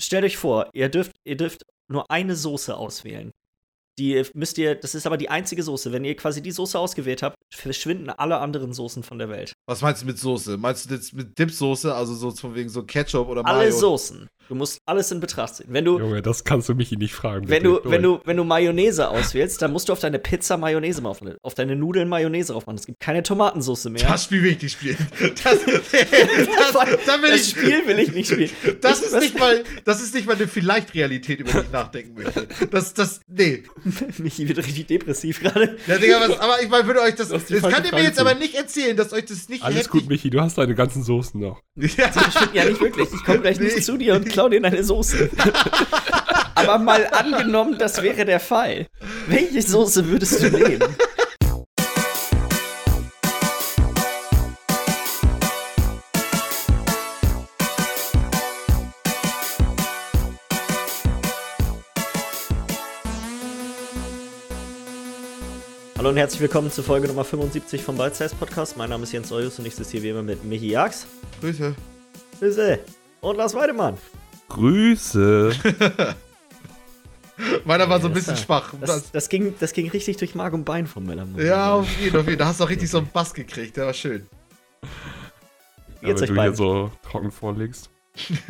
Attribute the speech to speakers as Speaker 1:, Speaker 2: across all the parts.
Speaker 1: stellt euch vor, ihr dürft, ihr dürft nur eine Soße auswählen. Die müsst ihr, das ist aber die einzige Soße. Wenn ihr quasi die Soße ausgewählt habt, verschwinden alle anderen Soßen von der Welt.
Speaker 2: Was meinst du mit Soße? Meinst du jetzt mit Dipsoße, also so von wegen so Ketchup oder
Speaker 1: Alle
Speaker 2: Mayo?
Speaker 1: Soßen. Du musst alles in Betracht ziehen. Wenn du,
Speaker 3: Junge, das kannst du mich nicht fragen.
Speaker 1: wenn du, wenn du, wenn du Mayonnaise auswählst, dann musst du auf deine Pizza Mayonnaise drauf, auf deine Nudeln Mayonnaise drauf machen. Es gibt keine Tomatensauce mehr.
Speaker 2: Das Spiel will ich nicht spielen. Das, das, da will
Speaker 1: das
Speaker 2: ich,
Speaker 1: Spiel will ich nicht spielen.
Speaker 2: das
Speaker 1: Ich-
Speaker 2: ist nicht mal, das ist nicht mal eine vielleicht Realität, über die ich nachdenken möchte. Das, das, nee.
Speaker 1: Michi wird richtig depressiv gerade.
Speaker 2: Ja, Digga, was, aber ich meine, würde euch das, das könnt ihr mir jetzt aber nicht erzählen, dass euch das nicht
Speaker 3: Alles gut, Michi, du hast deine ganzen Soßen noch.
Speaker 2: Ja.
Speaker 1: Das stimmt ja nicht wirklich. Ich komme gleich
Speaker 2: Nee.
Speaker 1: nicht zu dir und klau dir deine Soße. Aber mal angenommen, das wäre der Fall. Welche Soße würdest du nehmen? Hallo und herzlich willkommen zur Folge Nummer 75 vom Bite Size Podcast. Mein Name ist Jens Eujus und ich sitze hier wie immer mit Michi Jax.
Speaker 2: Grüße.
Speaker 1: Grüße. Und Lars Weidemann.
Speaker 3: Grüße.
Speaker 2: Meiner war so ein
Speaker 1: Ja,
Speaker 2: bisschen
Speaker 1: das-
Speaker 2: schwach.
Speaker 1: Das, das, ging, das ging richtig durch Mark und Bein von Miller.
Speaker 2: ja, auf jeden, auf jeden. Da hast du auch richtig so einen Bass gekriegt. Der war schön.
Speaker 1: Wie geht's
Speaker 3: wenn
Speaker 1: euch
Speaker 3: du hier
Speaker 1: beiden?
Speaker 3: so trocken vorlegst.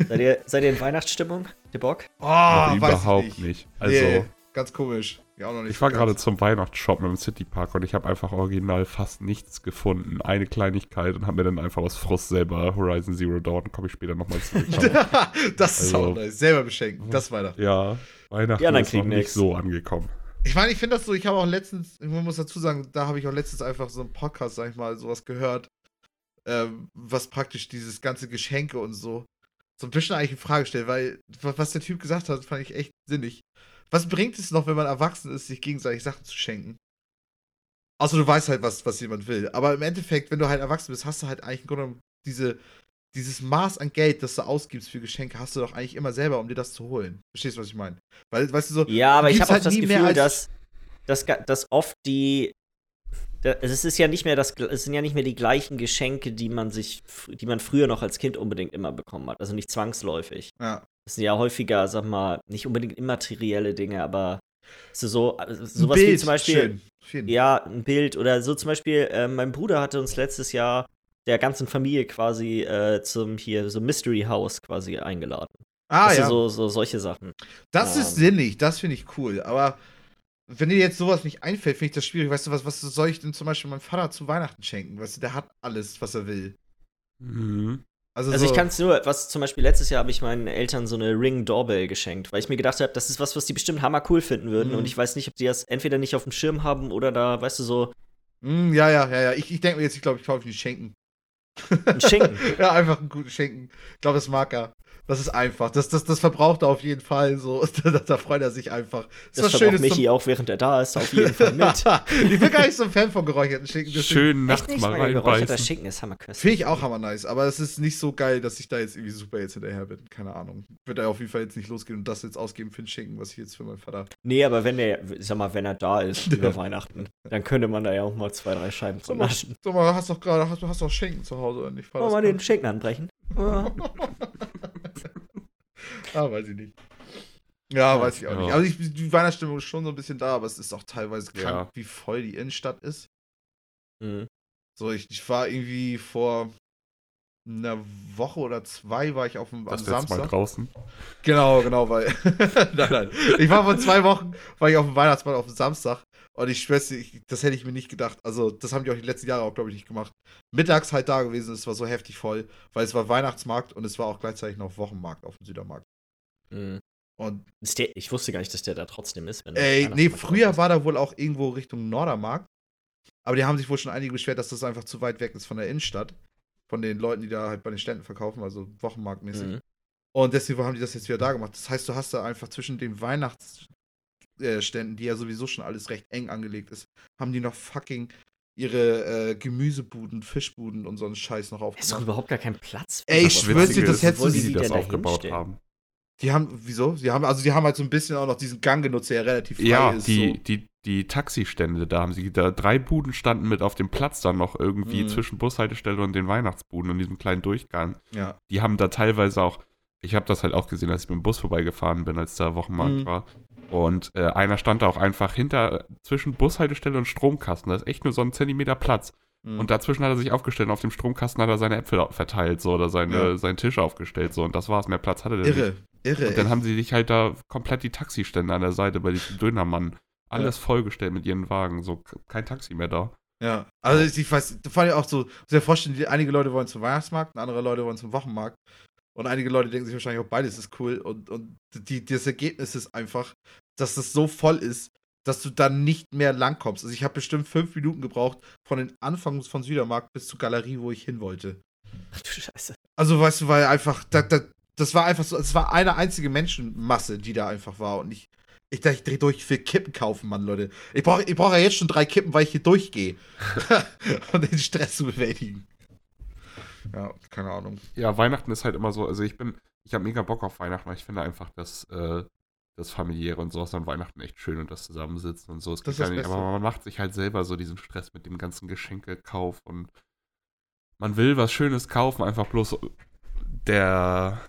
Speaker 1: Seid ihr, seid ihr in Weihnachtsstimmung? Der Bock?
Speaker 2: Oh,
Speaker 3: Aber
Speaker 2: weiß
Speaker 3: überhaupt
Speaker 2: ich
Speaker 3: nicht. Also,
Speaker 2: nee, ganz komisch. Ja, auch noch nicht
Speaker 3: ich war gerade zum Weihnachtsshop im Citypark und ich habe einfach original fast nichts gefunden. Eine Kleinigkeit und habe mir dann einfach aus Frust selber Horizon Zero Dawn, komme ich später nochmal zurück.
Speaker 2: das ist
Speaker 3: Also-
Speaker 2: auch nice. Selber beschenken. Das war das.
Speaker 3: ja, Weihnachten
Speaker 1: anderen
Speaker 3: ist noch nicht
Speaker 1: nix.
Speaker 3: so angekommen.
Speaker 2: Ich meine, ich finde das so, ich habe auch letztens, ich muss dazu sagen, da habe ich auch letztens einfach so einen Podcast, sag ich mal, sowas gehört, ähm, was praktisch dieses ganze Geschenke und so so ein bisschen eigentlich in Frage stellt, weil wa- was der Typ gesagt hat, fand ich echt sinnig. Was bringt es noch, wenn man erwachsen ist, sich gegenseitig Sachen zu schenken? Außer du weißt halt, was, was jemand will. Aber im Endeffekt, wenn du halt erwachsen bist, hast du halt eigentlich im Grunde genommen diese, dieses Maß an Geld, das du ausgibst für Geschenke, hast du doch eigentlich immer selber, um dir das zu holen. Verstehst du, was ich meine? Weil, weißt du so,
Speaker 1: Ja, aber ich habe auch
Speaker 2: halt
Speaker 1: das
Speaker 2: nie mehr
Speaker 1: Gefühl, dass, dass, dass oft die. Es ist ja nicht mehr das, es sind ja nicht mehr die gleichen Geschenke, die man sich, die man früher noch als Kind unbedingt immer bekommen hat. Also nicht zwangsläufig.
Speaker 2: ja.
Speaker 1: Das sind ja häufiger, sag mal, nicht unbedingt immaterielle Dinge, aber so, so also sowas wie
Speaker 2: Bild,
Speaker 1: zum Beispiel.
Speaker 2: Schön.
Speaker 1: Ja, ein Bild oder so zum Beispiel, äh, mein Bruder hatte uns letztes Jahr der ganzen Familie quasi äh, zum hier so Mystery House quasi eingeladen.
Speaker 2: Ah,
Speaker 1: Weißt du,
Speaker 2: ja.
Speaker 1: so, so solche Sachen.
Speaker 2: das
Speaker 1: ähm,
Speaker 2: ist sinnig, das finde ich cool. Aber wenn dir jetzt sowas nicht einfällt, finde ich das schwierig. Weißt du, was, was soll ich denn zum Beispiel meinem Vater zu Weihnachten schenken? Weißt du, der hat alles, was er will.
Speaker 3: Mhm.
Speaker 2: Also,
Speaker 1: Also
Speaker 2: so,
Speaker 1: ich kann es nur, was zum Beispiel letztes Jahr habe ich meinen Eltern so eine Ring Doorbell geschenkt, weil ich mir gedacht habe, das ist was, was die bestimmt hammer cool finden würden
Speaker 2: Mhm.
Speaker 1: und ich weiß nicht, ob die das entweder nicht auf dem Schirm haben oder da, weißt du, so
Speaker 2: Mm, ja, ja, ja, ja. Ich, ich denke mir jetzt, ich glaube, ich kaufe mir Schenken.
Speaker 1: ein Schinken.
Speaker 2: ja, einfach ein gutes Schenken. Ich glaube, das mag er. Das ist einfach. Das, das, das verbraucht er auf jeden Fall. So. da, da freut er sich einfach.
Speaker 1: Das
Speaker 2: was
Speaker 1: verbraucht Michi auch, während er da ist, auf jeden Fall mit.
Speaker 2: ich bin gar nicht so ein Fan von geräucherten Schinken.
Speaker 3: Schön nachts mal reinbeißen.
Speaker 1: Schinken ist hammerköstlich.
Speaker 2: Finde ich auch hammer nice, aber es ist nicht so geil, dass ich da jetzt irgendwie super jetzt hinterher bin. Keine Ahnung. Wird er auf jeden Fall jetzt nicht losgehen und das jetzt ausgeben für den Schinken, was ich jetzt für meinen Vater.
Speaker 1: Nee, aber wenn er, sag mal, wenn er da ist über Weihnachten, dann könnte man da ja auch mal zwei, drei Scheiben
Speaker 2: mal,
Speaker 1: naschen.
Speaker 2: sag mal, hast doch gerade, hast, hast doch Schinken zu Hause
Speaker 1: Wollen
Speaker 2: das
Speaker 1: wir den? Schinken anbrechen?
Speaker 2: Ah, weiß ich nicht. Ja, weiß ich auch
Speaker 3: Ja.
Speaker 2: nicht. Also ich, die Weihnachtsstimmung ist schon so ein bisschen da, aber es ist auch teilweise krank,
Speaker 3: Ja.
Speaker 2: wie voll die Innenstadt ist.
Speaker 1: Mhm.
Speaker 2: So, ich, ich war irgendwie vor einer Woche oder zwei war ich auf dem am
Speaker 3: Das Mal
Speaker 2: Samstag.
Speaker 3: draußen.
Speaker 2: Genau, genau, weil. nein, nein. Ich war vor zwei Wochen, war ich auf dem Weihnachtsmarkt auf dem Samstag und ich schwör's ich, das hätte ich mir nicht gedacht. Also, das haben die auch die letzten Jahre auch, glaube ich, nicht gemacht. Mittags halt da gewesen, es war so heftig voll, weil es war Weihnachtsmarkt und es war auch gleichzeitig noch Wochenmarkt auf dem Südermarkt.
Speaker 1: Mhm.
Speaker 2: Und
Speaker 1: Ist der, ich wusste gar nicht, dass der da trotzdem ist. Wenn
Speaker 2: ey, nee, früher
Speaker 1: ist.
Speaker 2: war da wohl auch irgendwo Richtung Nordermarkt. Aber die haben sich wohl schon einige beschwert, dass das einfach zu weit weg ist von der Innenstadt. Von den Leuten, die da halt bei den Ständen verkaufen, also Wochenmarktmäßig.
Speaker 1: Mhm.
Speaker 2: Und deswegen haben die das jetzt wieder da gemacht. Das heißt, du hast da einfach zwischen den Weihnachtsständen, die ja sowieso schon alles recht eng angelegt ist, haben die noch fucking ihre äh, Gemüsebuden, Fischbuden und so einen Scheiß noch
Speaker 1: Ist doch überhaupt gar kein Platz.
Speaker 2: Ey, ich schwör's dir, das hättest du
Speaker 1: Wollen
Speaker 3: wie
Speaker 1: die
Speaker 3: sie
Speaker 1: die
Speaker 3: das aufgebaut haben.
Speaker 2: Die haben, wieso? Sie haben, also die haben halt so ein bisschen auch noch diesen Gang genutzt, der ja relativ frei
Speaker 3: Ja,
Speaker 2: ist.
Speaker 3: die,
Speaker 2: so.
Speaker 3: die, die Taxistände, da haben sie, da drei Buden standen mit auf dem Platz dann noch irgendwie
Speaker 2: Mhm.
Speaker 3: zwischen Bushaltestelle und den Weihnachtsbuden und diesem kleinen Durchgang.
Speaker 2: Ja.
Speaker 3: Die haben da teilweise auch ich habe das halt auch gesehen, als ich mit dem Bus vorbeigefahren bin, als da Wochenmarkt
Speaker 2: Mhm.
Speaker 3: war. Und äh, einer stand da auch einfach hinter, zwischen Bushaltestelle und Stromkasten. Da ist echt nur so ein Zentimeter Platz.
Speaker 2: Mhm.
Speaker 3: Und dazwischen hat er sich aufgestellt und auf dem Stromkasten hat er seine Äpfel verteilt, so, oder seine,
Speaker 2: Ja.
Speaker 3: seinen Tisch aufgestellt, so. Und das war's. Mehr Platz hatte der nicht.
Speaker 2: irre, irre.
Speaker 3: Und dann
Speaker 2: echt.
Speaker 3: haben sie sich halt da komplett die Taxistände an der Seite bei diesem Dönermann. Alles vollgestellt mit ihren Wagen. So kein Taxi mehr da.
Speaker 2: Ja, also ich, ich weiß, vor allem auch so, sehr vorstellen, einige Leute wollen zum Weihnachtsmarkt, und andere Leute wollen zum Wochenmarkt. Und einige Leute denken sich wahrscheinlich auch, beides ist cool. Und, und die, das Ergebnis ist einfach, dass das so voll ist, dass du dann nicht mehr langkommst. Also ich habe bestimmt fünf Minuten gebraucht von den Anfangs von Südermarkt bis zur Galerie, wo ich hin wollte.
Speaker 1: Ach du Scheiße.
Speaker 2: Also weißt du, weil einfach, da, da, das war einfach so, es war eine einzige Menschenmasse, die da einfach war. Und ich, ich dachte, ich dreh durch, ich will Kippen kaufen, Mann, Leute. Ich brauche ich brauch ja jetzt schon drei Kippen, weil ich hier durchgehe. um den Stress zu bewältigen. Ja, keine Ahnung.
Speaker 3: Ja, Weihnachten ist halt immer so, also ich bin, ich habe mega Bock auf Weihnachten, weil ich finde einfach, dass äh, das familiäre und sowas an Weihnachten echt schön und das Zusammensitzen und so. Es
Speaker 2: Das
Speaker 3: geht
Speaker 2: ist
Speaker 3: gar nicht, aber man macht sich halt selber so diesen Stress mit dem ganzen Geschenkekauf und man will was Schönes kaufen, einfach bloß der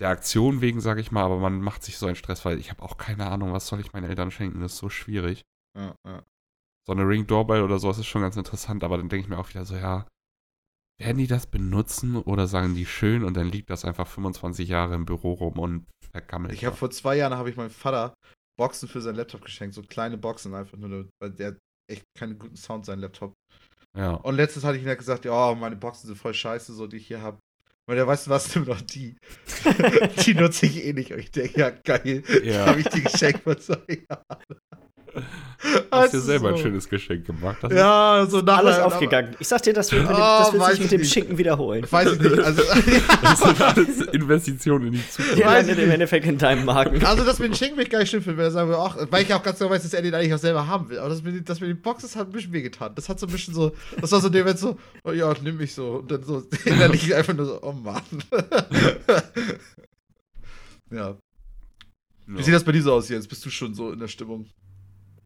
Speaker 3: der Aktion wegen, sage ich mal, aber man macht sich so einen Stress, weil ich habe auch keine Ahnung, was soll ich meinen Eltern schenken, das ist so schwierig.
Speaker 2: Ja, ja.
Speaker 3: So eine Ring Doorbell oder sowas ist schon ganz interessant, aber dann denke ich mir auch wieder so, ja, werden die das benutzen oder sagen die schön und dann liegt das einfach 25 Jahre im Büro rum und vergammelt.
Speaker 2: Ich habe vor zwei Jahren habe ich meinem Vater Boxen für seinen Laptop geschenkt, so kleine Boxen einfach nur, weil der hat echt keinen guten Sound sein Laptop.
Speaker 3: ja.
Speaker 2: Und letztens hatte ich ihm halt gesagt, ja, meine Boxen sind voll scheiße, so die ich hier habe. Und der weißt du was, nimm doch die. die nutze ich eh nicht. Und ich denke, ja, geil.
Speaker 3: Ja.
Speaker 2: habe ich die geschenkt vor zwei Jahren.
Speaker 3: Hast dir selber ein
Speaker 2: so.
Speaker 3: schönes Geschenk gemacht. Das
Speaker 2: Ja, so nachher.
Speaker 1: Alles
Speaker 2: aber-
Speaker 1: aufgegangen. Ich sag dir, das wird, dem,
Speaker 2: Oh,
Speaker 1: das wird sich mit dem. Schinken wiederholen.
Speaker 2: Weiß ich nicht. Also,
Speaker 3: Das sind alles Investitionen in die Zukunft.
Speaker 1: Der
Speaker 2: weiß
Speaker 1: landet im Endeffekt in deinem Magen.
Speaker 2: also das mit dem Schinken will ich gar nicht schlimm finden, wenn er sagen würde, ach, weil ich auch ganz genau weiß, dass er den eigentlich auch selber haben will. Aber das mit, das mit den Boxes hat ein bisschen wehgetan. Das hat so ein bisschen so, das war so der, wenn so, oh ja, nimm mich so. Und dann so innerlich einfach nur so, oh Mann. ja. Wie sieht das bei dir so aus jetzt? Bist du schon so in der Stimmung?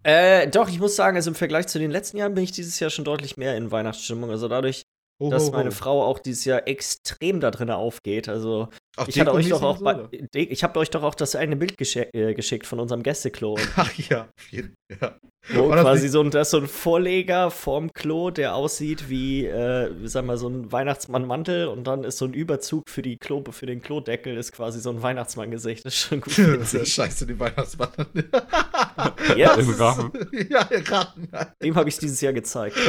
Speaker 1: Äh, doch, ich muss sagen, also im Vergleich zu den letzten Jahren bin ich dieses Jahr schon deutlich mehr in Weihnachtsstimmung. Also dadurch,
Speaker 2: Ho,
Speaker 1: dass meine Frau auch dieses Jahr extrem da drin aufgeht. Also
Speaker 2: Ach,
Speaker 1: ich hatte euch doch auch bei? De- ich habe euch doch auch das eine Bild gesche äh, geschickt von unserem Gästeklo.
Speaker 2: Ach ja, ja.
Speaker 1: Wo
Speaker 2: War das
Speaker 1: quasi so ein, das ist so ein Vorleger vorm Klo, der aussieht wie, äh, sag mal, so ein Weihnachtsmannmantel und dann ist so ein Überzug für die Klo, für den Klodeckel ist quasi so ein Weihnachtsmanngesicht. Das ist schon gut. witzig.
Speaker 2: Scheiße, die Weihnachtsmann.
Speaker 1: Ja,
Speaker 3: Im Rahmen.
Speaker 2: Ja, im Rahmen.
Speaker 1: dem habe ich dieses Jahr gezeigt.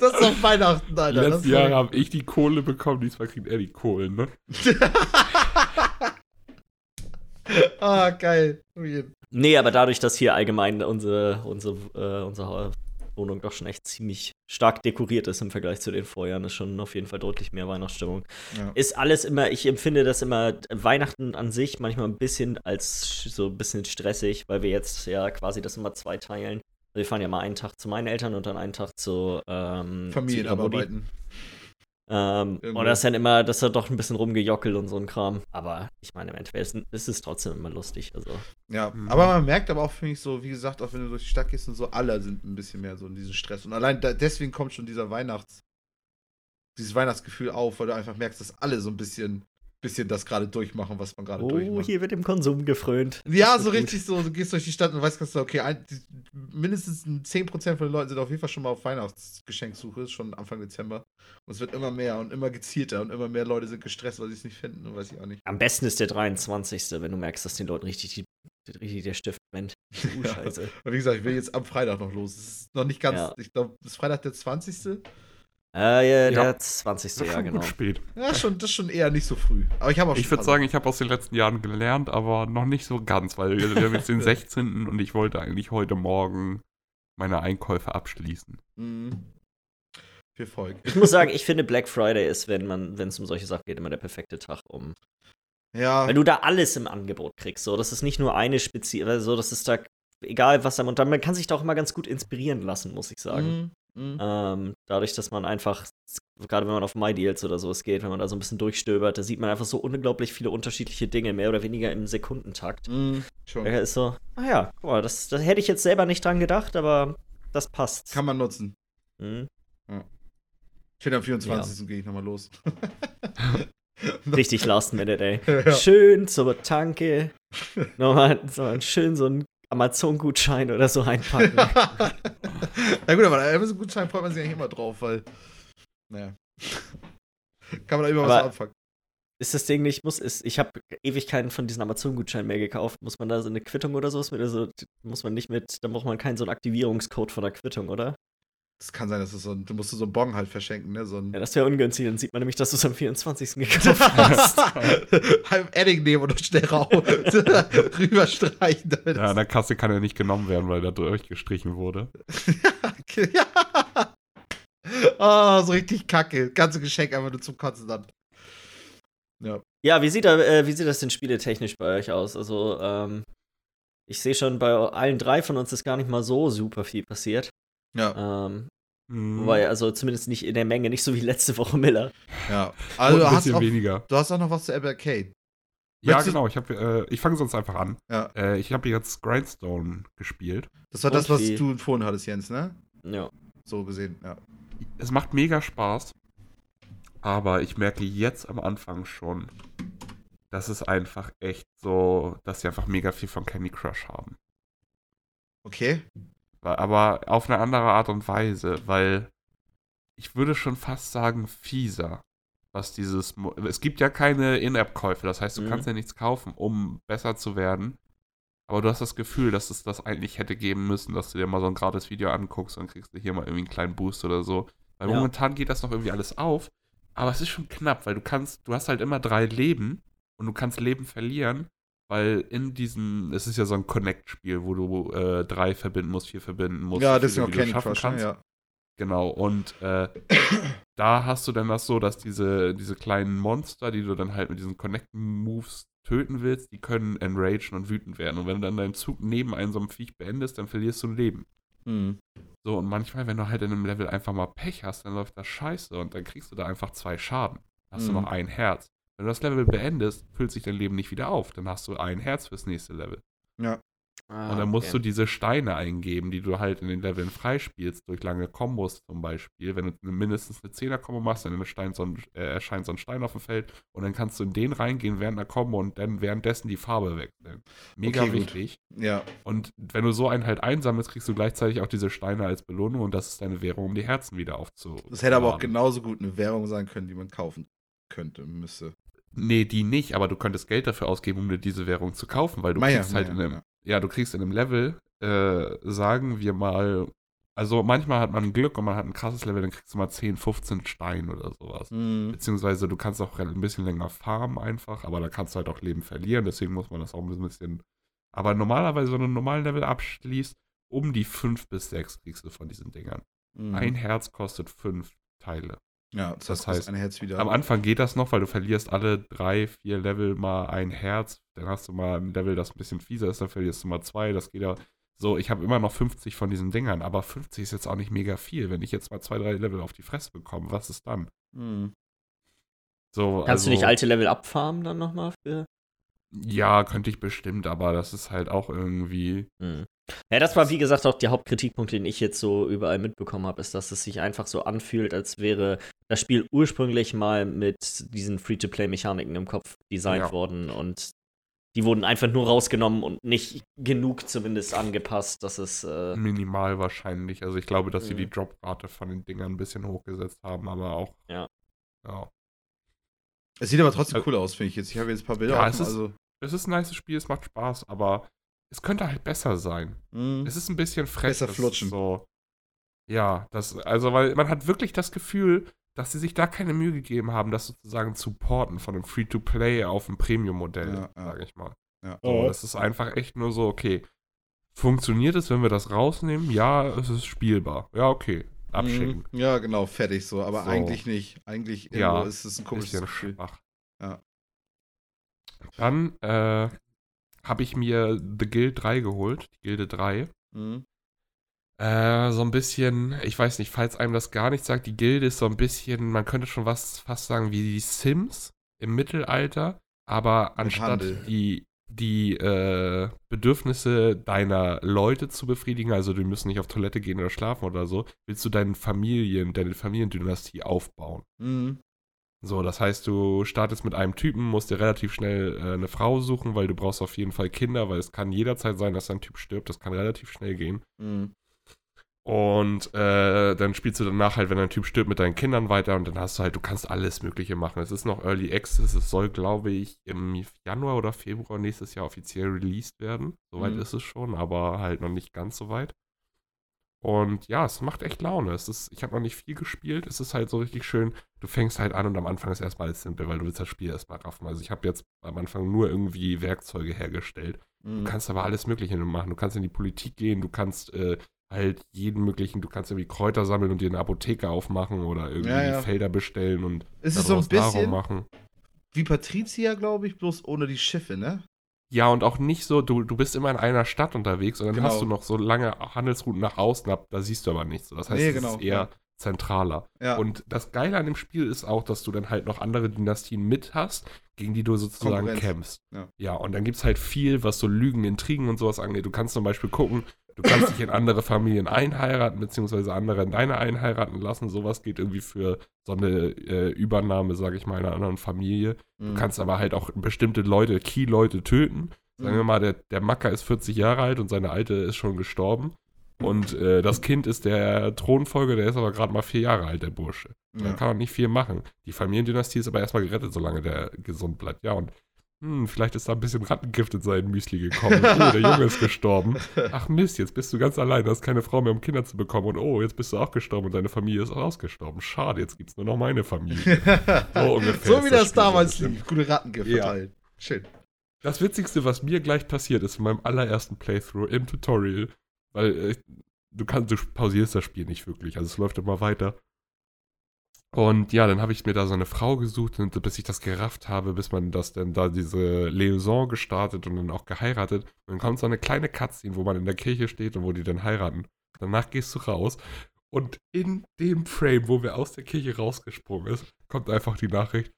Speaker 2: Das ist doch Weihnachten, Alter. Das
Speaker 3: Letztes
Speaker 2: ist
Speaker 3: Jahr habe ich die Kohle bekommen, diesmal kriegt er die Kohlen, ne?
Speaker 2: Ah, geil. Oh je.
Speaker 1: Nee, aber dadurch, dass hier allgemein unsere, unsere, äh, unsere Wohnung doch schon echt ziemlich stark dekoriert ist im Vergleich zu den Vorjahren, ist schon auf jeden Fall deutlich mehr Weihnachtsstimmung.
Speaker 2: Ja.
Speaker 1: Ist alles immer, ich empfinde das immer, Weihnachten an sich manchmal ein bisschen als so ein bisschen stressig, weil wir jetzt ja quasi das immer zwei teilen. Wir fahren ja mal einen Tag zu meinen Eltern und dann einen Tag zu ähm,
Speaker 2: Familien
Speaker 1: zu ihrer Mutti.
Speaker 2: abarbeiten.
Speaker 1: Ähm, und das ist dann immer, das ist dann doch ein bisschen rumgejockelt und so ein Kram. Aber ich meine, im Endeffekt ist, ist es trotzdem immer lustig. Also.
Speaker 2: Ja,
Speaker 3: Mhm.
Speaker 2: aber man merkt aber auch, finde ich, so, wie gesagt, auch wenn du durch die Stadt gehst und so, alle sind ein bisschen mehr so in diesem Stress. Und allein da, deswegen kommt schon dieser Weihnachts, dieses Weihnachtsgefühl auf, weil du einfach merkst, dass alle so ein bisschen, bisschen das gerade durchmachen, was man gerade
Speaker 1: Oh,
Speaker 2: durchmacht.
Speaker 1: hier wird im Konsum gefrönt.
Speaker 2: Ja, so richtig so, du gehst durch die Stadt und weißt ganz okay, ein, die, mindestens 10% von den Leuten sind auf jeden Fall schon mal auf Weihnachtsgeschenksuche, schon Anfang Dezember. Und es wird immer mehr und immer gezielter und immer mehr Leute sind gestresst, weil sie es nicht finden und weiß ich auch nicht.
Speaker 1: Am besten ist der 23., wenn du merkst, dass den Leuten richtig, die, richtig der Stift brennt. Uh,
Speaker 2: Ja.
Speaker 1: Scheiße.
Speaker 2: Aber wie gesagt, ich will jetzt am Freitag noch los. Es ist noch nicht ganz,
Speaker 1: Ja.
Speaker 2: ich glaube, ist Freitag der 20.
Speaker 1: Äh, ja,
Speaker 3: Ja.
Speaker 1: der 20.
Speaker 3: Das ist
Speaker 1: ja,
Speaker 3: schon
Speaker 1: genau.
Speaker 3: gut spät.
Speaker 2: Ja, schon, das ist schon eher nicht so früh. Aber ich habe auch
Speaker 3: Ich würde sagen, ich habe aus den letzten Jahren gelernt, aber noch nicht so ganz, weil wir, wir haben jetzt den 16. und ich wollte eigentlich heute Morgen meine Einkäufe abschließen.
Speaker 2: Mhm. Viel Volk.
Speaker 1: Ich muss sagen, ich finde Black Friday ist, wenn man, wenn es um solche Sachen geht, immer der perfekte Tag, um.
Speaker 2: Ja,
Speaker 1: Weil du da alles im Angebot kriegst. So, das ist nicht nur eine spezielle, so, das ist da egal was am und dann man kann sich da auch immer ganz gut inspirieren lassen, muss ich sagen.
Speaker 2: Mhm. Mhm.
Speaker 1: Ähm, dadurch, dass man einfach, gerade wenn man auf MyDeals oder sowas geht, wenn man da so ein bisschen durchstöbert, da sieht man einfach so unglaublich viele unterschiedliche Dinge, mehr oder weniger im Sekundentakt.
Speaker 2: Mhm. Schon.
Speaker 1: Da ist so, ah ja, guck mal, das, das hätte ich jetzt selber nicht dran gedacht, aber das passt.
Speaker 2: Kann man nutzen.
Speaker 1: Hm.
Speaker 2: Ich finde, am 24. gehe ich nochmal los.
Speaker 1: Richtig last minute, ey.
Speaker 2: Ja.
Speaker 1: Schön zur Tanke. Nochmal so einen schön so einen Amazon-Gutschein oder so einpacken.
Speaker 2: Na gut, aber Amazon-Gutschein freut man sich eigentlich immer drauf, weil. Naja. Kann man da immer was
Speaker 1: Aber-
Speaker 2: anfangen.
Speaker 1: ist das Ding nicht, muss, ist, ich habe ewig keinen von diesen Amazon-Gutscheinen mehr gekauft. Muss man da so eine Quittung oder sowas mit, also muss man nicht mit, da braucht man keinen so einen Aktivierungscode von der Quittung, oder?
Speaker 2: Das kann sein, dass es so ein, du musst so einen Bon halt verschenken, ne? So ein
Speaker 1: Ja, das wäre ungünstig, dann sieht man nämlich, dass du es am 24. gekauft hast.
Speaker 2: halb Edding nehmen und schnell raus rüberstreichen. Damit
Speaker 3: Ja, an der Kasse kann er nicht genommen werden, weil da durchgestrichen wurde.
Speaker 2: ja. Oh, so richtig kacke. Ganze Geschenk einfach nur zum Kotzen dann. Ja.
Speaker 1: Ja, wie sieht, da, äh, wie sieht das denn spieletechnisch bei euch aus? Also, ähm, ich sehe schon, bei allen drei von uns ist gar nicht mal so super viel passiert.
Speaker 2: Ja.
Speaker 1: Ähm,
Speaker 3: Mhm.
Speaker 1: Wobei, also zumindest nicht in der Menge, nicht so wie letzte Woche Miller.
Speaker 2: ja. Also, du
Speaker 3: ein
Speaker 2: hast,
Speaker 3: bisschen
Speaker 2: auch,
Speaker 3: weniger.
Speaker 2: du hast auch noch was zu Apple Arcade.
Speaker 3: Ja,
Speaker 2: Möchtest
Speaker 3: genau. Ich, hab, äh, ich fange sonst einfach an.
Speaker 2: Ja.
Speaker 3: Äh, ich habe jetzt Grindstone gespielt.
Speaker 2: Das war
Speaker 1: Und
Speaker 2: das, was du empfohlen hattest, Jens, ne?
Speaker 1: Ja.
Speaker 2: So gesehen, ja.
Speaker 3: Es macht mega Spaß. Aber ich merke jetzt am Anfang schon, dass es einfach echt so, dass sie einfach mega viel von Candy Crush haben.
Speaker 2: Okay.
Speaker 3: Aber auf eine andere Art und Weise, weil ich würde schon fast sagen fieser, was dieses. Mo es gibt ja keine In-App-Käufe, das heißt, du
Speaker 1: Mhm.
Speaker 3: kannst ja nichts kaufen, um besser zu werden. Aber du hast das Gefühl, dass es das eigentlich hätte geben müssen, dass du dir mal so ein gratis Video anguckst und kriegst du hier mal irgendwie einen kleinen Boost oder so. Weil
Speaker 1: Ja.
Speaker 3: momentan geht das noch irgendwie alles auf, aber es ist schon knapp, weil du kannst, du hast halt immer drei Leben und du kannst Leben verlieren, weil in diesem, es ist ja so ein Connect-Spiel, wo du äh, drei verbinden musst, vier verbinden musst.
Speaker 2: ja, deswegen
Speaker 3: viele,
Speaker 2: auch Candy Crush. Ja.
Speaker 3: Genau, und äh, da hast du dann das so, dass diese, diese kleinen Monster, die du dann halt mit diesen Connect-Moves töten willst, die können enragen und wütend werden. Und wenn du dann deinen Zug neben einem so einem Viech beendest, dann verlierst du ein Leben.
Speaker 2: Mhm.
Speaker 3: So, und manchmal, wenn du halt in einem Level einfach mal Pech hast, dann läuft das scheiße und dann kriegst du da einfach zwei Schaden. Hast
Speaker 2: Mhm.
Speaker 3: du noch ein Herz. Wenn du das Level beendest, füllt sich dein Leben nicht wieder auf. Dann hast du ein Herz fürs nächste Level.
Speaker 2: Ja.
Speaker 1: Ah,
Speaker 3: Und dann musst du diese Steine eingeben, die du halt in den Leveln freispielst, durch lange Kombos zum Beispiel. Wenn du eine- mindestens eine 10er-Kombo machst, dann erscheint so, ein, äh, erscheint so ein Stein auf dem Feld und dann kannst du in den reingehen während der Kombo und dann währenddessen die Farbe wechseln. Mega
Speaker 2: Okay, gut.
Speaker 3: wichtig.
Speaker 2: Ja.
Speaker 3: Und wenn du so einen halt einsammelst, kriegst du gleichzeitig auch diese Steine als Belohnung und das ist deine Währung, um die Herzen wieder aufzu.
Speaker 2: Das hätte aber auch genauso gut eine Währung sein können, die man kaufen könnte, müsste.
Speaker 3: Nee, die nicht, aber du könntest Geld dafür ausgeben, um dir diese Währung zu kaufen, weil du
Speaker 2: Meier,
Speaker 3: kriegst halt
Speaker 2: Meier,
Speaker 3: in einem,
Speaker 2: ja.
Speaker 3: ja, du kriegst in einem Level, äh, sagen wir mal, also manchmal hat man Glück und man hat ein krasses Level, dann kriegst du mal 10, 15 Stein oder sowas.
Speaker 2: Mhm.
Speaker 3: Beziehungsweise du kannst auch ein bisschen länger farmen einfach, aber da kannst du halt auch Leben verlieren, deswegen muss man das auch ein bisschen. Aber normalerweise, wenn du einen normalen Level abschließt, um die 5 bis 6 kriegst du von diesen Dingern.
Speaker 2: Mhm.
Speaker 3: Ein Herz kostet 5 Teile.
Speaker 2: Ja, das,
Speaker 3: das
Speaker 2: heißt, ein Herz wieder.
Speaker 3: Am Anfang geht das noch, weil du verlierst alle drei, vier Level mal ein Herz. Dann hast du mal ein Level, das ein bisschen fieser ist, dann verlierst du mal zwei. Das geht ja so. Ich habe immer noch 50 von diesen Dingern, aber 50 ist jetzt auch nicht mega viel. Wenn ich jetzt mal zwei, drei Level auf die Fresse bekomme, was ist dann?
Speaker 2: Mhm.
Speaker 3: So,
Speaker 1: Kannst du
Speaker 3: also,
Speaker 1: nicht alte Level abfarmen dann nochmal für?
Speaker 3: Ja, könnte ich bestimmt, aber das ist halt auch irgendwie.
Speaker 1: Hm. Ja, das war wie gesagt auch der Hauptkritikpunkt, den ich jetzt so überall mitbekommen habe, ist, dass es sich einfach so anfühlt, als wäre das Spiel ursprünglich mal mit diesen Free-to-Play-Mechaniken im Kopf designt
Speaker 3: Ja.
Speaker 1: worden und die wurden einfach nur rausgenommen und nicht genug zumindest angepasst, dass es äh,
Speaker 3: Minimal wahrscheinlich. Also ich glaube, dass sie
Speaker 1: Mhm.
Speaker 3: die Droprate von den Dingern ein bisschen hochgesetzt haben, aber auch.
Speaker 1: Ja.
Speaker 3: Ja.
Speaker 2: Es sieht aber trotzdem
Speaker 3: Also-
Speaker 2: cool aus, finde ich jetzt. Ich habe jetzt ein paar Bilder
Speaker 3: Ja,
Speaker 2: offen,
Speaker 3: es ist-
Speaker 2: also.
Speaker 3: Es ist ein nices Spiel, es macht Spaß, aber es könnte halt besser sein.
Speaker 2: Mhm.
Speaker 3: Es ist ein bisschen frech.
Speaker 2: Besser flutschen.
Speaker 3: So, ja, das, also, weil man hat wirklich das Gefühl, dass sie sich da keine Mühe gegeben haben, das sozusagen zu porten von einem Free-to-Play auf ein Premium-Modell,
Speaker 2: Ja, ja.
Speaker 3: sage ich mal.
Speaker 2: Ja.
Speaker 3: So, das ist einfach echt nur so, okay, funktioniert es, wenn wir das rausnehmen? Ja, es ist spielbar. Ja, okay, abschicken.
Speaker 2: Mhm. Ja, genau, fertig so. Aber
Speaker 3: So.
Speaker 2: eigentlich nicht. Eigentlich
Speaker 3: Ja,
Speaker 2: ist es ein komisches
Speaker 3: Bisschen
Speaker 2: Gefühl.
Speaker 3: schwach.
Speaker 2: Ja.
Speaker 3: Dann äh, habe ich mir The Guild 3 geholt, die Gilde 3.
Speaker 2: Mhm.
Speaker 3: Äh, so ein bisschen, ich weiß nicht, falls einem das gar nicht sagt, die Gilde ist so ein bisschen, man könnte schon was fast sagen wie die Sims im Mittelalter, aber anstatt die, die äh, Bedürfnisse deiner Leute zu befriedigen, also die müssen nicht auf Toilette gehen oder schlafen oder so, willst du deine Familien, deine Familiendynastie aufbauen.
Speaker 2: Mhm.
Speaker 3: So, das heißt, du startest mit einem Typen, musst dir relativ schnell äh, eine Frau suchen, weil du brauchst auf jeden Fall Kinder, weil es kann jederzeit sein, dass ein Typ stirbt. Das kann relativ schnell gehen.
Speaker 2: Mhm.
Speaker 3: Und äh, dann spielst du danach halt, wenn ein Typ stirbt, mit deinen Kindern weiter und dann hast du halt, du kannst alles Mögliche machen. Es ist noch Early Access, es soll, glaube ich, im Januar oder Februar nächstes Jahr offiziell released werden. Soweit
Speaker 2: Mhm.
Speaker 3: ist es schon, aber halt noch nicht ganz so weit. Und ja, es macht echt Laune. Es ist, ich habe noch nicht viel gespielt. Es ist halt so richtig schön. Du fängst halt an und am Anfang ist erstmal alles simpel, weil du willst das Spiel erstmal raffen. Also ich habe jetzt am Anfang nur irgendwie Werkzeuge hergestellt. Du
Speaker 2: Mhm.
Speaker 3: kannst aber alles Mögliche machen. Du kannst in die Politik gehen, du kannst äh, halt jeden möglichen, du kannst irgendwie Kräuter sammeln und dir eine Apotheke aufmachen oder irgendwie
Speaker 2: Ja, ja.
Speaker 3: Felder bestellen und
Speaker 2: Es ist so ein bisschen
Speaker 3: machen.
Speaker 2: wie Patricia, glaube ich, bloß ohne die Schiffe, ne?
Speaker 3: Ja, und auch nicht so, du, du bist immer in einer Stadt unterwegs und dann
Speaker 2: Genau.
Speaker 3: hast du noch so lange Handelsrouten nach außen, ab, da siehst du aber nichts. Das heißt,
Speaker 2: Nee,
Speaker 3: es
Speaker 2: genau,
Speaker 3: ist eher
Speaker 2: ja.
Speaker 3: zentraler.
Speaker 2: Ja.
Speaker 3: Und das Geile an dem Spiel ist auch, dass du dann halt noch andere Dynastien mit hast, gegen die du sozusagen
Speaker 2: Konkurrenz.
Speaker 3: kämpfst.
Speaker 2: Ja.
Speaker 3: ja, und dann gibt es halt viel, was so Lügen, Intrigen und sowas angeht. Du kannst zum Beispiel gucken, du kannst dich in andere Familien einheiraten, beziehungsweise andere in deine einheiraten lassen. Sowas geht irgendwie für so eine äh, Übernahme, sage ich mal, einer anderen Familie. Du
Speaker 2: Mhm.
Speaker 3: kannst aber halt auch bestimmte Leute, Key-Leute töten. Sagen
Speaker 2: Mhm.
Speaker 3: wir mal, der, der Macker ist 40 Jahre alt und seine Alte ist schon gestorben. Und äh, das Kind ist der Thronfolger, der ist aber gerade mal vier Jahre alt, der Bursche.
Speaker 2: Ja.
Speaker 3: Dann kann man nicht viel machen. Die Familiendynastie ist aber erstmal gerettet, solange der gesund bleibt. Ja, und hm, vielleicht ist da ein bisschen Rattengift in sein Müsli gekommen. Oh, der Junge ist gestorben. Ach Mist, jetzt bist du ganz allein, hast keine Frau mehr, um Kinder zu bekommen. Und oh, jetzt bist du auch gestorben und deine Familie ist auch ausgestorben. Schade, jetzt gibt's nur noch meine Familie. So ungefähr
Speaker 2: so wie
Speaker 3: das
Speaker 2: das damals lief. Gute Rattengift
Speaker 3: Ja.
Speaker 2: verteilen. Schön.
Speaker 3: Das Witzigste, was mir gleich passiert ist in meinem allerersten Playthrough im Tutorial, weil äh, du kannst, du pausierst das Spiel nicht wirklich, also es läuft immer weiter. Und ja, dann habe ich mir da so eine Frau gesucht und bis ich das gerafft habe, bis man das dann da diese Liaison gestartet und dann auch geheiratet. Und dann kommt so eine kleine Cutscene, wo man in der Kirche steht und wo die dann heiraten. Danach gehst du raus und in dem Frame, wo wir aus der Kirche rausgesprungen ist, kommt einfach die Nachricht,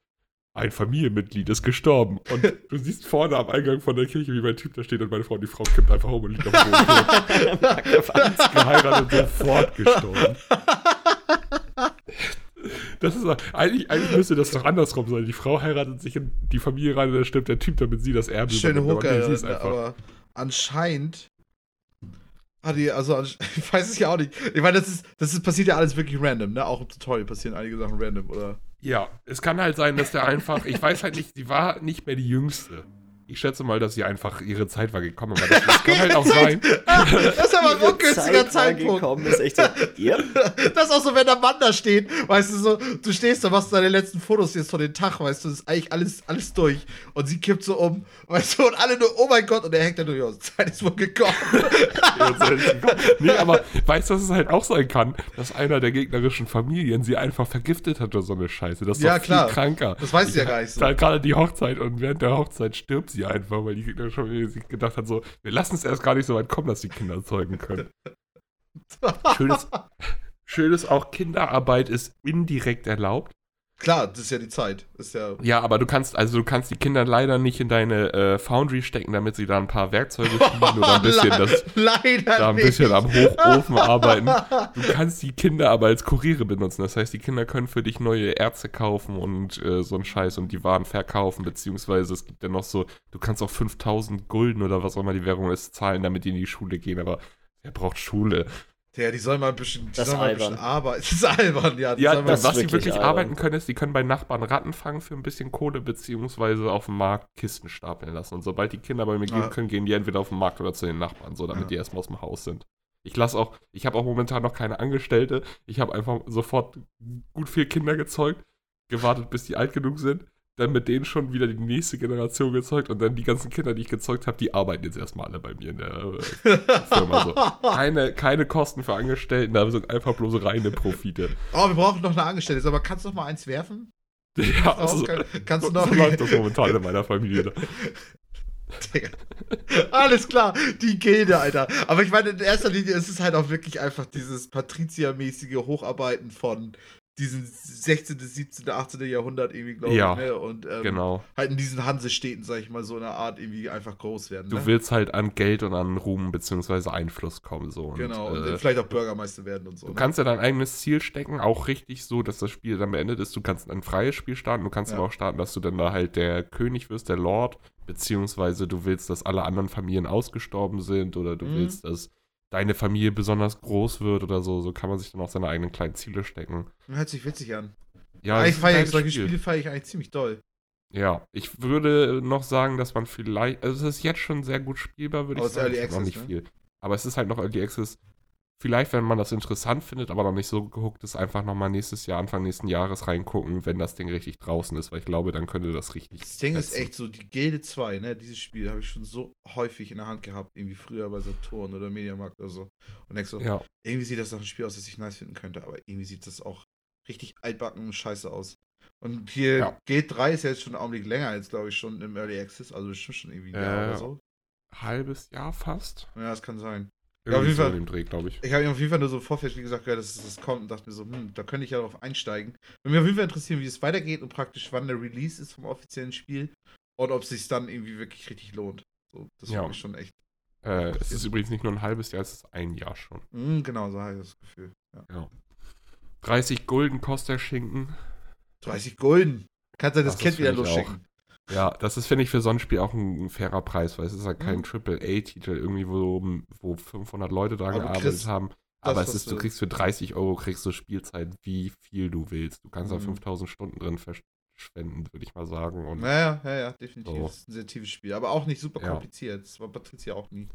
Speaker 3: ein Familienmitglied ist gestorben. Und du siehst vorne am Eingang von der Kirche, wie mein Typ da steht und meine Frau, die Frau kippt einfach um und liegt auf dem Boden. geheiratet, sofort gestorben. Das ist eigentlich, eigentlich müsste das doch andersrum sein. Die Frau heiratet sich in die Familie rein und dann stirbt der Typ, damit sie das Erbe
Speaker 2: Schöne
Speaker 3: übernimmt. Aber nee,
Speaker 2: Hooker, aber anscheinend hat die, also ich weiß es ja auch nicht. Ich meine, das ist, das ist, passiert ja alles wirklich random, ne? Auch im Tutorial passieren einige Sachen random, oder?
Speaker 3: Ja, es kann halt sein, dass der einfach, ich weiß halt nicht, sie war nicht mehr die Jüngste. Ich schätze mal, dass sie einfach ihre Zeit war gekommen, aber das, das kann halt auch sein.
Speaker 2: Das ist aber ein ungünstiger Zeitpunkt.
Speaker 1: gekommen, ist echt so, yep.
Speaker 2: Das ist auch so, wenn der Mann da steht, weißt du, so, du stehst da, machst deine letzten Fotos jetzt von den Tag, weißt du, das ist eigentlich alles, alles durch. Und sie kippt so um, weißt du, und alle nur, oh mein Gott, und er hängt da nur, ja, Zeit ist wohl gekommen.
Speaker 3: nee, aber weißt du, dass es halt auch sein kann, dass einer der gegnerischen Familien sie einfach vergiftet hat oder so eine Scheiße. Das ist
Speaker 2: Ja,
Speaker 3: doch
Speaker 2: klar.
Speaker 3: viel kranker.
Speaker 2: Das weiß sie ja
Speaker 3: Ich-
Speaker 2: gar nicht so.
Speaker 3: da Gerade die Hochzeit und während der Hochzeit stirbt sie einfach, weil die gegnerische Familie sich gedacht hat, so, wir lassen es erst gar nicht so weit kommen, dass die Kinder zeugen können. Schönes, schönes auch, Kinderarbeit ist indirekt erlaubt.
Speaker 2: Klar, das ist ja die Zeit. Ist ja.
Speaker 3: Ja, aber du kannst, also du kannst die Kinder leider nicht in deine äh, Foundry stecken, damit sie da ein paar Werkzeuge schmieden oder ein bisschen das
Speaker 2: Leider
Speaker 3: da ein
Speaker 2: nicht.
Speaker 3: bisschen am Hochofen arbeiten. Du kannst die Kinder aber als Kuriere benutzen. Das heißt, die Kinder können für dich neue Erze kaufen und äh, so einen Scheiß und die Waren verkaufen. Beziehungsweise es gibt ja noch so, du kannst auch 5000 Gulden oder was auch immer die Währung ist, zahlen, damit die in die Schule gehen. Aber wer braucht Schule?
Speaker 2: Ja, die sollen mal ein bisschen, die
Speaker 1: Das
Speaker 2: sollen mal ein bisschen arbeiten. Das ist albern, ja. Die
Speaker 3: Ja, das, was sie
Speaker 1: wirklich
Speaker 3: wirklich
Speaker 1: albern.
Speaker 3: arbeiten können, ist, die können bei Nachbarn Ratten fangen für ein bisschen Kohle, beziehungsweise auf dem Markt Kisten stapeln lassen. Und sobald die Kinder bei mir gehen
Speaker 2: Ah.
Speaker 3: können, gehen die entweder auf den Markt oder zu den Nachbarn, so damit
Speaker 2: Ja.
Speaker 3: die erstmal aus dem Haus sind. Ich lasse auch, ich habe auch momentan noch keine Angestellte. Ich habe einfach sofort gut viel Kinder gezeugt, gewartet, bis die alt genug sind, dann mit denen schon wieder die nächste Generation gezeugt und dann die ganzen Kinder, die ich gezeugt habe, die arbeiten jetzt erstmal alle bei mir in der äh, Firma. So. Keine, keine Kosten für Angestellten, da sind einfach bloß reine Profite.
Speaker 2: Oh, wir brauchen noch eine Angestellte. Aber kannst du noch mal eins werfen?
Speaker 3: Ja, also,
Speaker 2: geil. kannst du
Speaker 3: so
Speaker 2: noch.
Speaker 3: läuft das momentan in meiner Familie.
Speaker 2: Digga. Alles klar, die Gilde, Alter. Aber ich meine, in erster Linie ist es halt auch wirklich einfach dieses Patrizia-mäßige Hocharbeiten von diesen 16., 17., 18. Jahrhundert irgendwie, glaube
Speaker 3: Ja,
Speaker 2: ich, ne? Und ähm,
Speaker 3: Genau.
Speaker 2: halt in diesen Hansestädten, sag ich mal, so eine Art irgendwie einfach groß werden.
Speaker 3: Du
Speaker 2: ne?
Speaker 3: willst halt an Geld und an Ruhm beziehungsweise Einfluss kommen. So. Und,
Speaker 2: Genau, und
Speaker 3: äh,
Speaker 2: vielleicht auch Bürgermeister werden und so.
Speaker 3: Du
Speaker 2: ne?
Speaker 3: kannst ja dein eigenes Ziel stecken, auch richtig so, dass das Spiel dann beendet ist. Du kannst ein freies Spiel starten, du kannst
Speaker 2: Ja.
Speaker 3: aber auch starten, dass du dann da halt der König wirst, der Lord, beziehungsweise du willst, dass alle anderen Familien ausgestorben sind oder du
Speaker 2: Mhm.
Speaker 3: willst, dass deine Familie besonders groß wird oder so. So kann man sich dann auch seine eigenen kleinen Ziele stecken.
Speaker 2: Hört sich witzig an.
Speaker 3: Ja,
Speaker 2: feiere ich
Speaker 3: geiles
Speaker 2: solche
Speaker 3: Spiel.
Speaker 2: Spiele feiere ich eigentlich ziemlich doll.
Speaker 3: Ja, ich würde noch sagen, dass man vielleicht, also es ist jetzt schon sehr gut spielbar, würde ich sagen.
Speaker 2: Early
Speaker 3: Es ist noch
Speaker 2: Access,
Speaker 3: nicht
Speaker 2: ne?
Speaker 3: viel. Aber es ist halt noch Early Access. Vielleicht, wenn man das interessant findet, aber noch nicht so gehuckt ist, einfach nochmal nächstes Jahr, Anfang nächsten Jahres reingucken, wenn das Ding richtig draußen ist, weil ich glaube, dann könnte das richtig.
Speaker 2: Das Ding ist
Speaker 3: fetzen.
Speaker 2: echt so, die Gilde 2, ne, dieses Spiel habe ich schon so häufig in der Hand gehabt, irgendwie früher bei Saturn oder Mediamarkt oder so. Und denk so,
Speaker 3: Ja,
Speaker 2: irgendwie sieht das nach einem Spiel aus, das ich nice finden könnte, aber irgendwie sieht das auch richtig altbacken und scheiße aus. Und hier
Speaker 3: Ja.
Speaker 2: Gate 3 ist ja jetzt schon einen Augenblick länger als, glaube ich, schon im Early Access, also bestimmt schon irgendwie ein Jahr
Speaker 3: Äh,
Speaker 2: oder so.
Speaker 3: halbes Jahr fast.
Speaker 2: Ja, das kann sein.
Speaker 3: Irgendwie
Speaker 2: auf jeden Fall.
Speaker 3: dem Dreh, glaube ich.
Speaker 2: Ich habe auf jeden Fall nur so im Vorfeld, wie gesagt, gehört, dass das kommt und dachte mir so, hm, da könnte ich ja drauf einsteigen. Würde mich auf jeden Fall interessieren, wie es weitergeht und praktisch, wann der Release ist vom offiziellen Spiel und ob es sich dann irgendwie wirklich richtig lohnt. So, das
Speaker 3: Ja.
Speaker 2: finde ich schon echt.
Speaker 3: Äh, es ist übrigens nicht nur ein halbes Jahr, es ist ein Jahr schon.
Speaker 2: Hm, genau, so habe ich das Gefühl. Ja.
Speaker 3: Ja. 30 Gulden kostet der Schinken.
Speaker 2: 30 Gulden. Kannst du das
Speaker 3: Das
Speaker 2: Kind wieder losschicken.
Speaker 3: Ja, das ist, finde ich, für so ein Spiel auch ein, ein fairer Preis, weil es ist halt kein
Speaker 2: Mhm.
Speaker 3: AAA-Titel, irgendwie, wo, wo 500 Leute dran
Speaker 2: Aber
Speaker 3: gearbeitet
Speaker 2: kriegst
Speaker 3: haben. Aber es ist, du kriegst für 30 Euro kriegst du Spielzeit, wie viel du willst. Du kannst da
Speaker 2: Mhm.
Speaker 3: 5000 Stunden drin verschwenden, würde ich mal sagen. Und
Speaker 2: Naja, ja, ja, definitiv.
Speaker 3: So.
Speaker 2: Das ist ein sehr tiefes Spiel, aber auch nicht super
Speaker 3: Ja.
Speaker 2: kompliziert. Das war Patricia auch nie.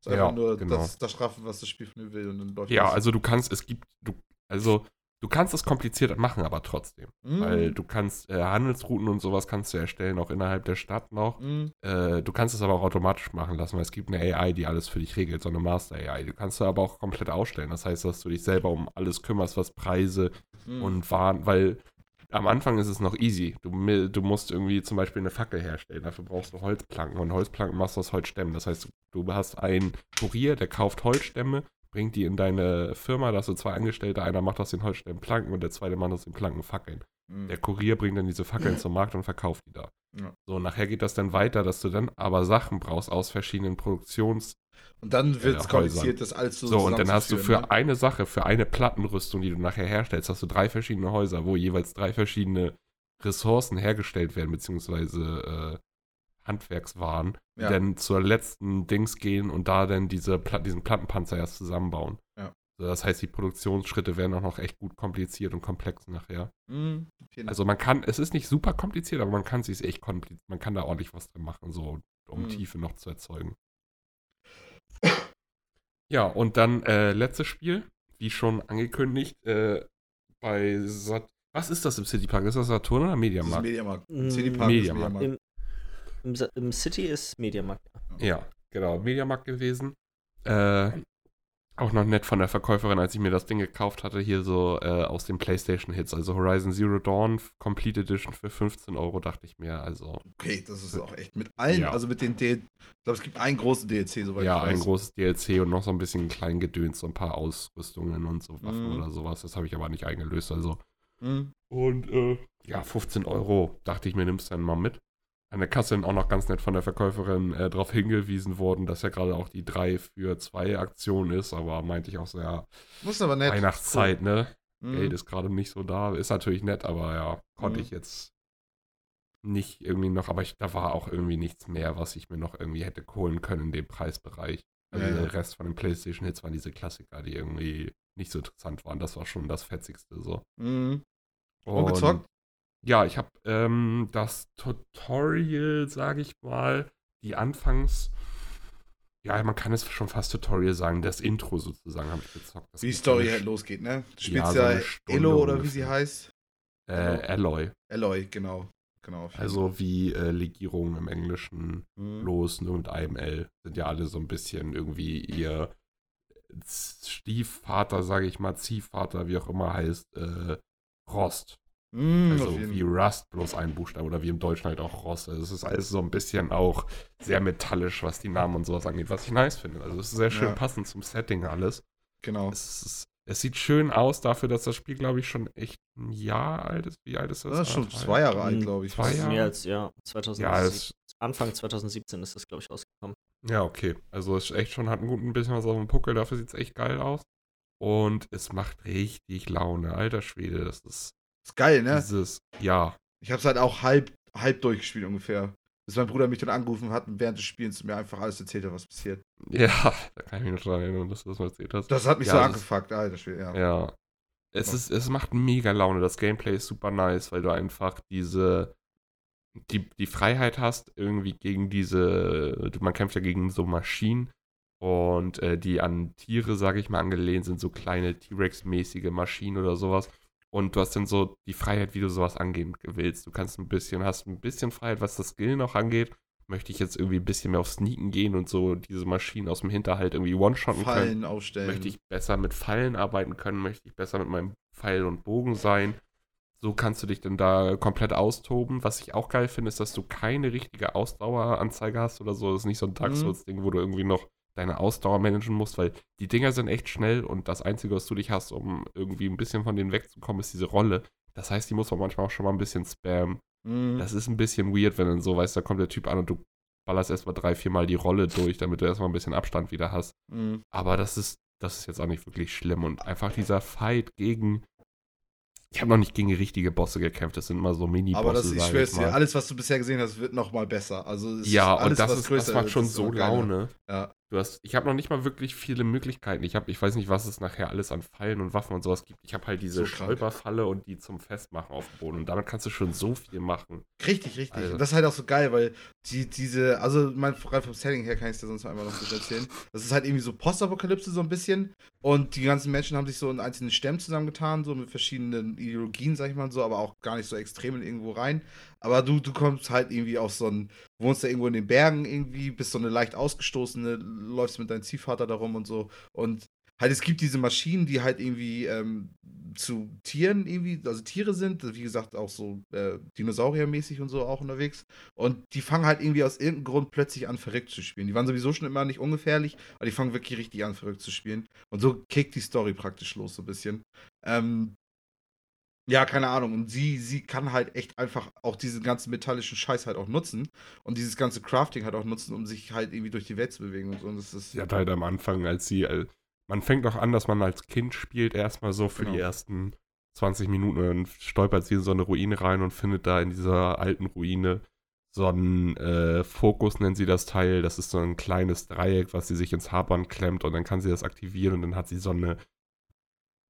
Speaker 2: Es ist
Speaker 3: Ja,
Speaker 2: einfach nur
Speaker 3: genau.
Speaker 2: das, das Strafen, was das Spiel von mir will und dann läuft
Speaker 3: ja,
Speaker 2: das.
Speaker 3: also du kannst, es gibt, du, also du kannst es kompliziert machen, aber trotzdem.
Speaker 2: Mhm.
Speaker 3: Weil du kannst äh, Handelsrouten und sowas kannst du erstellen, auch innerhalb der Stadt noch.
Speaker 2: Mhm.
Speaker 3: Äh, du kannst es aber auch automatisch machen lassen, weil es gibt eine AI, die alles für dich regelt, so eine Master-AI. Du kannst du aber auch komplett ausstellen. Das heißt, dass du dich selber um alles kümmerst, was Preise
Speaker 2: Mhm.
Speaker 3: und Waren, weil am Anfang ist es noch easy. Du, du musst irgendwie zum Beispiel eine Fackel herstellen. Dafür brauchst du Holzplanken und Holzplanken machst du aus Holzstämmen. Das heißt, du hast einen Kurier, der kauft Holzstämme, bringt die in deine Firma, da hast du zwei Angestellte, einer macht aus den Holzstämmen Planken und der zweite macht aus den Planken Fackeln.
Speaker 2: Mhm.
Speaker 3: Der Kurier bringt dann diese Fackeln zum Markt und verkauft die da.
Speaker 2: Ja.
Speaker 3: So, nachher geht das dann weiter, dass du dann aber Sachen brauchst aus verschiedenen Produktions-
Speaker 2: Und dann wird es
Speaker 3: äh,
Speaker 2: kompliziert, das alles so
Speaker 3: so, und dann hast du für
Speaker 2: ne?
Speaker 3: eine Sache, für eine Plattenrüstung, die du nachher herstellst, hast du drei verschiedene Häuser, wo jeweils drei verschiedene Ressourcen hergestellt werden, beziehungsweise äh, Handwerkswaren, die
Speaker 2: Ja.
Speaker 3: dann zur letzten Dings gehen und da dann diese Pla diesen Plattenpanzer erst zusammenbauen.
Speaker 2: Ja.
Speaker 3: So, das heißt, die Produktionsschritte werden auch noch echt gut kompliziert und komplex nachher.
Speaker 2: Mhm.
Speaker 3: Also man kann, es ist nicht super kompliziert, aber man kann es sich echt kompliziert, man kann da ordentlich was drin machen, so um
Speaker 2: Mhm.
Speaker 3: Tiefe noch zu erzeugen. Ja, und dann äh, letztes Spiel, wie schon angekündigt, äh, bei Sat Was ist das im Citypark? Ist das Saturn oder
Speaker 2: Das ist
Speaker 3: Mediamarkt?
Speaker 2: Mediamarkt.
Speaker 1: Mm,
Speaker 2: Citypark
Speaker 3: Mediamarkt.
Speaker 2: ist Mediamarkt.
Speaker 1: Im, im, Im City ist Mediamarkt.
Speaker 3: Ja, genau, Mediamarkt gewesen. Äh, auch noch nett von der Verkäuferin, als ich mir das Ding gekauft hatte, hier so äh, aus den PlayStation-Hits, also Horizon Zero Dawn Complete Edition für 15 Euro, dachte ich mir, also
Speaker 2: Okay, das ist auch echt mit allen,
Speaker 3: Ja.
Speaker 2: also mit den DLC. Ich glaube, es gibt einen großen DLC, soweit
Speaker 3: ja,
Speaker 2: ich
Speaker 3: ein
Speaker 2: weiß.
Speaker 3: großes DLC und noch so ein bisschen klein gedöns, so ein paar Ausrüstungen und so Waffen
Speaker 2: Mhm.
Speaker 3: oder sowas. Das habe ich aber nicht eingelöst, also.
Speaker 2: Mhm.
Speaker 3: Und äh, ja, 15 Euro, dachte ich mir, nimmst du dann mal mit. An der Kasse auch noch ganz nett von der Verkäuferin äh, darauf hingewiesen worden, dass ja gerade auch die 3 für 2 Aktion ist, aber meinte ich auch so, ja,
Speaker 2: ist aber nett.
Speaker 3: Weihnachtszeit, ne?
Speaker 2: Cool.
Speaker 3: Geld ist gerade nicht so da. Ist natürlich nett, aber ja, konnte
Speaker 2: Mhm.
Speaker 3: ich jetzt nicht irgendwie noch, aber ich, da war auch irgendwie nichts mehr, was ich mir noch irgendwie hätte holen können in dem Preisbereich. Also
Speaker 2: Ja, ja.
Speaker 3: der Rest von den PlayStation-Hits waren diese Klassiker, die irgendwie nicht so interessant waren. Das war schon das Fetzigste so.
Speaker 2: Mhm. Und gezockt?
Speaker 3: Ja, ich habe ähm, das Tutorial, sage ich mal, die Anfangs, ja, man kann es schon fast Tutorial sagen, das Intro sozusagen habe ich gezockt. Das
Speaker 2: Wie die Story halt losgeht, ne? Du
Speaker 3: Ja,
Speaker 2: spielst
Speaker 3: so
Speaker 2: ja,
Speaker 3: eine Stunde
Speaker 2: Elo oder wie sie heißt.
Speaker 3: Äh, Alloy.
Speaker 2: Alloy, genau. genau
Speaker 3: Also wie äh, Legierungen im Englischen.
Speaker 2: Mhm.
Speaker 3: Losen und IML sind ja alle so ein bisschen irgendwie ihr Stiefvater, sage ich mal, Ziehvater, wie auch immer heißt, äh, Rost.
Speaker 2: Mhm,
Speaker 3: Also wie Rust, bloß ein Buchstabe oder wie im Deutschen halt auch Rost. Also es ist alles so ein bisschen auch sehr metallisch, was die Namen und sowas angeht, was ich nice finde. Also es ist sehr schön
Speaker 2: Ja.
Speaker 3: passend zum Setting alles.
Speaker 2: Genau.
Speaker 3: Es ist, Es sieht schön aus dafür, dass das Spiel, glaube ich, schon echt ein Jahr alt ist. Wie alt ist das?
Speaker 2: Das ist schon
Speaker 3: Anderthalb?
Speaker 2: zwei Jahre alt, glaube ich.
Speaker 3: Zwei Jahre?
Speaker 1: mehr als, ja, 2017,
Speaker 3: Ja,
Speaker 1: Anfang 2017 ist das, glaube ich, rausgekommen.
Speaker 3: ja, okay. Also es ist echt schon, hat ein guten bisschen was auf dem Puckel, dafür sieht es echt geil aus. Und es macht richtig Laune. Alter Schwede, das ist
Speaker 2: Ist geil, ne?
Speaker 3: dieses, ja,
Speaker 2: Ich habe es halt auch halb, halb durchgespielt ungefähr. Bis mein Bruder mich dann angerufen hat und während des Spielens mir einfach alles erzählt hat, was passiert.
Speaker 3: ja, da kann ich mich noch dran erinnern, dass du das mal erzählt hast.
Speaker 2: Das hat mich
Speaker 3: Ja,
Speaker 2: so
Speaker 3: das-
Speaker 2: angefuckt, alter Schwede, ja.
Speaker 3: Ja. Es, ist, es macht mega Laune. Das Gameplay ist super nice, weil du einfach diese. Die, die Freiheit hast, irgendwie gegen diese. Man kämpft ja gegen so Maschinen und äh, die an Tiere, sage ich mal, angelehnt sind, so kleine T-Rex-mäßige Maschinen oder sowas. Und du hast dann so die Freiheit, wie du sowas angehen willst. Du kannst ein bisschen, hast ein bisschen Freiheit, was das Skill noch angeht. Möchte ich jetzt irgendwie ein bisschen mehr auf Sneaken gehen und so diese Maschinen aus dem Hinterhalt irgendwie one-shotten können.
Speaker 2: Fallen aufstellen.
Speaker 3: Möchte ich besser mit Pfeilen arbeiten können? Möchte ich besser mit meinem Pfeil und Bogen sein? So kannst du dich dann da komplett austoben. Was ich auch geil finde, ist, dass du keine richtige Ausdaueranzeige hast oder so. Das ist nicht so ein Dark
Speaker 2: Mhm.
Speaker 3: Souls-Ding, wo du irgendwie noch deine Ausdauer managen musst, weil die Dinger sind echt schnell und das Einzige, was du dich hast, um irgendwie ein bisschen von denen wegzukommen, ist diese Rolle. Das heißt, die muss man manchmal auch schon mal ein bisschen spammen.
Speaker 2: Mhm.
Speaker 3: Das ist ein bisschen weird, wenn dann so, weißt, da kommt der Typ an und du ballerst erstmal drei, vier Mal die Rolle durch, damit du erstmal ein bisschen Abstand wieder hast.
Speaker 2: Mhm.
Speaker 3: Aber das ist, das ist jetzt auch nicht wirklich schlimm. Und einfach dieser Fight gegen. Ich habe noch nicht gegen richtige Bosse gekämpft. Das sind immer so Mini-Bosse.
Speaker 2: Aber das, ich schwör's dir, alles, was du bisher gesehen hast, wird noch mal besser. Also
Speaker 3: Ja,
Speaker 2: alles,
Speaker 3: und das,
Speaker 2: was
Speaker 3: ist, das macht schon so
Speaker 2: geiler.
Speaker 3: Laune.
Speaker 2: Ja.
Speaker 3: Du hast, ich habe noch nicht mal wirklich viele Möglichkeiten. Ich, hab, ich weiß nicht, was es nachher alles an Pfeilen und Waffen und sowas gibt. Ich habe halt diese
Speaker 2: So.
Speaker 3: Stolperfalle und die zum Festmachen auf dem Boden. Und damit kannst du schon so viel machen.
Speaker 2: Richtig, richtig.
Speaker 3: Also-
Speaker 2: Und das ist halt auch so geil, weil die, diese, also mein, rein vom Setting her kann ich es dir sonst einmal noch kurz erzählen. Das ist halt irgendwie so Postapokalypse so ein bisschen. Und die ganzen Menschen haben sich so in einzelnen Stämmen zusammengetan, so mit verschiedenen Ideologien, sag ich mal so, aber auch gar nicht so extrem in irgendwo rein. Aber du, du kommst halt irgendwie auf so ein, wohnst da irgendwo in den Bergen irgendwie, bist so eine leicht ausgestoßene, läufst mit deinem Ziehvater darum und so. Und halt, es gibt diese Maschinen, die halt irgendwie ähm, zu Tieren irgendwie, also Tiere sind, wie gesagt, auch so äh, Dinosauriermäßig und so auch unterwegs. Und die fangen halt irgendwie aus irgendeinem Grund plötzlich an, verrückt zu spielen. Die waren sowieso schon immer nicht ungefährlich, aber die fangen wirklich richtig an, verrückt zu spielen. Und so kickt die Story praktisch los, so ein bisschen. Ähm, ja, keine Ahnung. Und sie, sie kann halt echt einfach auch diesen ganzen metallischen Scheiß halt auch nutzen und dieses ganze Crafting halt auch nutzen, um sich halt irgendwie durch die Welt zu bewegen und so. Und das ist
Speaker 3: Sie hat halt am Anfang, als sie. äh, Man fängt auch an, dass man als Kind spielt, erstmal so für
Speaker 2: Genau.
Speaker 3: die ersten 20 Minuten. Und dann stolpert sie in so eine Ruine rein und findet da in dieser alten Ruine so einen äh, Fokus, nennt sie das Teil. Das ist so ein kleines Dreieck, was sie sich ins Haarband klemmt und dann kann sie das aktivieren und dann hat sie so eine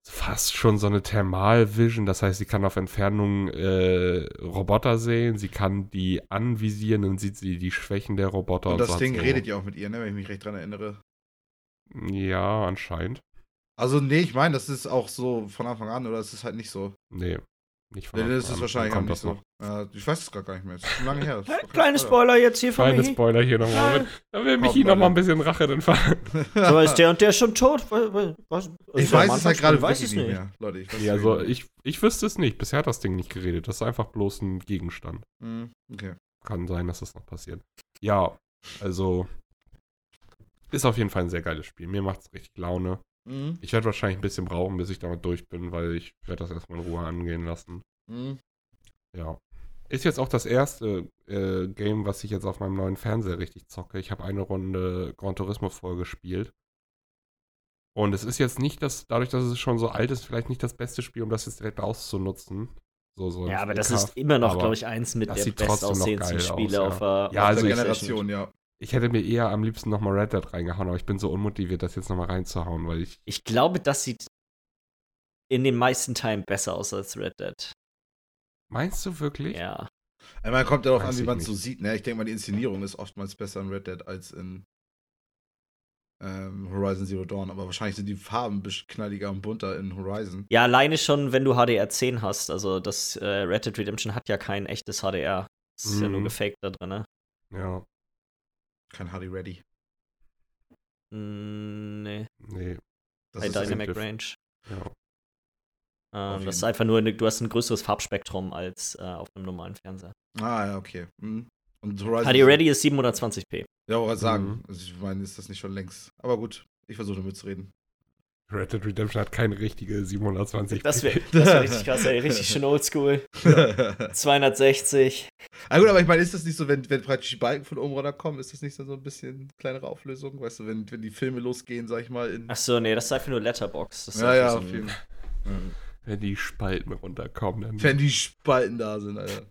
Speaker 3: fast schon so eine Thermalvision. Das heißt, sie kann auf Entfernung äh, Roboter sehen, sie kann die anvisieren, dann sieht sie die Schwächen der Roboter.
Speaker 2: und das
Speaker 3: so hat
Speaker 2: Ding
Speaker 3: so,
Speaker 2: redet ja auch mit ihr, ne, wenn ich mich recht dran erinnere.
Speaker 3: Ja, anscheinend.
Speaker 2: Also, nee, ich meine, das ist auch so von Anfang an, oder ist es halt nicht so?
Speaker 3: Nee, nicht von
Speaker 2: Nee, das ist wahrscheinlich nicht
Speaker 3: kommt
Speaker 2: so. Äh, ich weiß es gerade gar nicht mehr. Es ist schon lange her. Das
Speaker 1: Kleine Spoiler jetzt hier von
Speaker 3: Kleine
Speaker 1: mir.
Speaker 3: Spoiler hier nochmal. Da will Michi
Speaker 2: Komm,
Speaker 3: noch mal
Speaker 2: Leute.
Speaker 3: ein bisschen Rache dann fahren.
Speaker 1: So ist der und der schon tot. Was,
Speaker 2: Ich
Speaker 1: am
Speaker 2: weiß es halt gerade
Speaker 1: weiß es
Speaker 2: nicht mehr, Leute. Ich weiß
Speaker 3: Ja, also ich, ich wüsste es nicht. Bisher hat das Ding nicht geredet. Das ist einfach bloß ein Gegenstand.
Speaker 2: Mhm, Okay.
Speaker 3: Kann sein, dass das noch passiert. Ja, also ist auf jeden Fall ein sehr geiles Spiel. Mir macht es richtig Laune.
Speaker 2: Mhm.
Speaker 3: Ich werde wahrscheinlich ein bisschen brauchen, bis ich damit durch bin, weil ich werde das erstmal in Ruhe angehen lassen.
Speaker 2: Mhm.
Speaker 3: Ja. Ist jetzt auch das erste äh, Game, was ich jetzt auf meinem neuen Fernseher richtig zocke. Ich habe eine Runde Gran Turismo vorgespielt. Und es ist jetzt nicht das, dadurch, dass es schon so alt ist, vielleicht nicht das beste Spiel, um das jetzt direkt auszunutzen. So, so
Speaker 1: Ja, aber das
Speaker 3: 4K.
Speaker 1: ist immer noch, glaube ich, eins mit der bestaussehendsten
Speaker 3: aus,
Speaker 1: Spiele
Speaker 3: ja.
Speaker 1: auf, äh,
Speaker 3: Ja,
Speaker 1: auf
Speaker 3: also
Speaker 2: der
Speaker 3: ich-
Speaker 2: Generation, ja.
Speaker 3: Ich hätte mir eher am liebsten nochmal Red Dead reingehauen, aber ich bin so unmotiviert, das jetzt nochmal reinzuhauen, weil ich.
Speaker 1: Ich glaube, das sieht in den meisten Teilen besser aus als Red Dead.
Speaker 3: Meinst du wirklich?
Speaker 1: Ja.
Speaker 2: Ich meine, kommt darauf
Speaker 3: Weiß
Speaker 2: an, wie man es so sieht. Ne? Ich denke mal, die Inszenierung ist oftmals besser in Red Dead als in ähm, Horizon Zero Dawn. Aber wahrscheinlich sind die Farben ein bisschen knalliger und bunter in Horizon.
Speaker 1: Ja, alleine schon, wenn du HDR 10 hast. Also das äh, Red Dead Redemption hat ja kein echtes HDR. Das ist ja nur
Speaker 3: Mhm.
Speaker 1: gefaked da drin, ne?
Speaker 3: Ja,
Speaker 2: Kein Hardy Ready.
Speaker 1: Mm, nee.
Speaker 3: nee.
Speaker 2: Das ist
Speaker 1: Dynamic
Speaker 3: Diff-
Speaker 1: Range.
Speaker 3: Ja.
Speaker 1: Ähm, das ist einfach nur, du hast ein größeres Farbspektrum als äh, auf einem normalen Fernseher.
Speaker 2: Ah, ja, okay. Mhm. Und Horizon.
Speaker 1: HD Ready ist 720p.
Speaker 2: Ja, wollte gerade sagen.
Speaker 3: Mhm.
Speaker 2: Also ich meine, ist das nicht schon längst. Aber gut, ich versuche mitzureden.
Speaker 3: Red Dead Redemption hat keine richtige 720.
Speaker 1: Das wäre wär richtig krass, ey. Richtig schön oldschool. 260.
Speaker 2: Ah gut, aber ich meine, ist das nicht so, wenn, wenn praktisch die Balken von oben runterkommen, ist das nicht so ein bisschen kleinere Auflösung? Weißt du, wenn, wenn die Filme losgehen, sag ich mal, in.
Speaker 1: Ach so, nee, das ist einfach nur Letterbox. Das ist
Speaker 2: ja, ja,
Speaker 1: so
Speaker 2: auf jeden Fall.
Speaker 3: Wenn die Spalten runterkommen, dann.
Speaker 2: Wenn die Spalten da sind, Alter.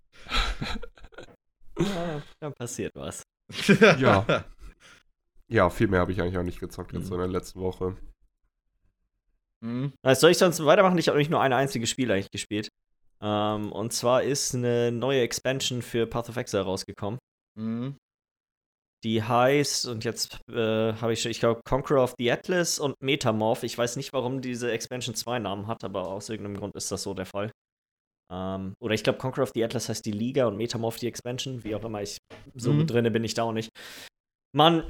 Speaker 1: Ja, da passiert was.
Speaker 3: Ja. Ja, viel mehr habe ich eigentlich auch nicht gezockt jetzt
Speaker 1: Mhm.
Speaker 3: so in der letzten Woche.
Speaker 2: Mhm.
Speaker 1: Also soll ich sonst weitermachen? Ich habe nämlich nur ein einziges Spiel eigentlich gespielt. Ähm, und zwar ist eine neue Expansion für Path of Exile rausgekommen.
Speaker 2: Mhm.
Speaker 1: Die heißt, und jetzt äh, habe ich schon, ich glaube, Conqueror of the Atlas und Metamorph. Ich weiß nicht, warum diese Expansion zwei Namen hat, aber aus irgendeinem Grund ist das so der Fall. Ähm, oder ich glaube, Conqueror of the Atlas heißt die Liga und Metamorph die Expansion. Wie auch immer, ich so
Speaker 2: Mhm.
Speaker 1: drinne bin ich da auch nicht. Mann,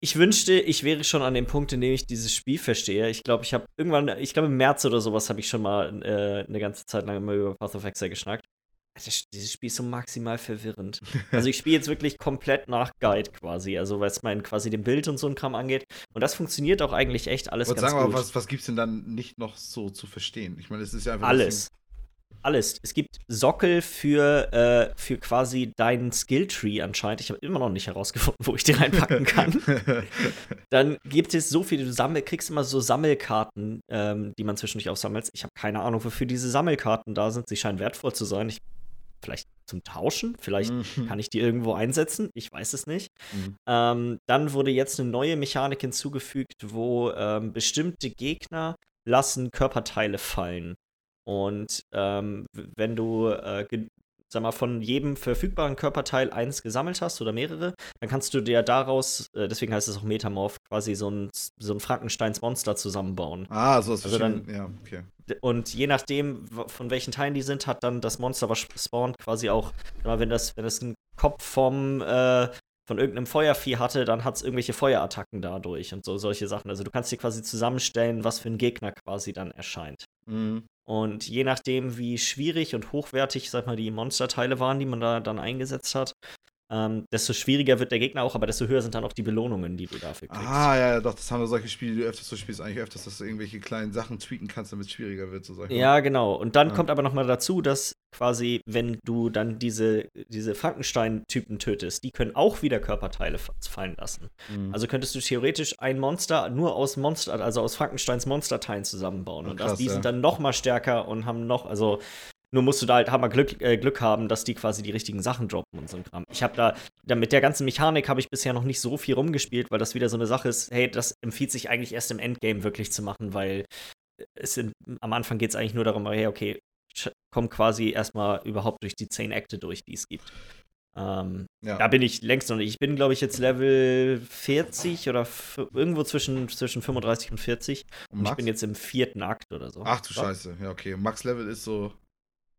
Speaker 1: ich wünschte, ich wäre schon an dem Punkt, in dem ich dieses Spiel verstehe. Ich glaube, ich habe irgendwann, ich glaube im März oder sowas, habe ich schon mal äh, eine ganze Zeit lang immer über Path of Exile geschnackt. Das, dieses Spiel ist so maximal verwirrend. Also ich spiele jetzt wirklich komplett nach Guide quasi, also was mein quasi dem Bild und so ein Kram angeht. Und das funktioniert auch eigentlich echt alles
Speaker 2: Ich wollte
Speaker 1: ganz
Speaker 2: sagen, aber
Speaker 1: gut.
Speaker 2: was, was gibt's denn dann nicht noch so zu verstehen? Ich meine, es ist ja einfach.
Speaker 1: alles. Alles. Es gibt Sockel für, äh, für quasi deinen Skilltree anscheinend. Ich habe immer noch nicht herausgefunden, wo ich die reinpacken kann. Dann gibt es so viele, du sammel, kriegst immer so Sammelkarten, ähm, die man zwischendurch aufsammelt. Ich habe keine Ahnung, wofür diese Sammelkarten da sind. Sie scheinen wertvoll zu sein. Ich, vielleicht zum Tauschen, vielleicht
Speaker 2: Mhm.
Speaker 1: kann ich die irgendwo einsetzen. Ich weiß es nicht.
Speaker 2: Mhm.
Speaker 1: Ähm, dann wurde jetzt eine neue Mechanik hinzugefügt, wo ähm, bestimmte Gegner lassen Körperteile fallen. Und ähm, wenn du, äh, sag mal, von jedem verfügbaren Körperteil eins gesammelt hast oder mehrere, dann kannst du dir daraus, äh, deswegen heißt es auch Metamorph, quasi so ein, so ein Frankensteins Monster zusammenbauen.
Speaker 2: Ah, so was
Speaker 1: Also dann-
Speaker 2: Ja, okay.
Speaker 1: Und je nachdem, von welchen Teilen die sind, hat dann das Monster, was spawnt, quasi auch, sag mal, wenn das, wenn das einen Kopf vom, äh, von irgendeinem Feuervieh hatte, dann hat es irgendwelche Feuerattacken dadurch und so solche Sachen. Also du kannst dir quasi zusammenstellen, was für ein Gegner quasi dann erscheint.
Speaker 2: Mhm.
Speaker 1: Und je nachdem, wie schwierig und hochwertig, sag mal, die Monsterteile waren, die man da dann eingesetzt hat, ähm, desto schwieriger wird der Gegner auch, aber desto höher sind dann auch die Belohnungen, die du dafür kriegst.
Speaker 2: Ah, ja, ja, doch, das haben wir solche Spiele, die du öfters so spielst, eigentlich öfters, dass du irgendwelche kleinen Sachen tweaken kannst, damit es schwieriger wird, so sag mal.
Speaker 1: Ja, genau. Und dann
Speaker 2: Ja.
Speaker 1: kommt aber noch mal dazu, dass quasi, wenn du dann diese, diese Frankenstein-Typen tötest, die können auch wieder Körperteile fa- fallen lassen.
Speaker 2: Mhm.
Speaker 1: Also könntest du theoretisch ein Monster nur aus Monster, also aus Frankensteins Monsterteilen zusammenbauen. Und
Speaker 2: krass,
Speaker 1: das, die
Speaker 2: ja.
Speaker 1: sind dann noch mal stärker und haben noch, also nur musst du da halt hammer Glück, äh, Glück haben, dass die quasi die richtigen Sachen droppen und so ein Kram. Ich habe da, da, mit der ganzen Mechanik habe ich bisher noch nicht so viel rumgespielt, weil das wieder so eine Sache ist, hey, das empfiehlt sich eigentlich erst im Endgame wirklich zu machen, weil es sind, am Anfang geht es eigentlich nur darum, hey, okay, komm quasi erstmal überhaupt durch die zehn Akte durch, die es gibt. Ähm,
Speaker 2: ja.
Speaker 1: da bin ich längst noch nicht. Ich bin, glaube ich, jetzt Level 40 oder irgendwo zwischen, zwischen 35 und 40.
Speaker 2: Und
Speaker 1: Und ich
Speaker 2: Max?
Speaker 1: bin jetzt im vierten Akt oder so.
Speaker 2: Ach du Scheiße, ja, okay. Max-Level ist so 100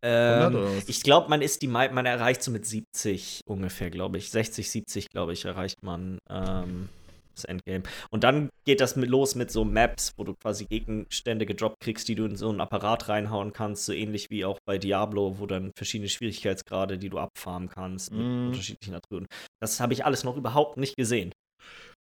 Speaker 1: Ähm, ich glaube, man ist die man erreicht so mit 70 ungefähr, glaube ich. 60, 70, glaube ich, erreicht man ähm, das Endgame. Und dann geht das mit, los mit so Maps, wo du quasi Gegenstände gedroppt kriegst, die du in so einen Apparat reinhauen kannst, so ähnlich wie auch bei Diablo, wo dann verschiedene Schwierigkeitsgrade, die du abfarmen kannst, mit
Speaker 2: Mm.
Speaker 1: unterschiedlichen Attributen. Das habe ich alles noch überhaupt nicht gesehen.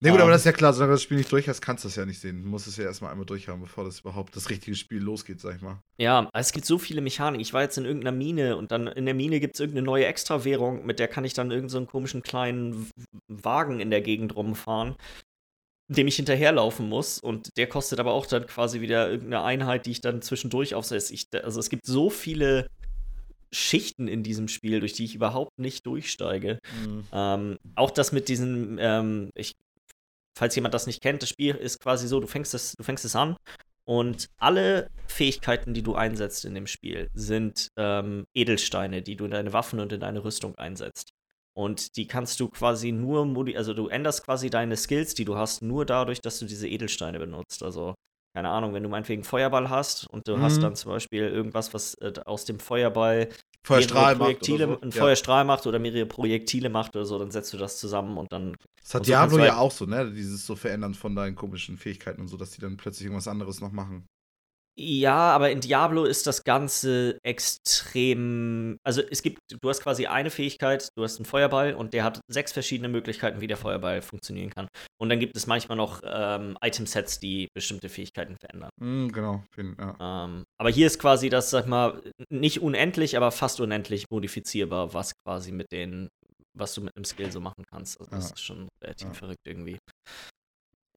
Speaker 2: Ne, gut, aber
Speaker 1: ähm,
Speaker 2: das ist ja klar, solange du das Spiel nicht durch hast, kannst du es ja nicht sehen. Du musst es ja erstmal einmal durchhaben, bevor das überhaupt das richtige Spiel losgeht, sag ich mal.
Speaker 1: Ja, es gibt so viele Mechaniken. Ich war jetzt in irgendeiner Mine und dann in der Mine gibt es irgendeine neue Extrawährung, mit der kann ich dann irgendeinen so einen komischen kleinen Wagen in der Gegend rumfahren, dem ich hinterherlaufen muss. Und der kostet aber auch dann quasi wieder irgendeine Einheit, die ich dann zwischendurch aufsetze. Ich, also es gibt so viele Schichten in diesem Spiel, durch die ich überhaupt nicht durchsteige. Ähm, auch das mit diesen, ähm, ich, falls jemand das nicht kennt, das Spiel ist quasi so, du fängst es, du fängst es an und alle Fähigkeiten, die du einsetzt in dem Spiel, sind ähm, Edelsteine, die du in deine Waffen und in deine Rüstung einsetzt. Und die kannst du quasi nur, modi also du änderst quasi deine Skills, die du hast, nur dadurch, dass du diese Edelsteine benutzt. Also, keine Ahnung, wenn du meinetwegen Feuerball hast und du hast
Speaker 2: Mhm.
Speaker 1: dann zum Beispiel irgendwas, was äh, aus dem Feuerball
Speaker 2: Feuerstrahl macht oder so.
Speaker 1: einen
Speaker 2: Ja.
Speaker 1: Feuerstrahl macht oder mehrere Projektile macht oder so, dann setzt du das zusammen und dann.
Speaker 2: Das hat
Speaker 1: so
Speaker 2: Diablo ja auch so, ne? Dieses so Verändern von deinen komischen Fähigkeiten und so, dass die dann plötzlich irgendwas anderes noch machen.
Speaker 1: Ja, aber in Diablo ist das Ganze extrem. Also es gibt, du hast quasi eine Fähigkeit, du hast einen Feuerball und der hat sechs verschiedene Möglichkeiten, wie der Feuerball funktionieren kann. Und dann gibt es manchmal noch ähm, Item-Sets, die bestimmte Fähigkeiten verändern.
Speaker 2: Mm, genau, ja.
Speaker 1: Ähm, aber hier ist quasi das, sag mal, nicht unendlich, aber fast unendlich modifizierbar, was quasi mit den, was du mit einem Skill so machen kannst. Also das
Speaker 2: Ja.
Speaker 1: ist schon relativ
Speaker 2: Ja.
Speaker 1: verrückt irgendwie.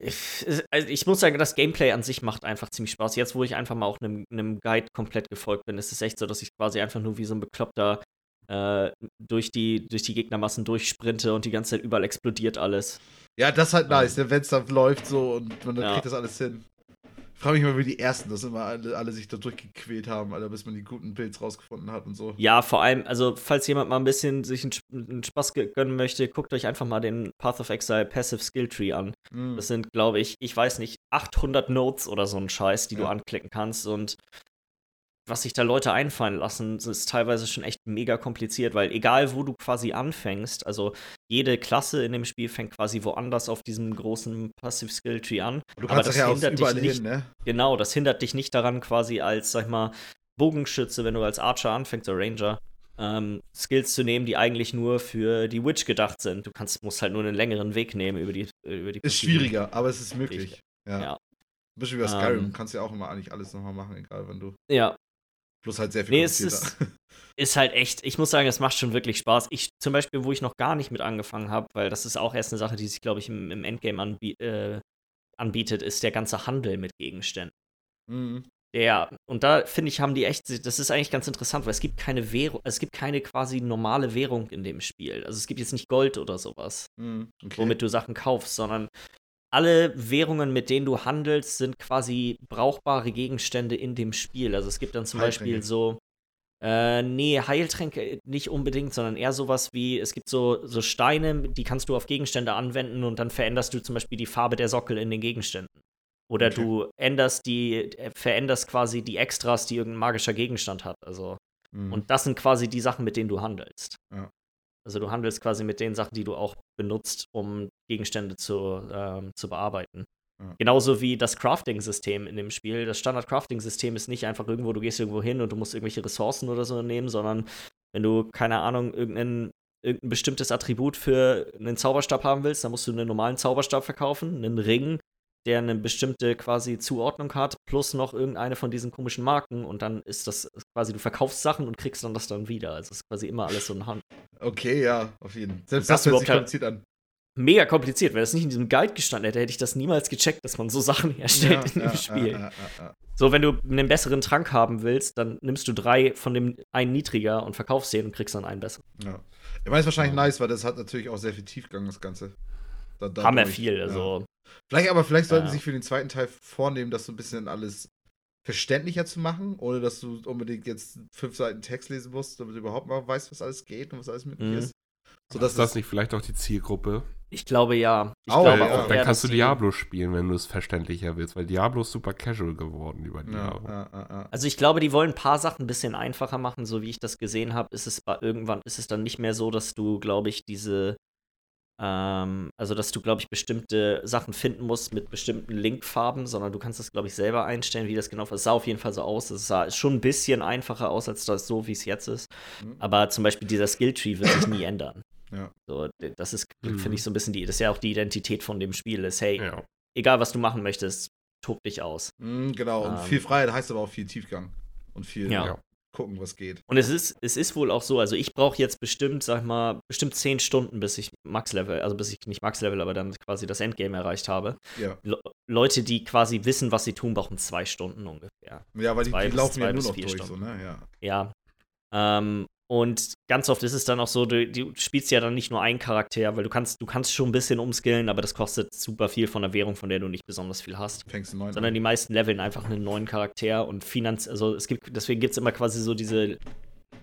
Speaker 1: Ich, also ich muss sagen, das Gameplay an sich macht einfach ziemlich Spaß. Jetzt, wo ich einfach mal auch einem, einem Guide komplett gefolgt bin, ist es echt so, dass ich quasi einfach nur wie so ein Bekloppter äh, durch, die, durch die Gegnermassen durchsprinte und die ganze Zeit überall explodiert alles.
Speaker 2: Ja, das ist halt nice, wenn es dann läuft so und man dann
Speaker 1: Ja.
Speaker 2: kriegt das alles hin. Ich frage mich mal, wie die ersten, dass immer alle, alle sich da durchgequält haben, Alter, bis man die guten Builds rausgefunden hat und so.
Speaker 1: Ja, vor allem, also falls jemand mal ein bisschen sich einen, einen Spaß gönnen möchte, guckt euch einfach mal den Path of Exile Passive Skill Tree an.
Speaker 2: Mm.
Speaker 1: Das sind, glaube ich, ich weiß nicht, 800 Notes oder so ein Scheiß, die du
Speaker 2: Ja.
Speaker 1: anklicken kannst. Und was sich da Leute einfallen lassen, ist teilweise schon echt mega kompliziert, weil egal wo du quasi anfängst, also jede Klasse in dem Spiel fängt quasi woanders auf diesem großen Passive Skill Tree an.
Speaker 2: Du
Speaker 1: aber
Speaker 2: kannst
Speaker 1: das
Speaker 2: ja auch
Speaker 1: hindert dich nicht-
Speaker 2: hin, ne?
Speaker 1: Genau, das hindert dich nicht daran, quasi als, sag ich mal, Bogenschütze, wenn du als Archer anfängst oder Ranger, ähm, Skills zu nehmen, die eigentlich nur für die Witch gedacht sind. Du kannst, musst halt nur einen längeren Weg nehmen über die. Über die
Speaker 2: Ist schwieriger, aber es ist möglich. Ja.
Speaker 1: Ja.
Speaker 2: Ein bisschen wie bei Skyrim,
Speaker 1: Ähm.
Speaker 2: kannst ja auch immer eigentlich alles nochmal machen, egal wann du.
Speaker 1: Ja,
Speaker 2: Bloß halt sehr viel
Speaker 1: Nee, es
Speaker 2: komplizierter.
Speaker 1: ist halt echt, ich muss sagen, es macht schon wirklich Spaß. Ich zum Beispiel, wo ich noch gar nicht mit angefangen habe, weil das ist auch erst eine Sache, die sich, glaube ich, im, im Endgame anbie äh, anbietet, ist der ganze Handel mit Gegenständen.
Speaker 2: Mhm.
Speaker 1: Der, und da finde ich, haben die echt, das ist eigentlich ganz interessant, weil es gibt keine Währung, es gibt keine quasi normale Währung in dem Spiel. Also es gibt jetzt nicht Gold oder sowas,
Speaker 2: Mhm. Okay.
Speaker 1: womit du Sachen kaufst, sondern alle Währungen, mit denen du handelst, sind quasi brauchbare Gegenstände in dem Spiel. Also es gibt dann zum
Speaker 2: Heiltränke.
Speaker 1: Beispiel so, äh, nee, Heiltränke nicht unbedingt, sondern eher sowas wie, es gibt so, so Steine, die kannst du auf Gegenstände anwenden und dann veränderst du zum Beispiel die Farbe der Sockel in den Gegenständen. Oder
Speaker 2: Okay.
Speaker 1: du änderst die, äh, veränderst quasi die Extras, die irgendein magischer Gegenstand hat. Also,
Speaker 2: Mhm.
Speaker 1: und das sind quasi die Sachen, mit denen du handelst.
Speaker 2: Ja.
Speaker 1: Also du handelst quasi mit den Sachen, die du auch benutzt, um Gegenstände zu, ähm, zu bearbeiten.
Speaker 2: Ja.
Speaker 1: Genauso wie das Crafting-System in dem Spiel. Das Standard-Crafting-System ist nicht einfach irgendwo, du gehst irgendwo hin und du musst irgendwelche Ressourcen oder so nehmen, sondern wenn du, keine Ahnung, irgendein, irgendein bestimmtes Attribut für einen Zauberstab haben willst, dann musst du einen normalen Zauberstab verkaufen, einen Ring, der eine bestimmte quasi Zuordnung hat, plus noch irgendeine von diesen komischen Marken und dann ist das quasi, du verkaufst Sachen und kriegst dann das dann wieder. Also es ist quasi immer alles so ein Hand.
Speaker 2: Okay, ja, auf jeden Fall. Selbst
Speaker 1: Das
Speaker 2: das hört sich kompliziert an.
Speaker 1: Mega kompliziert. Wenn das nicht in diesem Guide gestanden hätte, hätte ich das niemals gecheckt, dass man so Sachen herstellt in dem Spiel.
Speaker 2: Ja, ja, ja.
Speaker 1: So, wenn du einen besseren Trank haben willst, dann nimmst du drei von dem einen niedriger und verkaufst den und kriegst dann einen besseren.
Speaker 2: ja. Ich meine, es ist wahrscheinlich nice, weil das hat natürlich auch sehr viel Tiefgang, das Ganze. Da- dadurch,
Speaker 1: Hammer viel,
Speaker 2: ja.
Speaker 1: also.
Speaker 2: Vielleicht, aber vielleicht sollten
Speaker 1: Ja.
Speaker 2: sie sich für den zweiten Teil vornehmen, das so ein bisschen alles verständlicher zu machen, ohne dass du unbedingt jetzt fünf Seiten Text lesen musst, damit du überhaupt mal weißt, was alles geht und was alles möglich
Speaker 1: Mhm.
Speaker 2: ist. So dass
Speaker 3: ist das nicht vielleicht auch die Zielgruppe?
Speaker 1: Ich glaube ja. Ich
Speaker 2: Auch,
Speaker 1: glaube
Speaker 2: ja.
Speaker 1: auch
Speaker 3: dann kannst du Diablo spielen, wenn du es verständlicher willst, weil Diablo ist super casual geworden über die
Speaker 2: ja, ja, ja, ja.
Speaker 1: Also ich glaube, die wollen ein paar Sachen ein bisschen einfacher machen, so wie ich das gesehen habe, ist es bei- irgendwann ist es dann nicht mehr so, dass du, glaube ich, diese ähm, also dass du, glaube ich, bestimmte Sachen finden musst mit bestimmten Linkfarben, sondern du kannst das, glaube ich, selber einstellen, wie das genau ist. Es sah auf jeden Fall so aus. Es sah schon ein bisschen einfacher aus, als das so, wie es jetzt ist.
Speaker 2: Mhm.
Speaker 1: Aber zum Beispiel dieser Skilltree wird sich nie ändern.
Speaker 2: Ja.
Speaker 1: So, das ist,
Speaker 3: Mhm.
Speaker 1: finde ich, so ein bisschen die, das ist ja auch die Identität von dem Spiel, ist, hey,
Speaker 3: Ja.
Speaker 1: egal was du machen möchtest, tob dich aus.
Speaker 2: Mhm, genau, und
Speaker 1: Ähm.
Speaker 2: viel Freiheit heißt aber auch viel Tiefgang. Und viel
Speaker 1: Ja.
Speaker 2: Gucken, was geht.
Speaker 1: Und es ist, es ist wohl auch so, also ich brauche jetzt bestimmt, sag mal, bestimmt zehn Stunden, bis ich Max-Level, also bis ich nicht Max-Level, aber dann quasi das Endgame erreicht habe.
Speaker 2: Ja,
Speaker 1: Le Leute, die quasi wissen, was sie tun, brauchen zwei Stunden ungefähr.
Speaker 2: ja weil die, die laufen ja nur noch durch, so,
Speaker 1: Stunden.
Speaker 2: ne? Ja.
Speaker 1: Ja. Ähm, und ganz oft ist es dann auch so, du, du spielst ja dann nicht nur einen Charakter, weil du kannst, du kannst schon ein bisschen umskillen, aber das kostet super viel von der Währung, von der du nicht besonders viel hast.
Speaker 2: Fängst du neun
Speaker 1: sondern die meisten leveln einfach einen neuen Charakter und Finanz, also es gibt, deswegen gibt es immer quasi so diese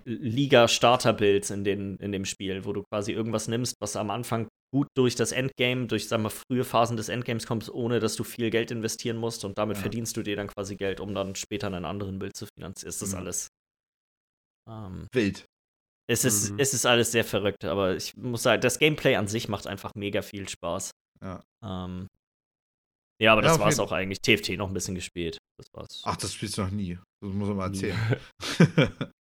Speaker 1: Liga-Starter-Builds in, den- in dem Spiel, wo du quasi irgendwas nimmst, was am Anfang gut durch das Endgame, durch, sagen wir, frühe Phasen des Endgames kommst, ohne dass du viel Geld investieren musst und damit
Speaker 2: Ja.
Speaker 1: verdienst du dir dann quasi Geld, um dann später einen anderen Build zu finanzieren. Ist das
Speaker 2: Mhm.
Speaker 1: alles. Ähm,
Speaker 2: Wild.
Speaker 1: Es, ist,
Speaker 3: Mhm.
Speaker 1: es ist alles sehr verrückt, aber ich muss sagen, das Gameplay an sich macht einfach mega viel Spaß.
Speaker 2: Ja.
Speaker 1: Ähm, Ja, aber
Speaker 2: Ja,
Speaker 1: das war's
Speaker 2: jeden-
Speaker 1: auch eigentlich. TFT noch ein bisschen gespielt. Das war's.
Speaker 2: Ach, das spielst du noch nie. Das muss man mal erzählen.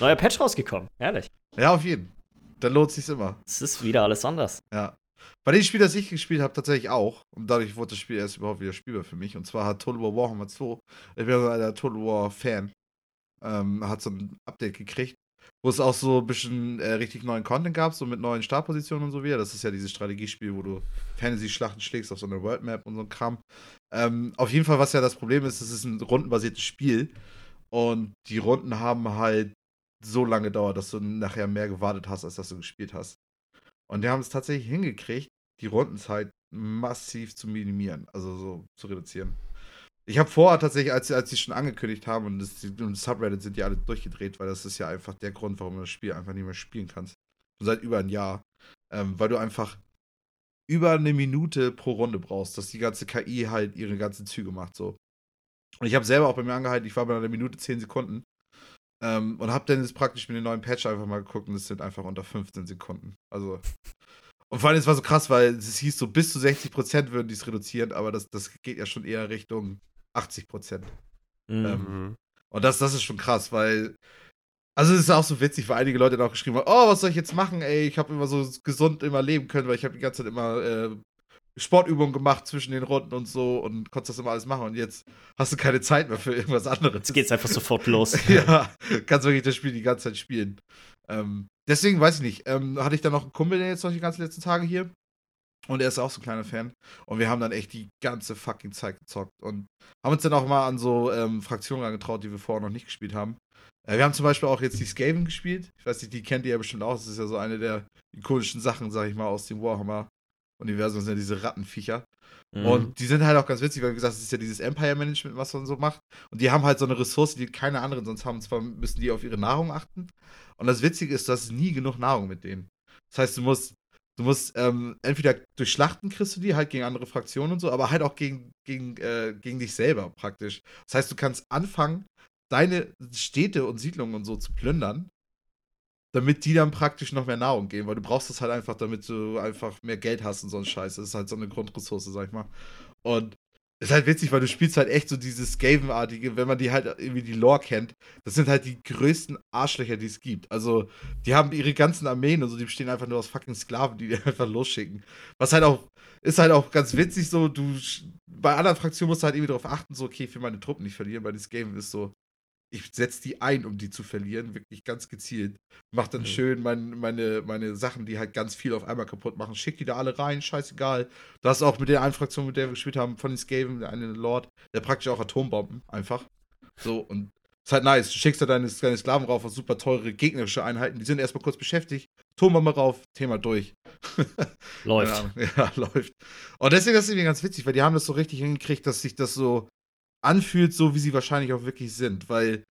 Speaker 1: Neuer Patch rausgekommen. Herrlich.
Speaker 2: ja, auf jeden. Dann lohnt sich's immer.
Speaker 1: Es ist wieder alles anders.
Speaker 2: Ja. Bei dem Spiel, das ich gespielt habe, tatsächlich auch. Und dadurch wurde das Spiel erst überhaupt wieder spielbar für mich. Und zwar hat Total War Warhammer 2, ich bin ja ein Total War Fan, ähm, hat so ein Update gekriegt, wo es auch so ein bisschen äh, richtig neuen Content gab, so mit neuen Startpositionen und so wieder. Das ist ja dieses Strategiespiel, wo du Fantasy-Schlachten schlägst auf so einer World Map und so ein Kram. Ähm, auf jeden Fall, was ja das Problem ist, es ist ein rundenbasiertes Spiel. Und die Runden haben halt so lange gedauert, dass du nachher mehr gewartet hast, als dass du gespielt hast. Und die haben es tatsächlich hingekriegt, die Rundenzeit massiv zu minimieren, also so zu reduzieren. Ich habe vorher tatsächlich, als, als sie schon angekündigt haben, und, das, und Subreddit sind die alle durchgedreht, weil das ist ja einfach der Grund, warum du das Spiel einfach nicht mehr spielen kannst. Schon seit über ein Jahr. Ähm, weil du einfach über eine Minute pro Runde brauchst, dass die ganze KI halt ihre ganzen Züge macht. So. Und ich habe selber auch bei mir angehalten, ich war bei einer Minute 10 Sekunden. Ähm, und habe dann jetzt praktisch mit dem neuen Patch einfach mal geguckt und es sind einfach unter 15 Sekunden. Also. Und vor allem, es war so krass, weil es hieß so, bis zu 60% würden die es reduzieren, aber das, das geht ja schon eher Richtung 80%.
Speaker 1: Mhm.
Speaker 2: Ähm. Und das, das ist schon krass, weil. Also es ist auch so witzig, weil einige Leute dann auch geschrieben haben, oh, was soll ich jetzt machen, ey, ich habe immer so gesund immer leben können, weil ich habe die ganze Zeit immer äh, Sportübungen gemacht zwischen den Runden und so und konntest das immer alles machen und jetzt hast du keine Zeit mehr für irgendwas anderes.
Speaker 1: Jetzt geht's einfach sofort los.
Speaker 2: ja, kannst wirklich das Spiel die ganze Zeit spielen. Ähm, deswegen weiß ich nicht. Ähm, hatte ich dann noch einen Kumpel, der jetzt noch die ganzen letzten Tage hier. Und er ist auch so ein kleiner Fan. Und wir haben dann echt die ganze fucking Zeit gezockt. Und haben uns dann auch mal an so ähm, Fraktionen angetraut, die wir vorher noch nicht gespielt haben. Äh, wir haben zum Beispiel auch jetzt die Skaven gespielt. Ich weiß nicht, die kennt ihr ja bestimmt auch. Das ist ja so eine der ikonischen Sachen, sag ich mal, aus dem Warhammer-Universum. Das sind ja diese Rattenviecher.
Speaker 1: Mhm.
Speaker 2: Und die sind halt auch ganz witzig, weil wie gesagt, es ist ja dieses Empire-Management, was man so macht. Und die haben halt so eine Ressource, die keine anderen sonst haben. Und zwar müssen die auf ihre Nahrung achten. Und das Witzige ist, du hast nie genug Nahrung mit denen. Das heißt, du musst, du musst ähm, entweder durch Schlachten kriegst du die, halt gegen andere Fraktionen und so, aber halt auch gegen, gegen, äh, gegen dich selber praktisch. Das heißt, du kannst anfangen, deine Städte und Siedlungen und so zu plündern, damit die dann praktisch noch mehr Nahrung geben, weil du brauchst das halt einfach, damit du einfach mehr Geld hast und so ein Scheiß. Das ist halt so eine Grundressource, sag ich mal. Und ist halt witzig, weil du spielst halt echt so dieses Skaven-artige, wenn man die halt irgendwie die Lore kennt, das sind halt die größten Arschlöcher, die es gibt. Also, die haben ihre ganzen Armeen und so, die bestehen einfach nur aus fucking Sklaven, die die einfach losschicken. Was halt auch, ist halt auch ganz witzig so, du, bei anderen Fraktionen musst du halt irgendwie darauf achten, so, okay, will meine Truppen nicht verlieren, weil das Game ist so, ich setze die ein, um die zu verlieren, wirklich ganz gezielt. Mach dann
Speaker 1: Mhm.
Speaker 2: schön mein, meine, meine Sachen, die halt ganz viel auf einmal kaputt machen. Schick die da alle rein, scheißegal. Du hast auch mit der einen Fraktion, mit der wir gespielt haben, von den Skaven, der eine Lord, der praktisch auch Atombomben, einfach. So, und ist halt nice. Du schickst da deine, deine Sklaven rauf auf super teure gegnerische Einheiten, die sind erstmal kurz beschäftigt. Atombombe rauf, Thema durch.
Speaker 1: Läuft.
Speaker 2: Ahnung. Ja, läuft. Und deswegen ist es irgendwie ganz witzig, weil die haben das so richtig hingekriegt, dass sich das so anfühlt, so wie sie wahrscheinlich auch wirklich sind. Weil,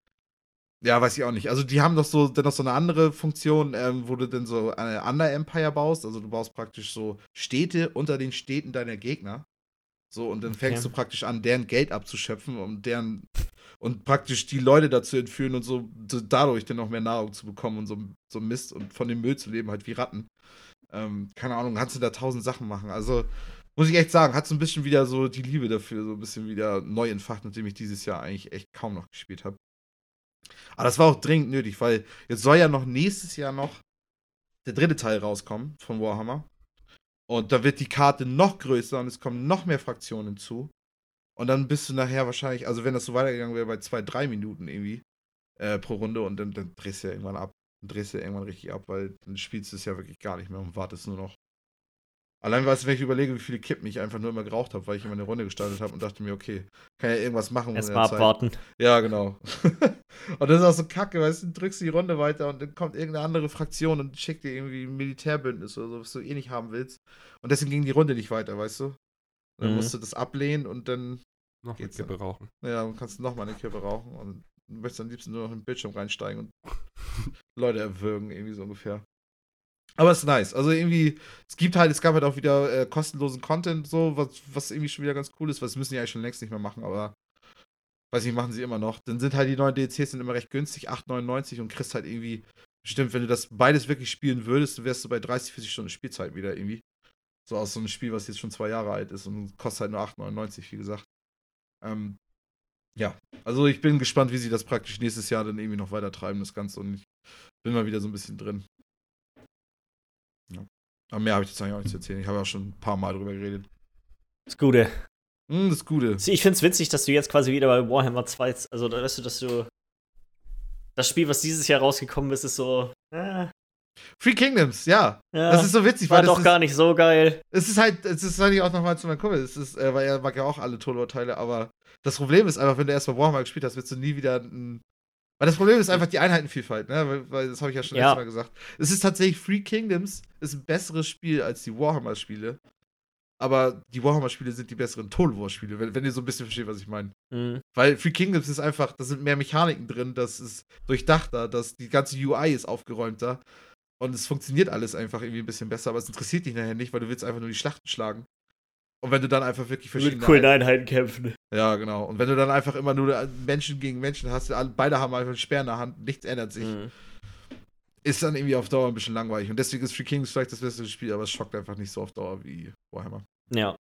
Speaker 2: ja, weiß ich auch nicht. Also die haben doch so dann noch so eine andere Funktion, ähm, wo du dann so eine Under Empire baust. Also du baust praktisch so Städte unter den Städten deiner Gegner. So, und dann fängst
Speaker 1: Okay.
Speaker 2: du praktisch an, deren Geld abzuschöpfen, um deren und praktisch die Leute dazu entführen und so, so dadurch dann noch mehr Nahrung zu bekommen und so, so Mist und von dem Müll zu leben, halt wie Ratten. Ähm, keine Ahnung, kannst du da tausend Sachen machen. Also, muss ich echt sagen, hat so ein bisschen wieder so die Liebe dafür, so ein bisschen wieder neu entfacht, nachdem ich dieses Jahr eigentlich echt kaum noch gespielt habe. Aber das war auch dringend nötig, weil jetzt soll ja noch nächstes Jahr noch der dritte Teil rauskommen von Warhammer. Und da wird die Karte noch größer und es kommen noch mehr Fraktionen hinzu. Und dann bist du nachher wahrscheinlich, also wenn das so weitergegangen wäre, bei zwei, drei Minuten irgendwie äh, pro Runde und dann, dann drehst du ja irgendwann ab. Dann drehst du ja irgendwann richtig ab, weil dann spielst du es ja wirklich gar nicht mehr und wartest nur noch. Allein weißt du, wenn ich überlege, wie viele Kippen ich einfach nur immer geraucht habe, weil ich immer eine Runde gestartet habe und dachte mir, okay, kann ja irgendwas machen.
Speaker 1: Erstmal abwarten.
Speaker 2: Ja, genau. und das ist auch so kacke, weißt du, du drückst die Runde weiter und dann kommt irgendeine andere Fraktion und schickt dir irgendwie ein Militärbündnis oder so, was du eh nicht haben willst. Und deswegen ging die Runde nicht weiter, weißt du? Dann
Speaker 1: Mhm.
Speaker 2: musst du das ablehnen und dann,
Speaker 3: Noch
Speaker 2: Geht's
Speaker 3: Kippe rauchen.
Speaker 2: ja, dann kannst du nochmal eine Kippe rauchen und möchtest am liebsten nur noch in den Bildschirm reinsteigen und Leute erwürgen, irgendwie so ungefähr. Aber es ist nice. Also irgendwie, es gibt halt, es gab halt auch wieder äh, kostenlosen Content, so, was, was irgendwie schon wieder ganz cool ist, was müssen die eigentlich schon längst nicht mehr machen, aber weiß nicht, machen sie immer noch. Dann sind halt die neuen DLCs sind immer recht günstig, 8,99 und kriegst halt irgendwie, bestimmt, wenn du das beides wirklich spielen würdest, wärst du bei 30, 40 Stunden Spielzeit wieder irgendwie. So aus so einem Spiel, was jetzt schon zwei Jahre alt ist und kostet halt nur 8,99, wie gesagt. Ähm, ja, also ich bin gespannt, wie sie das praktisch nächstes Jahr dann irgendwie noch weiter treiben, das Ganze. Und ich bin mal wieder so ein bisschen drin. Aber mehr habe ich jetzt eigentlich auch nicht zu erzählen. Ich habe ja schon ein paar Mal drüber geredet.
Speaker 1: Das Gute.
Speaker 2: Hm, das Gute.
Speaker 1: Ich finde es witzig, dass du jetzt quasi wieder bei Warhammer 2, also da weißt du, dass du das Spiel, was dieses Jahr rausgekommen ist, ist so. Äh,
Speaker 2: Free Kingdoms, ja.
Speaker 1: ja.
Speaker 2: Das ist so witzig,
Speaker 1: war doch
Speaker 2: das
Speaker 1: gar nicht so geil.
Speaker 2: ist, es ist halt, es ist eigentlich auch nochmal zu meinem Kumpel, es ist, äh, weil er mag ja auch alle Tolor-Teile, aber das Problem ist einfach, wenn du erstmal Warhammer gespielt hast, wirst du nie wieder ein. Weil das Problem ist einfach die Einheitenvielfalt, ne? Weil, weil das habe ich ja schon
Speaker 1: Ja.
Speaker 2: Mal gesagt. Es ist tatsächlich Free Kingdoms ist ein besseres Spiel als die Warhammer-Spiele. Aber die Warhammer-Spiele sind die besseren Total War-Spiele, wenn, wenn ihr so ein bisschen versteht, was ich meine.
Speaker 1: Mhm.
Speaker 2: Weil Free Kingdoms ist einfach, da sind mehr Mechaniken drin, das ist durchdachter, das, die ganze UI ist aufgeräumter. Und es funktioniert alles einfach irgendwie ein bisschen besser, aber es interessiert dich nachher nicht, weil du willst einfach nur die Schlachten schlagen. Und wenn du dann einfach wirklich
Speaker 1: Mit
Speaker 2: verschiedene.
Speaker 1: coolen Einheiten kämpfen.
Speaker 2: ja, genau. Und wenn du dann einfach immer nur Menschen gegen Menschen hast, beide haben einfach einen Speer in der Hand, nichts ändert sich,
Speaker 1: Mhm.
Speaker 2: ist dann irgendwie auf Dauer ein bisschen langweilig. Und deswegen ist Free Kingdoms vielleicht das beste Spiel, aber es schockt einfach nicht so auf Dauer wie Warhammer.
Speaker 1: Ja.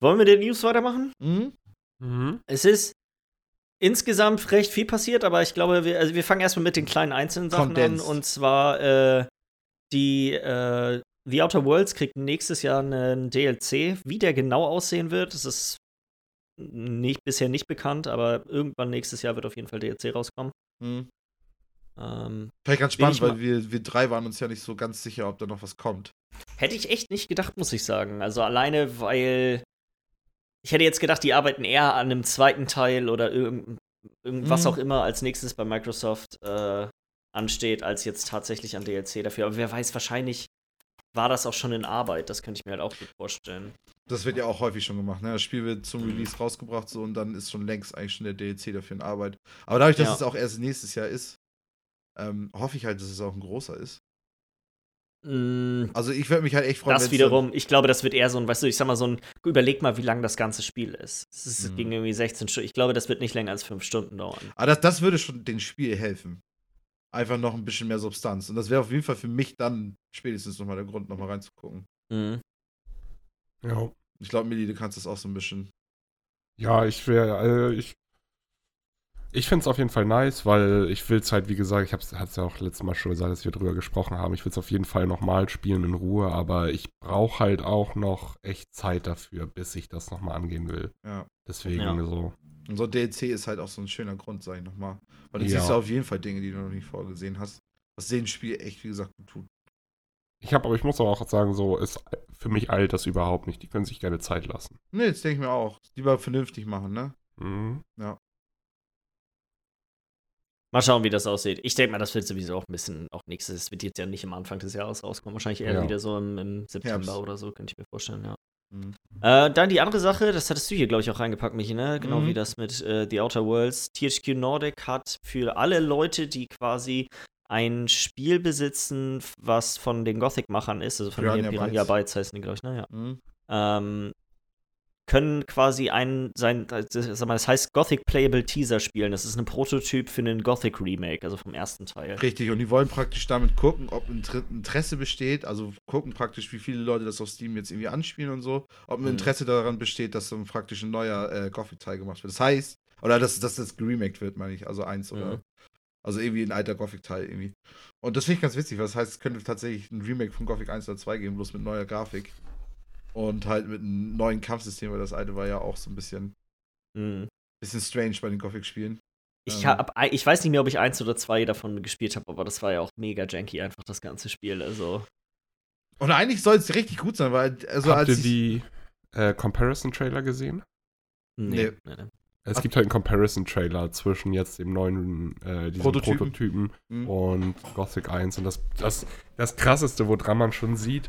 Speaker 1: Wollen wir den News weitermachen?
Speaker 2: Mhm.
Speaker 3: Mhm.
Speaker 1: Es ist insgesamt recht viel passiert, aber ich glaube, wir, also wir fangen erstmal mit den kleinen einzelnen Sachen
Speaker 2: Condensed.
Speaker 1: an. Und zwar äh, die äh, The Outer Worlds kriegt nächstes Jahr einen DLC. Wie der genau aussehen wird, das ist nicht, bisher nicht bekannt, aber irgendwann nächstes Jahr wird auf jeden Fall DLC rauskommen.
Speaker 2: Mhm.
Speaker 1: Ähm,
Speaker 2: Vielleicht ganz spannend, weil wir, wir drei waren uns ja nicht so ganz sicher, ob da noch was kommt.
Speaker 1: Hätte ich echt nicht gedacht, muss ich sagen. Also alleine, weil ich hätte jetzt gedacht, die arbeiten eher an einem zweiten Teil oder irgend, irgendwas
Speaker 2: Mhm.
Speaker 1: auch immer als nächstes bei Microsoft äh, ansteht, als jetzt tatsächlich an DLC dafür. Aber wer weiß, wahrscheinlich war das auch schon in Arbeit. Das könnte ich mir halt auch gut vorstellen.
Speaker 2: Das wird ja auch häufig schon gemacht. Ne? Das Spiel wird zum Release rausgebracht so und dann ist schon längst eigentlich schon der DLC dafür in Arbeit. Aber dadurch, dass
Speaker 1: Ja.
Speaker 2: es auch erst nächstes Jahr ist, ähm, hoffe ich halt, dass es auch ein großer ist.
Speaker 1: Mm,
Speaker 2: Also ich würde mich halt echt freuen,
Speaker 1: das wiederum, ich glaube, das wird eher so ein, weißt du, ich sag mal so ein, überleg mal, wie lang das ganze Spiel ist. Es ist
Speaker 2: Mhm.
Speaker 1: ging irgendwie 16 Stunden. Ich glaube, das wird nicht länger als 5 Stunden dauern.
Speaker 2: Aber das, das würde schon dem Spiel helfen. Einfach noch ein bisschen mehr Substanz. Und das wäre auf jeden Fall für mich dann spätestens nochmal der Grund, nochmal reinzugucken.
Speaker 1: Mhm.
Speaker 3: Ja.
Speaker 2: Ich glaube, Millie, du kannst das auch so ein bisschen.
Speaker 3: Ja, ich wäre, äh, ich. Ich finde es auf jeden Fall nice, weil ich will es halt, wie gesagt, ich habe es ja auch letztes Mal schon gesagt, dass wir drüber gesprochen haben. Ich will es auf jeden Fall nochmal spielen in Ruhe, aber ich brauche halt auch noch echt Zeit dafür, bis ich das nochmal angehen will.
Speaker 2: Ja.
Speaker 3: Deswegen
Speaker 1: Ja.
Speaker 3: so.
Speaker 2: Und so DLC ist halt auch so ein schöner Grund, sag ich nochmal. Weil du
Speaker 3: Ja.
Speaker 2: siehst ja auf jeden Fall Dinge, die du noch nicht vorgesehen hast. Was dem Spiel echt, wie gesagt, gut tut.
Speaker 3: Ich habe, aber ich muss aber auch sagen, so ist für mich eilt das überhaupt nicht. Die können sich gerne Zeit lassen.
Speaker 2: Ne, jetzt denke ich mir auch. Lieber vernünftig machen, ne?
Speaker 3: Mhm.
Speaker 1: Mal schauen, wie das aussieht. Ich denke mal, das wird sowieso auch ein bisschen auch nächstes. Es wird jetzt ja nicht am Anfang des Jahres rauskommen. Wahrscheinlich eher
Speaker 3: Ja.
Speaker 1: wieder so im, im September
Speaker 2: Herbst.
Speaker 1: oder so, könnte ich mir vorstellen, ja.
Speaker 2: Mhm.
Speaker 1: Äh, dann die andere Sache, das hattest du hier, glaube ich, auch reingepackt, Michi, ne? Genau
Speaker 2: Mhm.
Speaker 1: wie das mit äh, The Outer Worlds. THQ Nordic hat für alle Leute, die quasi ein Spiel besitzen, was von den Gothic-Machern ist, also von
Speaker 2: Piranha
Speaker 1: Piranha, Piranha
Speaker 2: Bytes.
Speaker 1: Bytes heißen die, glaube ich, ne? Ja.
Speaker 2: Mhm.
Speaker 1: ähm, können quasi ein, sein, das, sag mal, das heißt Gothic Playable Teaser spielen. Das ist ein Prototyp für einen Gothic Remake, also vom ersten Teil.
Speaker 2: Richtig, und die wollen praktisch damit gucken, ob Inter Interesse besteht, also gucken praktisch, wie viele Leute das auf Steam jetzt irgendwie anspielen und so, ob ein
Speaker 1: Mhm.
Speaker 2: Interesse daran besteht, dass ein praktisch ein neuer äh, Gothic-Teil gemacht wird. Das heißt, oder dass, dass das geremaked wird, meine ich, also eins oder,
Speaker 1: Mhm.
Speaker 2: also irgendwie ein alter Gothic-Teil irgendwie. Und das finde ich ganz witzig, weil das heißt, es könnte tatsächlich ein Remake von Gothic 1 oder 2 geben, bloß mit neuer Grafik. Und halt mit einem neuen Kampfsystem, weil das alte war ja auch so ein bisschen,
Speaker 1: Mhm.
Speaker 2: bisschen strange bei den Gothic-Spielen.
Speaker 1: Ich,
Speaker 2: Ähm.
Speaker 1: hab, ich weiß nicht mehr, ob ich eins oder zwei davon gespielt habe, aber das war ja auch mega janky, einfach das ganze Spiel. Also.
Speaker 2: Und eigentlich soll es richtig gut sein, weil, also
Speaker 3: Habt
Speaker 2: als
Speaker 3: ihr die äh, Comparison-Trailer gesehen?
Speaker 1: Nee.
Speaker 2: Nee.
Speaker 1: nee.
Speaker 3: Es
Speaker 2: Ach.
Speaker 3: gibt halt einen Comparison-Trailer zwischen jetzt dem neuen äh,
Speaker 2: Prototypen.
Speaker 3: Prototypen,
Speaker 2: Mhm.
Speaker 3: und Gothic 1. Und das, das, das krasseste, woran man schon sieht,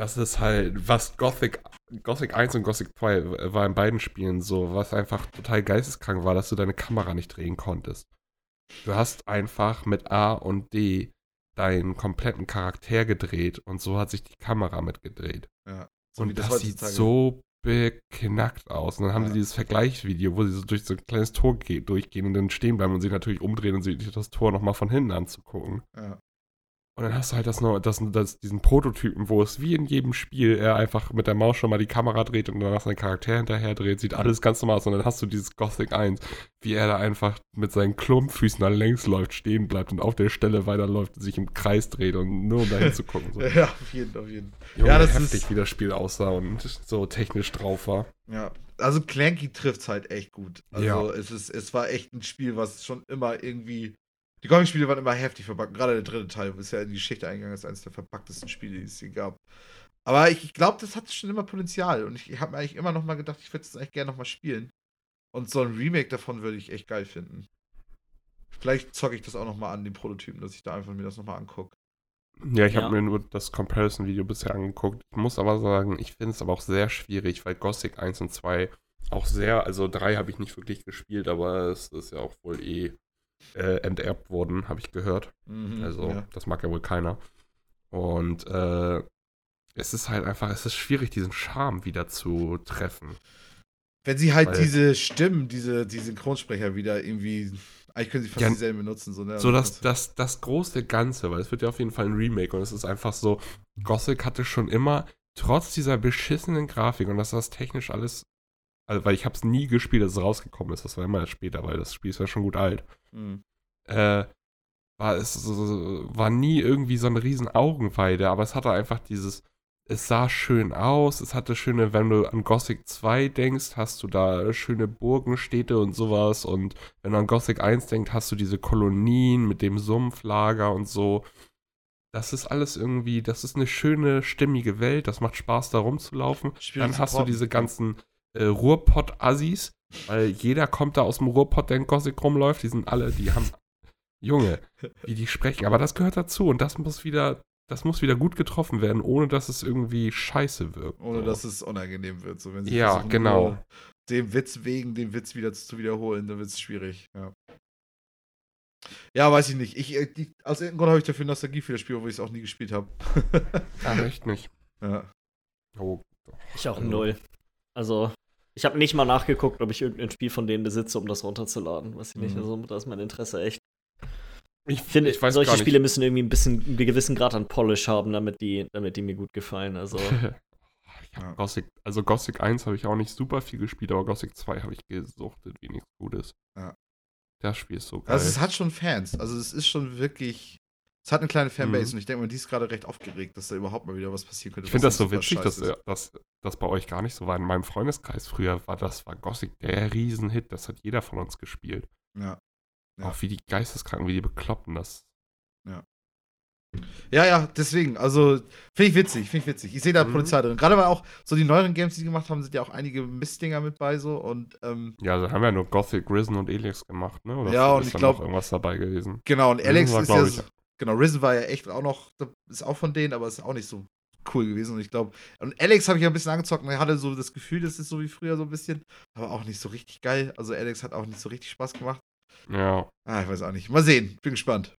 Speaker 3: das ist halt, was Gothic, Gothic 1 und Gothic 2 war in beiden Spielen so, was einfach total geisteskrank war, dass du deine Kamera nicht drehen konntest. Du hast einfach mit A und D deinen kompletten Charakter gedreht und so hat sich die Kamera mitgedreht.
Speaker 2: so wie
Speaker 3: und das, sieht
Speaker 2: heutzutage-
Speaker 3: so beknackt aus. Und dann haben
Speaker 2: Ja.
Speaker 3: sie dieses Vergleichsvideo, wo sie so durch so ein kleines Tor ge- durchgehen und dann stehen bleiben und sich natürlich umdrehen und sich das Tor nochmal von hinten anzugucken.
Speaker 2: Ja.
Speaker 3: Und dann hast du halt das das, das, diesen Prototypen, wo es wie in jedem Spiel er einfach mit der Maus schon mal die Kamera dreht und danach seinen Charakter hinterher dreht, sieht alles ganz normal aus. Und dann hast du dieses Gothic 1, wie er da einfach mit seinen Klumpfüßen dann längs läuft, stehen bleibt und auf der Stelle weiterläuft sich im Kreis dreht und nur um dahin zu gucken. So.
Speaker 2: ja, auf jeden, auf jeden.
Speaker 3: Junge,
Speaker 2: ja, das
Speaker 3: heftig,
Speaker 2: ist,
Speaker 3: wie das Spiel aussah und so technisch drauf war.
Speaker 2: ja. Also Clanky trifft's halt echt gut. Also
Speaker 3: Ja.
Speaker 2: es ist, es war echt ein Spiel, was schon immer irgendwie. Die Gothic-Spiele waren immer heftig verpackt. Gerade der dritte Teil ist ja in die Geschichte eingegangen als eines der verpacktesten Spiele, die es hier gab. Aber ich, ich glaube, das hat schon immer Potenzial. Und ich, habe mir eigentlich immer noch mal gedacht, ich würde es eigentlich gerne noch mal spielen. Und so ein Remake davon würde ich echt geil finden. Vielleicht zocke ich das auch noch mal an, den Prototypen, dass ich da einfach mir das noch mal angucke.
Speaker 3: Ja, ich
Speaker 1: Ja.
Speaker 3: habe mir nur das Comparison-Video bisher angeguckt. Ich muss aber sagen, ich finde es aber auch sehr schwierig, weil Gothic 1 und 2 auch sehr, also 3 habe ich nicht wirklich gespielt, aber es ist ja auch wohl eh äh, enterbt worden, habe ich gehört.
Speaker 2: Mhm,
Speaker 3: Also,
Speaker 2: ja.
Speaker 3: das mag ja wohl keiner. Und äh, es ist halt einfach, es ist schwierig, diesen Charme wieder zu treffen.
Speaker 2: Wenn sie halt
Speaker 3: Weil-
Speaker 2: diese Stimmen, diese, die Synchronsprecher wieder irgendwie. Eigentlich können sie fast
Speaker 3: Ja,
Speaker 2: dieselben benutzen. So, ne?
Speaker 3: So das, das, das große Ganze, weil es wird ja auf jeden Fall ein Remake und es ist einfach so, Gothic hatte schon immer, trotz dieser beschissenen Grafik und dass das technisch alles, also weil ich habe es nie gespielt, als es rausgekommen ist, das war immer später, weil das Spiel ist ja schon gut alt,
Speaker 2: Mhm.
Speaker 3: äh, war es so- war nie irgendwie so eine riesen Augenweide, aber es hatte einfach dieses, es sah schön aus, es hatte schöne, wenn du an Gothic 2 denkst, hast du da schöne Burgenstädte und sowas und wenn du an Gothic 1 denkst, hast du diese Kolonien mit dem Sumpflager und so. Das ist alles irgendwie, das ist eine schöne, stimmige Welt, das macht Spaß, da rumzulaufen.
Speaker 2: Spiel
Speaker 3: Dann hast du
Speaker 2: porten.
Speaker 3: diese ganzen äh, Ruhrpott-Assis, weil jeder kommt da aus dem Ruhrpott, der in Gothic rumläuft, die sind alle, die haben, Junge, wie die sprechen, aber das gehört dazu und das muss wieder, das muss wieder gut getroffen werden, ohne dass es irgendwie scheiße wirkt.
Speaker 2: Ohne
Speaker 3: so.
Speaker 2: dass es unangenehm wird. So, wenn sie
Speaker 3: Ja,
Speaker 2: versuchen,
Speaker 3: genau.
Speaker 2: Dem Witz wegen, den Witz wieder zu wiederholen, dann wird es schwierig. Ja. ja, weiß ich nicht. Ich, äh, die, aus irgendeinem Grund habe ich dafür Nostalgie für das Spiel, obwohl ich es auch nie gespielt habe.
Speaker 3: Ach, echt nicht.
Speaker 2: ja.
Speaker 3: Oh,
Speaker 1: Ich auch
Speaker 3: Also-
Speaker 1: null. Also, ich habe nicht mal nachgeguckt, ob ich irgendein Spiel von denen besitze, um das runterzuladen. Weiß ich nicht.
Speaker 2: Mhm.
Speaker 1: Also, da ist mein Interesse echt.
Speaker 3: ich
Speaker 1: finde,
Speaker 3: ich weiß
Speaker 1: solche
Speaker 3: gar
Speaker 1: Spiele
Speaker 3: nicht.
Speaker 1: müssen irgendwie ein bisschen einen gewissen Grad an Polish haben, damit die, damit die mir gut gefallen. Also,
Speaker 2: Ja.
Speaker 3: Gothic, also Gothic 1 habe ich auch nicht super viel gespielt, aber Gothic 2 habe ich gesuchtet, wie nichts Gutes.
Speaker 2: Ja.
Speaker 3: Das Spiel ist so geil.
Speaker 2: Also es hat schon Fans. Also es ist schon wirklich. Es hat eine kleine Fanbase
Speaker 3: Mhm.
Speaker 2: und ich denke mal, die ist gerade recht aufgeregt, dass da überhaupt mal wieder was passieren könnte.
Speaker 3: ich finde das so witzig, dass,
Speaker 2: ist.
Speaker 3: äh, dass das bei euch gar nicht so war. In meinem Freundeskreis früher war das war Gothic der Riesenhit. Das hat jeder von uns gespielt.
Speaker 2: Ja. Ja.
Speaker 3: Auch wie die Geisteskranken, wie die bekloppen das.
Speaker 2: Ja, ja, deswegen. Also, finde ich witzig, finde ich witzig. Ich sehe da
Speaker 3: Mhm.
Speaker 2: Potenzial drin. Gerade weil auch so die neueren Games, die sie gemacht haben, sind ja auch einige Mistdinger mit bei so und ähm,
Speaker 3: Ja, also haben wir ja nur Gothic, Risen und Elix gemacht, ne? Oder
Speaker 2: Ja, und
Speaker 3: ist
Speaker 2: ich
Speaker 3: da
Speaker 2: glaub-
Speaker 3: noch irgendwas dabei gewesen.
Speaker 2: genau, und Alex
Speaker 3: Risen war,
Speaker 2: ist ja. so- Genau, Risen war ja echt auch noch, ist auch von denen, aber ist auch nicht so cool gewesen. Und ich glaube, und Alex habe ich ja ein bisschen angezockt und er hatte so das Gefühl, das ist so wie früher so ein bisschen, aber auch nicht so richtig geil. Also Alex hat auch nicht so richtig Spaß gemacht.
Speaker 3: Ja.
Speaker 2: Ah, ich weiß auch nicht. Mal sehen, bin gespannt.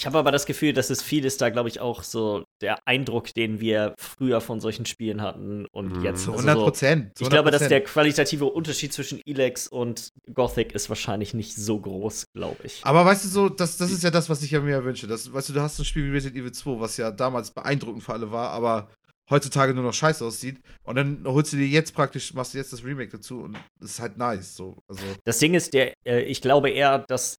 Speaker 1: Ich habe aber das Gefühl, dass es viel ist da, glaube ich, auch so der Eindruck, den wir früher von solchen Spielen hatten und
Speaker 3: Mhm.
Speaker 1: jetzt.
Speaker 2: Zu
Speaker 1: Also
Speaker 2: 100
Speaker 1: so,
Speaker 2: Prozent.
Speaker 1: ich glaube, dass der qualitative Unterschied zwischen Elex und Gothic ist wahrscheinlich nicht so groß, glaube ich.
Speaker 2: Aber weißt du so, das, das ist ja das, was ich ja mir wünsche. Das, weißt du, du hast ein Spiel wie Resident Evil 2, was ja damals beeindruckend für alle war, aber heutzutage nur noch scheiße aussieht. Und dann holst du dir jetzt praktisch, machst du jetzt das Remake dazu und das ist halt nice. So. Also,
Speaker 1: Das Ding ist, der, äh, ich glaube eher, dass,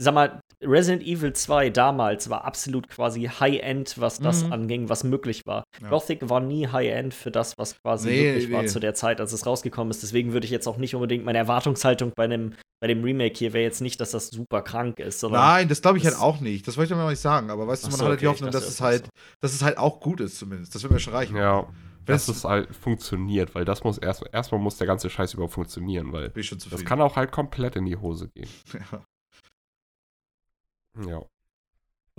Speaker 1: sag mal, Resident Evil 2 damals war absolut quasi High-End, was das
Speaker 2: Mhm.
Speaker 1: anging, was möglich war.
Speaker 2: Ja.
Speaker 1: Gothic war nie High-End für das, was quasi
Speaker 2: Nee,
Speaker 1: möglich war
Speaker 2: nee.
Speaker 1: zu der Zeit, als es rausgekommen ist. Deswegen würde ich jetzt auch nicht unbedingt meine Erwartungshaltung bei einem bei dem Remake hier wäre jetzt nicht, dass das super krank ist, sondern
Speaker 2: nein, das glaube ich
Speaker 1: das-
Speaker 2: halt auch nicht. Das wollte ich mir nicht sagen. Aber weißt du, man
Speaker 1: so,
Speaker 2: hat halt die
Speaker 1: okay, ich
Speaker 2: Hoffnung, dass es
Speaker 1: das ist
Speaker 2: halt, dass es halt auch gut ist zumindest. Das wird mir schon reichen.
Speaker 3: Ja. Dass
Speaker 2: es-
Speaker 3: es halt funktioniert, weil das muss erst, erstmal muss der ganze Scheiß überhaupt funktionieren, weil
Speaker 2: Bin ich schon
Speaker 3: das kann auch halt komplett in die Hose gehen.
Speaker 2: ja.
Speaker 3: Ja.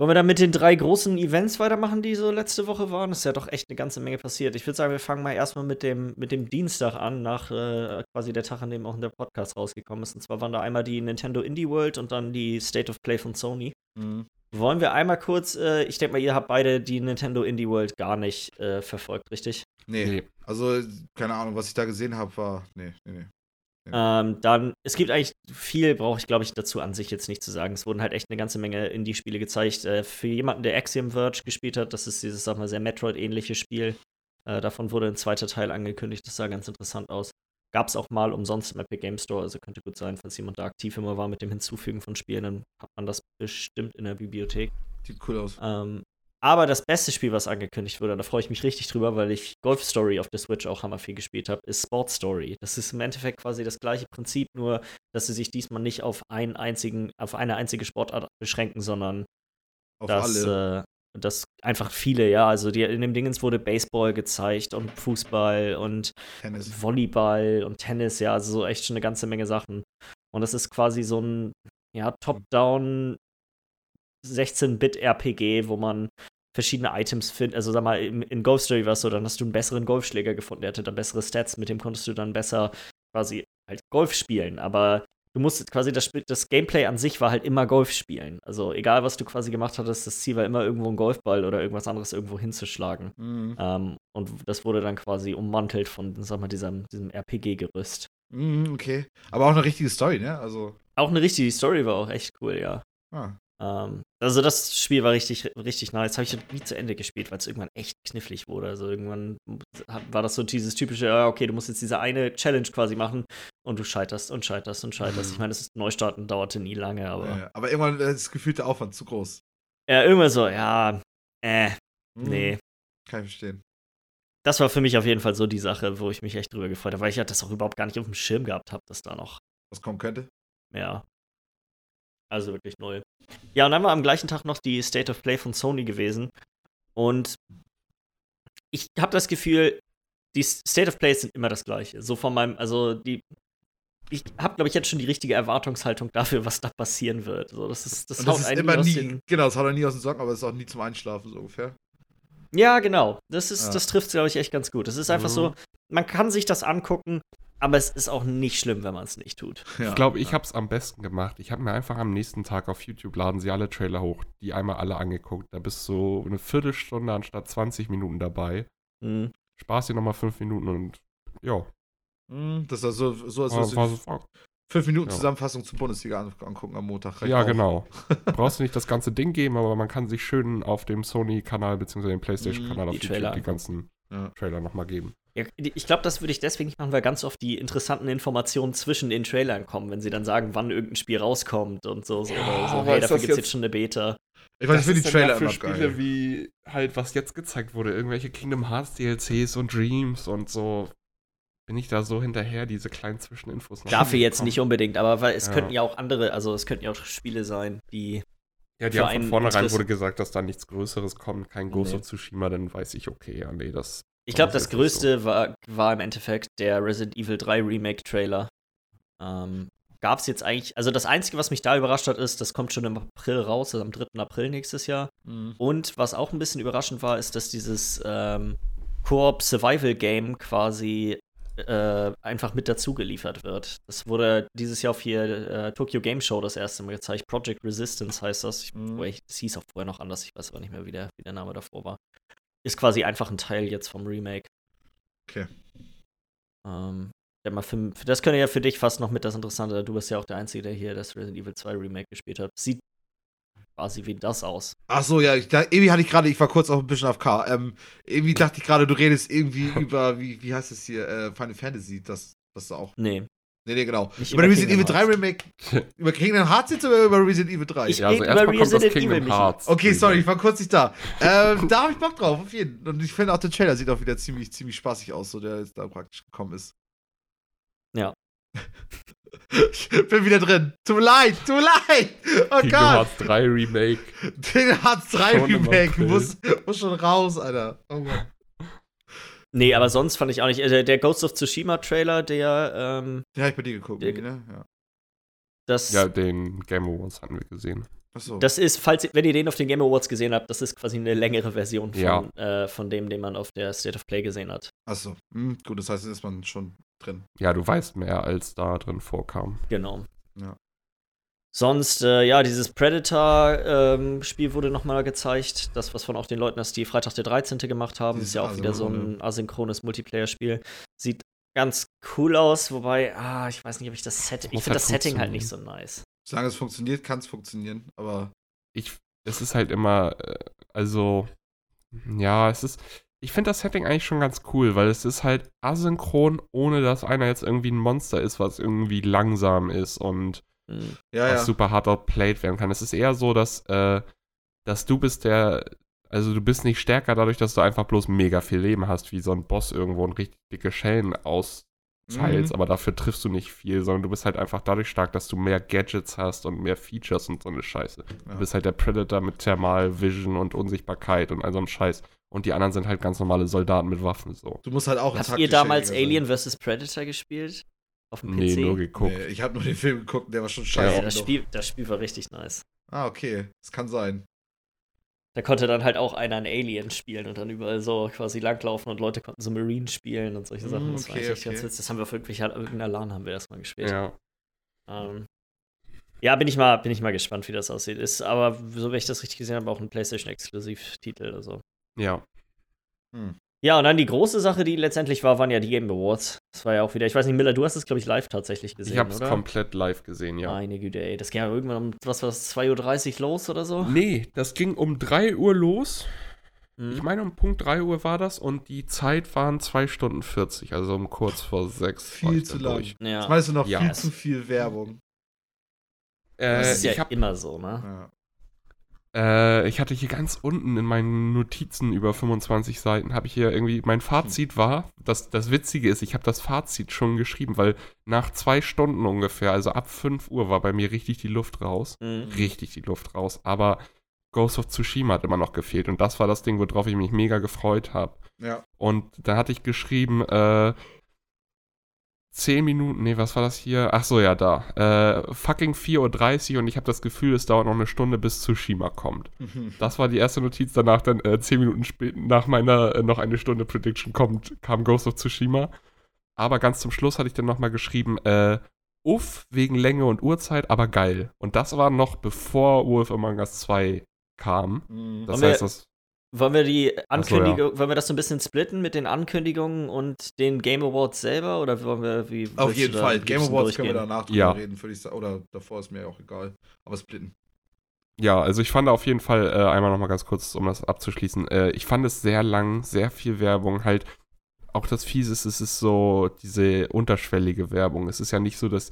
Speaker 1: Wollen wir dann mit den drei großen Events weitermachen, die so letzte Woche waren? Ist ja doch echt eine ganze Menge passiert. Ich würde sagen, wir fangen mal erstmal mit dem, mit dem Dienstag an, nach äh, quasi der Tag, an dem auch der Podcast rausgekommen ist. Und zwar waren da einmal die Nintendo Indie World und dann die State of Play von Sony.
Speaker 2: Mhm.
Speaker 1: Wollen wir einmal kurz, äh, ich denke mal, ihr habt beide die Nintendo Indie World gar nicht äh, verfolgt, richtig?
Speaker 2: Nee.
Speaker 3: Nee.
Speaker 2: Also, keine Ahnung, was ich da gesehen habe, war. Nee, nee, nee.
Speaker 1: Ähm, dann, es gibt eigentlich viel brauche ich, glaube ich, dazu an sich jetzt nicht zu sagen. Es wurden halt echt eine ganze Menge Indie-Spiele gezeigt. Äh, für jemanden, der Axiom Verge gespielt hat, das ist dieses, sag mal, sehr Metroid-ähnliche Spiel. Äh, davon wurde ein zweiter Teil angekündigt. Das sah ganz interessant aus. Gab es auch mal umsonst im Epic Game Store, also könnte gut sein, falls jemand da aktiv immer war mit dem Hinzufügen von Spielen, dann hat man das bestimmt in der Bibliothek.
Speaker 2: Sieht cool aus.
Speaker 1: Ähm, aber das beste Spiel, was angekündigt wurde, da freue ich mich richtig drüber, weil ich Golf Story auf der Switch auch hammer viel gespielt habe, ist Sport Story. Das ist im Endeffekt quasi das gleiche Prinzip, nur dass sie sich diesmal nicht auf einen einzigen, auf eine einzige Sportart beschränken, sondern
Speaker 2: Auf
Speaker 1: dass,
Speaker 2: alle.
Speaker 1: äh, dass einfach viele, ja, also die, in dem Dingens wurde Baseball gezeigt und Fußball und
Speaker 2: Tennis.
Speaker 1: Volleyball und Tennis, ja, also so echt schon eine ganze Menge Sachen. Und das ist quasi so ein, ja, Top-Down 16-Bit-RPG, wo man verschiedene Items findet. Also sag mal, in, in Golf Story war es so, dann hast du einen besseren Golfschläger gefunden, der hatte dann bessere Stats, mit dem konntest du dann besser quasi halt Golf spielen. Aber du musst quasi das, Spiel- das Gameplay an sich war halt immer Golf spielen. Also egal, was du quasi gemacht hattest, das Ziel war immer irgendwo einen Golfball oder irgendwas anderes irgendwo hinzuschlagen.
Speaker 2: Mhm.
Speaker 1: Ähm, und das wurde dann quasi ummantelt von, sag mal, diesem, diesem RPG-Gerüst.
Speaker 2: Mhm, okay. Aber auch eine richtige Story, ne? Also.
Speaker 1: Auch eine richtige Story war auch echt cool, ja.
Speaker 2: Ah.
Speaker 1: Ähm, also das Spiel war richtig, richtig nice. Habe ich nie zu Ende gespielt, weil es irgendwann echt knifflig wurde. Also irgendwann war das so dieses typische, okay, du musst jetzt diese eine Challenge quasi machen und du scheiterst und scheiterst und scheiterst.
Speaker 2: Mhm.
Speaker 1: Ich meine, das ist Neustarten dauerte nie lange, aber
Speaker 2: Ja, aber irgendwann ist das gefühlte Aufwand zu groß.
Speaker 1: ja, irgendwann so, ja, äh,
Speaker 2: Mhm.
Speaker 1: nee.
Speaker 2: Kann ich verstehen.
Speaker 1: Das war für mich auf jeden Fall so die Sache, wo ich mich echt drüber gefreut habe, weil ich ja das auch überhaupt gar nicht auf dem Schirm gehabt habe, dass da noch
Speaker 2: Was kommen könnte.
Speaker 1: Ja. Also wirklich null. Ja, und dann war am gleichen Tag noch die State of Play von Sony gewesen. Und ich habe das Gefühl, die State of Plays sind immer das gleiche. So von meinem, also die. Ich habe, glaube ich, jetzt schon die richtige Erwartungshaltung dafür, was da passieren wird. So, das ist, das
Speaker 2: Und das ist immer nie,
Speaker 1: den-
Speaker 2: genau, das haut er nie aus den Socken, aber es ist auch nie zum Einschlafen, so ungefähr.
Speaker 1: Ja, genau. Das ist,
Speaker 2: Ja.
Speaker 1: das trifft, glaube ich, echt ganz gut. Es ist einfach
Speaker 3: Mhm.
Speaker 1: so, man kann sich das angucken, aber es ist auch nicht schlimm, wenn man es nicht tut.
Speaker 2: Ja.
Speaker 3: Ich glaube, ich
Speaker 2: ja.
Speaker 3: habe es am besten gemacht. Ich habe mir einfach am nächsten Tag auf YouTube laden sie alle Trailer hoch, die einmal alle angeguckt. Da bist du so eine Viertelstunde anstatt 20 Minuten dabei.
Speaker 1: Mhm.
Speaker 3: Spaß dir nochmal fünf Minuten und ja,
Speaker 2: Mhm, Das ist so, so als
Speaker 3: war,
Speaker 2: würdest
Speaker 3: war,
Speaker 2: du
Speaker 3: so-
Speaker 2: fünf Minuten
Speaker 3: Ja.
Speaker 2: Zusammenfassung zur Bundesliga an, angucken am Montag.
Speaker 3: Ja
Speaker 2: auch.
Speaker 3: genau. Brauchst du nicht das ganze Ding geben, aber man kann sich schön auf dem Sony-Kanal bzw. dem PlayStation-Kanal
Speaker 1: Mhm,
Speaker 3: auf
Speaker 1: die
Speaker 3: YouTube
Speaker 1: Trailer
Speaker 3: die ganzen
Speaker 2: Ja.
Speaker 3: Trailer nochmal geben.
Speaker 1: Ja, ich glaube, das würde ich deswegen nicht machen, weil ganz oft die interessanten Informationen zwischen den Trailern kommen, wenn sie dann sagen, wann irgendein Spiel rauskommt und so. so,
Speaker 3: Ja,
Speaker 1: so. Hey, dafür
Speaker 3: das
Speaker 1: gibt es
Speaker 3: jetzt-
Speaker 1: jetzt schon eine Beta.
Speaker 2: Ich weiß, ich finde die Trailer
Speaker 3: für
Speaker 2: immer
Speaker 3: Spiele
Speaker 2: geil.
Speaker 3: wie halt, was jetzt gezeigt wurde, irgendwelche Kingdom Hearts DLCs und Dreams und so. Bin ich da so hinterher, diese kleinen Zwischeninfos noch
Speaker 1: Dafür jetzt nicht unbedingt, aber weil es
Speaker 3: Ja.
Speaker 1: könnten ja auch andere, also es könnten ja auch Spiele sein, die.
Speaker 3: Ja, die haben von vornherein
Speaker 1: Interesse-
Speaker 3: wurde gesagt, dass da nichts Größeres kommt, kein Ghost
Speaker 1: Nee.
Speaker 3: of Tsushima, dann weiß ich, okay, ja, nee, das.
Speaker 1: Ich glaube,
Speaker 3: Das
Speaker 1: größte war, war im Endeffekt der Resident Evil 3 Remake-Trailer. Ähm, Gab es jetzt eigentlich, also das Einzige, was mich da überrascht hat, ist, das kommt schon im April raus, also am 3. April nächstes Jahr.
Speaker 2: Mhm.
Speaker 1: Und was auch ein bisschen überraschend war, ist, dass dieses ähm, Koop-Survival-Game quasi äh, einfach mit dazu geliefert wird. Das wurde dieses Jahr auf hier äh, Tokyo Game Show das erste Mal gezeigt. Project Resistance heißt das. Ich,
Speaker 2: Mhm.
Speaker 1: ich, das hieß auch vorher noch anders, ich weiß aber nicht mehr, wie der, wie der Name davor war. Ist quasi einfach ein Teil jetzt vom Remake.
Speaker 2: Okay.
Speaker 1: Ähm, für, das könnte ja für dich fast noch mit das Interessante. Du bist ja auch der Einzige, der hier das Resident Evil 2 Remake gespielt hat. Sieht quasi wie das aus.
Speaker 2: Ach so, ja, ich, da, irgendwie hatte ich gerade, ich war kurz auch ein bisschen auf K. Ähm, irgendwie dachte ich gerade, du redest irgendwie über, wie, wie heißt es hier, äh, Final Fantasy, das, das ist auch.
Speaker 1: Nee.
Speaker 2: Nee, nee, genau.
Speaker 1: Nicht
Speaker 2: über
Speaker 1: über
Speaker 2: Resident Evil
Speaker 1: Kingdom
Speaker 2: 3 Remake, über Kingdom Hearts jetzt oder über Resident Evil 3?
Speaker 1: Ich-
Speaker 3: Ja, also
Speaker 1: über Resident Evil.
Speaker 3: Hearts.
Speaker 2: Okay, sorry, ich war kurz nicht da. Ähm, da habe ich Bock drauf, auf jeden. Und ich finde auch der Trailer sieht auch wieder ziemlich, ziemlich spaßig aus, so der jetzt da praktisch gekommen ist.
Speaker 1: Ja.
Speaker 2: Ich bin wieder drin. Tut mir leid, tut mir leid. Oh
Speaker 3: Kingdom
Speaker 2: Gott.
Speaker 3: Hearts 3 Remake.
Speaker 2: Kingdom Hearts 3
Speaker 3: Schon
Speaker 2: Remake muss, muss schon raus, Alter. Oh Gott.
Speaker 1: Nee, aber sonst fand ich auch nicht. äh, Der, Ghost of Tsushima Trailer, der, ähm,
Speaker 2: Den habe ich bei dir geguckt,
Speaker 1: Der-
Speaker 2: ne? Ja.
Speaker 1: das,
Speaker 3: Ja, den Game Awards hatten wir gesehen.
Speaker 2: Achso.
Speaker 1: das ist, falls ihr- wenn ihr den auf den Game Awards gesehen habt, das ist quasi eine längere Version von,
Speaker 3: Ja.
Speaker 1: äh, von dem, den man auf der State of Play gesehen hat.
Speaker 2: Achso. Hm, gut, das heißt, ist man schon drin.
Speaker 3: Ja, du weißt mehr, als da drin vorkam.
Speaker 1: Genau.
Speaker 2: Ja.
Speaker 1: Sonst, äh, ja, dieses Predator-Spiel wurde nochmal gezeigt. Das, was von auch den Leuten, das die Freitag der 13. gemacht haben,
Speaker 2: Dieses
Speaker 1: ist ja auch wieder so ein
Speaker 2: asynchrone.
Speaker 1: asynchrones Multiplayer-Spiel. Sieht ganz cool aus, wobei, ah, ich weiß nicht, ob ich das Setting. Ich finde
Speaker 3: halt
Speaker 1: das Setting halt nicht so nice.
Speaker 2: Solange es funktioniert, kann es funktionieren. Aber
Speaker 3: ich, es ist halt immer, äh, also, ja, es ist, ich finde das Setting eigentlich schon ganz cool, weil es ist halt asynchron, ohne dass einer jetzt irgendwie ein Monster ist, was irgendwie langsam ist und
Speaker 1: Hm.
Speaker 2: ja,
Speaker 3: was
Speaker 2: ja.
Speaker 3: super hart outplayed werden kann. Es ist eher so, dass, äh, dass du bist der, also du bist nicht stärker dadurch, dass du einfach bloß mega viel Leben hast, wie so ein Boss irgendwo und richtig dicke Schellen austeilst,
Speaker 2: Mhm.
Speaker 3: aber dafür triffst du nicht viel, sondern du bist halt einfach dadurch stark, dass du mehr Gadgets hast und mehr Features und so eine Scheiße.
Speaker 2: Ja.
Speaker 3: Du bist halt der Predator mit Thermal, Vision und Unsichtbarkeit und all so ein Scheiß. Und die anderen sind halt ganz normale Soldaten mit Waffen so.
Speaker 2: Du musst halt auch
Speaker 1: Habt ihr damals. Alien vs. Predator gespielt? Auf dem
Speaker 3: Nee,
Speaker 1: PC?
Speaker 3: nur geguckt.
Speaker 2: Nee, ich habe nur den Film geguckt, der war schon
Speaker 1: ja,
Speaker 2: scheiße.
Speaker 1: das,
Speaker 2: genug.
Speaker 1: Spiel, das Spiel war richtig nice.
Speaker 2: Ah, okay. Das kann sein.
Speaker 1: Da konnte dann halt auch einer ein Alien spielen und dann überall so quasi langlaufen und Leute konnten so Marine spielen und solche Sachen.
Speaker 2: Mm,
Speaker 1: Das war
Speaker 2: okay,
Speaker 1: eigentlich echt
Speaker 2: okay.
Speaker 1: ganz witzig. Das haben wir auf wirklich halt irgendeiner LAN haben wir das mal gespielt.
Speaker 3: Ja.
Speaker 1: Ähm, ja, bin ich mal, bin ich mal gespannt, wie das aussieht. Ist aber, so wie ich das richtig gesehen habe, auch ein PlayStation-Exklusiv-Titel. Also.
Speaker 3: Ja.
Speaker 1: Ja, und dann die große Sache, die letztendlich war, waren ja die Game Awards. Das war ja auch wieder, ich weiß nicht, Miller, du hast es, glaube ich, live tatsächlich gesehen,
Speaker 3: Ich hab's
Speaker 1: oder?
Speaker 3: komplett live gesehen, ja.
Speaker 1: Meine Güte, ey. Das ging ja irgendwann um, was war das, 2.30 Uhr los oder so?
Speaker 3: Nee, das ging um 3 Uhr los.
Speaker 1: Hm.
Speaker 3: Ich meine, um Punkt 3 Uhr war das und die Zeit waren 2 Stunden 40, also um kurz vor 6.
Speaker 2: Viel zu lang.
Speaker 1: ja.
Speaker 2: Das meinst du noch
Speaker 3: Ja.
Speaker 2: viel zu viel Werbung.
Speaker 3: Äh,
Speaker 1: Das ist ja
Speaker 3: ich, hab,
Speaker 1: immer so, ne?
Speaker 2: Ja.
Speaker 3: Äh, ich hatte hier ganz unten in meinen Notizen über 25 Seiten, habe ich hier irgendwie, mein Fazit war, das, das Witzige ist, ich habe das Fazit schon geschrieben, weil nach zwei Stunden ungefähr, also ab 5 Uhr war bei mir richtig die Luft raus.
Speaker 1: Mhm.
Speaker 3: richtig die Luft raus. Aber Ghost of Tsushima hat immer noch gefehlt. Und das war das Ding, worauf ich mich mega gefreut habe.
Speaker 2: ja.
Speaker 3: Und da hatte ich geschrieben, äh, 10 Minuten, nee, was war das hier? Ach so, ja, da. Äh, fucking 4.30 Uhr und ich habe das Gefühl, es dauert noch eine Stunde, bis Tsushima kommt. Das war die erste Notiz. Danach dann äh, 10 Minuten später, nach meiner äh, noch eine Stunde Prediction kommt, kam Ghost of Tsushima. Aber ganz zum Schluss hatte ich dann nochmal geschrieben, äh, uff, wegen Länge und Uhrzeit, aber geil. Und das war noch bevor Wolf Among Us 2 kam.
Speaker 2: Mhm.
Speaker 3: Das
Speaker 1: Wollen
Speaker 3: heißt,
Speaker 1: wir-
Speaker 3: das
Speaker 1: Wollen wir die
Speaker 3: Ach so,
Speaker 1: Ankündigung, wollen wir das so ein bisschen splitten mit den Ankündigungen und den Game Awards selber oder wollen wir wie
Speaker 2: Auf jeden Fall.
Speaker 1: am
Speaker 2: Game Awards können wir
Speaker 1: durchgehen?
Speaker 2: danach drüber
Speaker 3: Ja.
Speaker 2: reden, würde ich sagen. Oder davor ist mir auch egal. Aber splitten.
Speaker 3: Ja, also ich fand auf jeden Fall, äh, einmal nochmal ganz kurz, um das abzuschließen, äh, ich fand es sehr lang, sehr viel Werbung, halt auch das Fiese ist, es ist so diese unterschwellige Werbung. Es ist ja nicht so, dass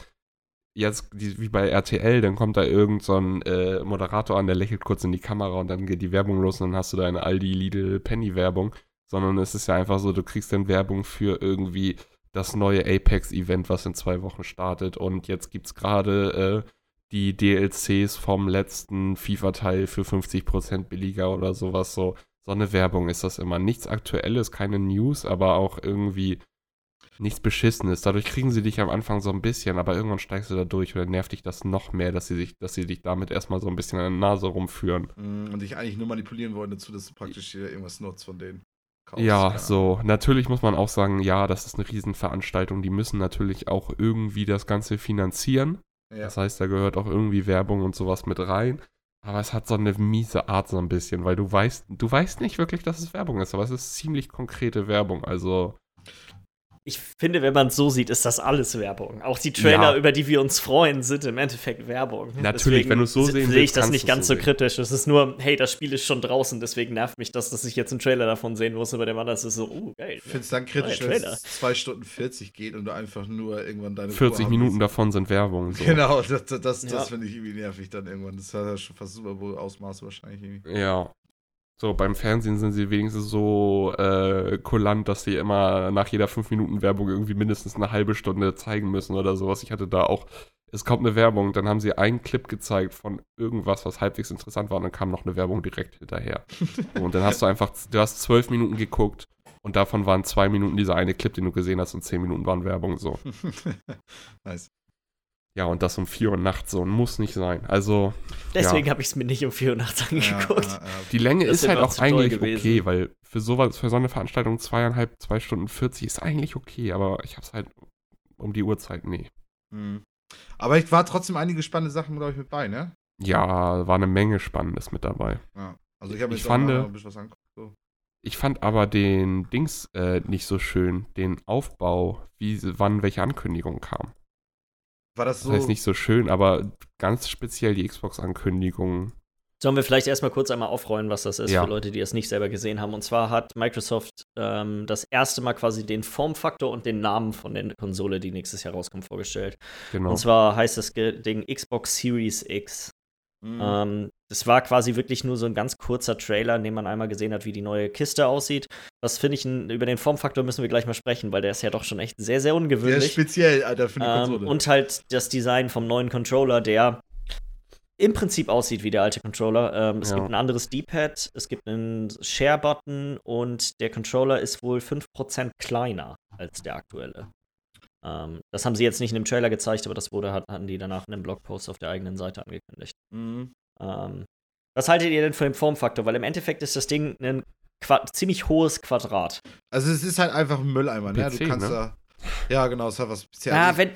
Speaker 3: jetzt wie bei RTL, dann kommt da irgend so ein äh, Moderator an, der lächelt kurz in die Kamera und dann geht die Werbung los und dann hast du deine Aldi, Lidl, Penny Werbung, sondern es ist ja einfach so, du kriegst dann Werbung für irgendwie das neue Apex-Event, was in zwei Wochen startet und jetzt gibt's gerade äh, die DLCs vom letzten FIFA-Teil für 50% billiger oder sowas. So, so eine Werbung ist das immer. Nichts Aktuelles, keine News, aber auch irgendwie nichts Beschissenes. Dadurch kriegen sie dich am Anfang so ein bisschen, aber irgendwann steigst du da durch oder nervt dich das noch mehr, dass sie, sich, dass sie dich damit erstmal so ein bisschen an der Nase rumführen.
Speaker 2: Mhm. Und dich eigentlich nur manipulieren wollen dazu, dass du praktisch hier irgendwas nutzt von denen. kaufst.
Speaker 3: Ja, so. Natürlich muss man auch sagen, ja, das ist eine Riesenveranstaltung. Die müssen natürlich auch irgendwie das Ganze finanzieren.
Speaker 2: Ja.
Speaker 3: Das heißt, da gehört auch irgendwie Werbung und sowas mit rein. Aber es hat so eine miese Art so ein bisschen, weil du weißt, du weißt nicht wirklich, dass es Werbung ist, aber es ist ziemlich konkrete Werbung. Also,
Speaker 1: Ich finde, wenn man es so sieht, ist das alles Werbung. Auch die Trailer,
Speaker 3: Ja.
Speaker 1: über die wir uns freuen, sind im Endeffekt Werbung.
Speaker 3: Natürlich, wenn du es so
Speaker 1: se-
Speaker 3: sehen
Speaker 1: sehe ich
Speaker 3: willst,
Speaker 1: das nicht ganz
Speaker 3: so
Speaker 1: so kritisch. Es ist nur, hey, das Spiel ist schon draußen, deswegen nervt mich das, dass ich jetzt einen Trailer davon sehen muss. Aber dem anderen ist es so, oh, geil.
Speaker 2: Ich finde es dann kritisch, wenn es 2 Stunden 40 geht und du einfach nur irgendwann deine
Speaker 3: 40
Speaker 2: Ruhe haben
Speaker 3: Minuten
Speaker 2: willst.
Speaker 3: davon sind Werbung. So.
Speaker 2: Genau, das, das, das,
Speaker 1: Ja.
Speaker 2: das finde ich irgendwie nervig dann irgendwann. Das hat ja schon fast Super Bowl-Ausmaße wahrscheinlich irgendwie.
Speaker 3: Ja. So, beim Fernsehen sind sie wenigstens so äh, kulant, dass sie immer nach jeder 5 Minuten Werbung irgendwie mindestens eine halbe Stunde zeigen müssen oder sowas. Ich hatte da auch, es kommt eine Werbung, dann haben sie einen Clip gezeigt von irgendwas, was halbwegs interessant war und dann kam noch eine Werbung direkt hinterher. und dann hast du einfach, du hast zwölf Minuten geguckt und davon waren zwei Minuten dieser eine Clip, den du gesehen hast und zehn Minuten waren Werbung so.
Speaker 2: nice.
Speaker 3: Ja, und das um 4 Uhr nachts so, muss nicht sein. Also,
Speaker 1: Deswegen habe ich es mir nicht um 4 Uhr nachts angeguckt.
Speaker 2: Ja, ja, ja.
Speaker 3: Die Länge
Speaker 1: Das
Speaker 3: ist halt auch eigentlich okay, weil für sowas, für so eine Veranstaltung zweieinhalb, zwei Stunden 40 ist eigentlich okay, aber ich hab's halt um die Uhrzeit, nee.
Speaker 2: Mhm. Aber ich war trotzdem einige spannende Sachen, glaube ich, mit bei, ne?
Speaker 3: Ja, war eine Menge Spannendes mit dabei.
Speaker 2: Ja. Also ich habe
Speaker 3: Ich
Speaker 2: jetzt
Speaker 3: fand-
Speaker 2: auch noch ein bisschen was angeguckt. So.
Speaker 3: Ich fand aber den Dings äh, nicht so schön, den Aufbau, wie wann welche Ankündigung kam.
Speaker 2: War das so?
Speaker 3: Das heißt nicht so schön, aber ganz speziell die Xbox-Ankündigung.
Speaker 1: Sollen wir vielleicht erstmal kurz einmal aufrollen, was das ist
Speaker 3: Ja.
Speaker 1: für Leute, die es nicht selber gesehen haben. Und zwar hat Microsoft ähm, das erste Mal quasi den Formfaktor und den Namen von der Konsole, die nächstes Jahr rauskommt, vorgestellt.
Speaker 3: Genau.
Speaker 1: Und zwar heißt das Ding Xbox Series X.
Speaker 2: Mhm.
Speaker 1: Ähm, das war quasi wirklich nur so ein ganz kurzer Trailer, in dem man einmal gesehen hat, wie die neue Kiste aussieht. Das finde ich, über den Formfaktor müssen wir gleich mal sprechen, weil der ist ja doch schon echt sehr, sehr
Speaker 2: Sehr
Speaker 1: ungewöhnlich.
Speaker 2: speziell, Alter, für eine
Speaker 1: Ähm,
Speaker 2: Konsole.
Speaker 1: und halt das Design vom neuen Controller, der im Prinzip aussieht wie der alte Controller. Ähm, es
Speaker 3: Ja.
Speaker 1: gibt ein anderes D-Pad, es gibt einen Share-Button und der Controller ist wohl 5% kleiner als der aktuelle. Ähm, das haben sie jetzt nicht in dem Trailer gezeigt, aber das wurde, hat- hatten die danach in einem Blogpost auf der eigenen Seite angekündigt.
Speaker 2: Mhm.
Speaker 1: Ähm, was haltet ihr denn von dem Formfaktor? Weil im Endeffekt ist das Ding ein Qua ziemlich hohes Quadrat.
Speaker 2: Also es ist halt einfach ein Mülleimer, ne?
Speaker 3: PC,
Speaker 2: Du kannst
Speaker 3: ne?
Speaker 2: da. Ja, genau, es hat was spezielles.
Speaker 1: Ja, wenn.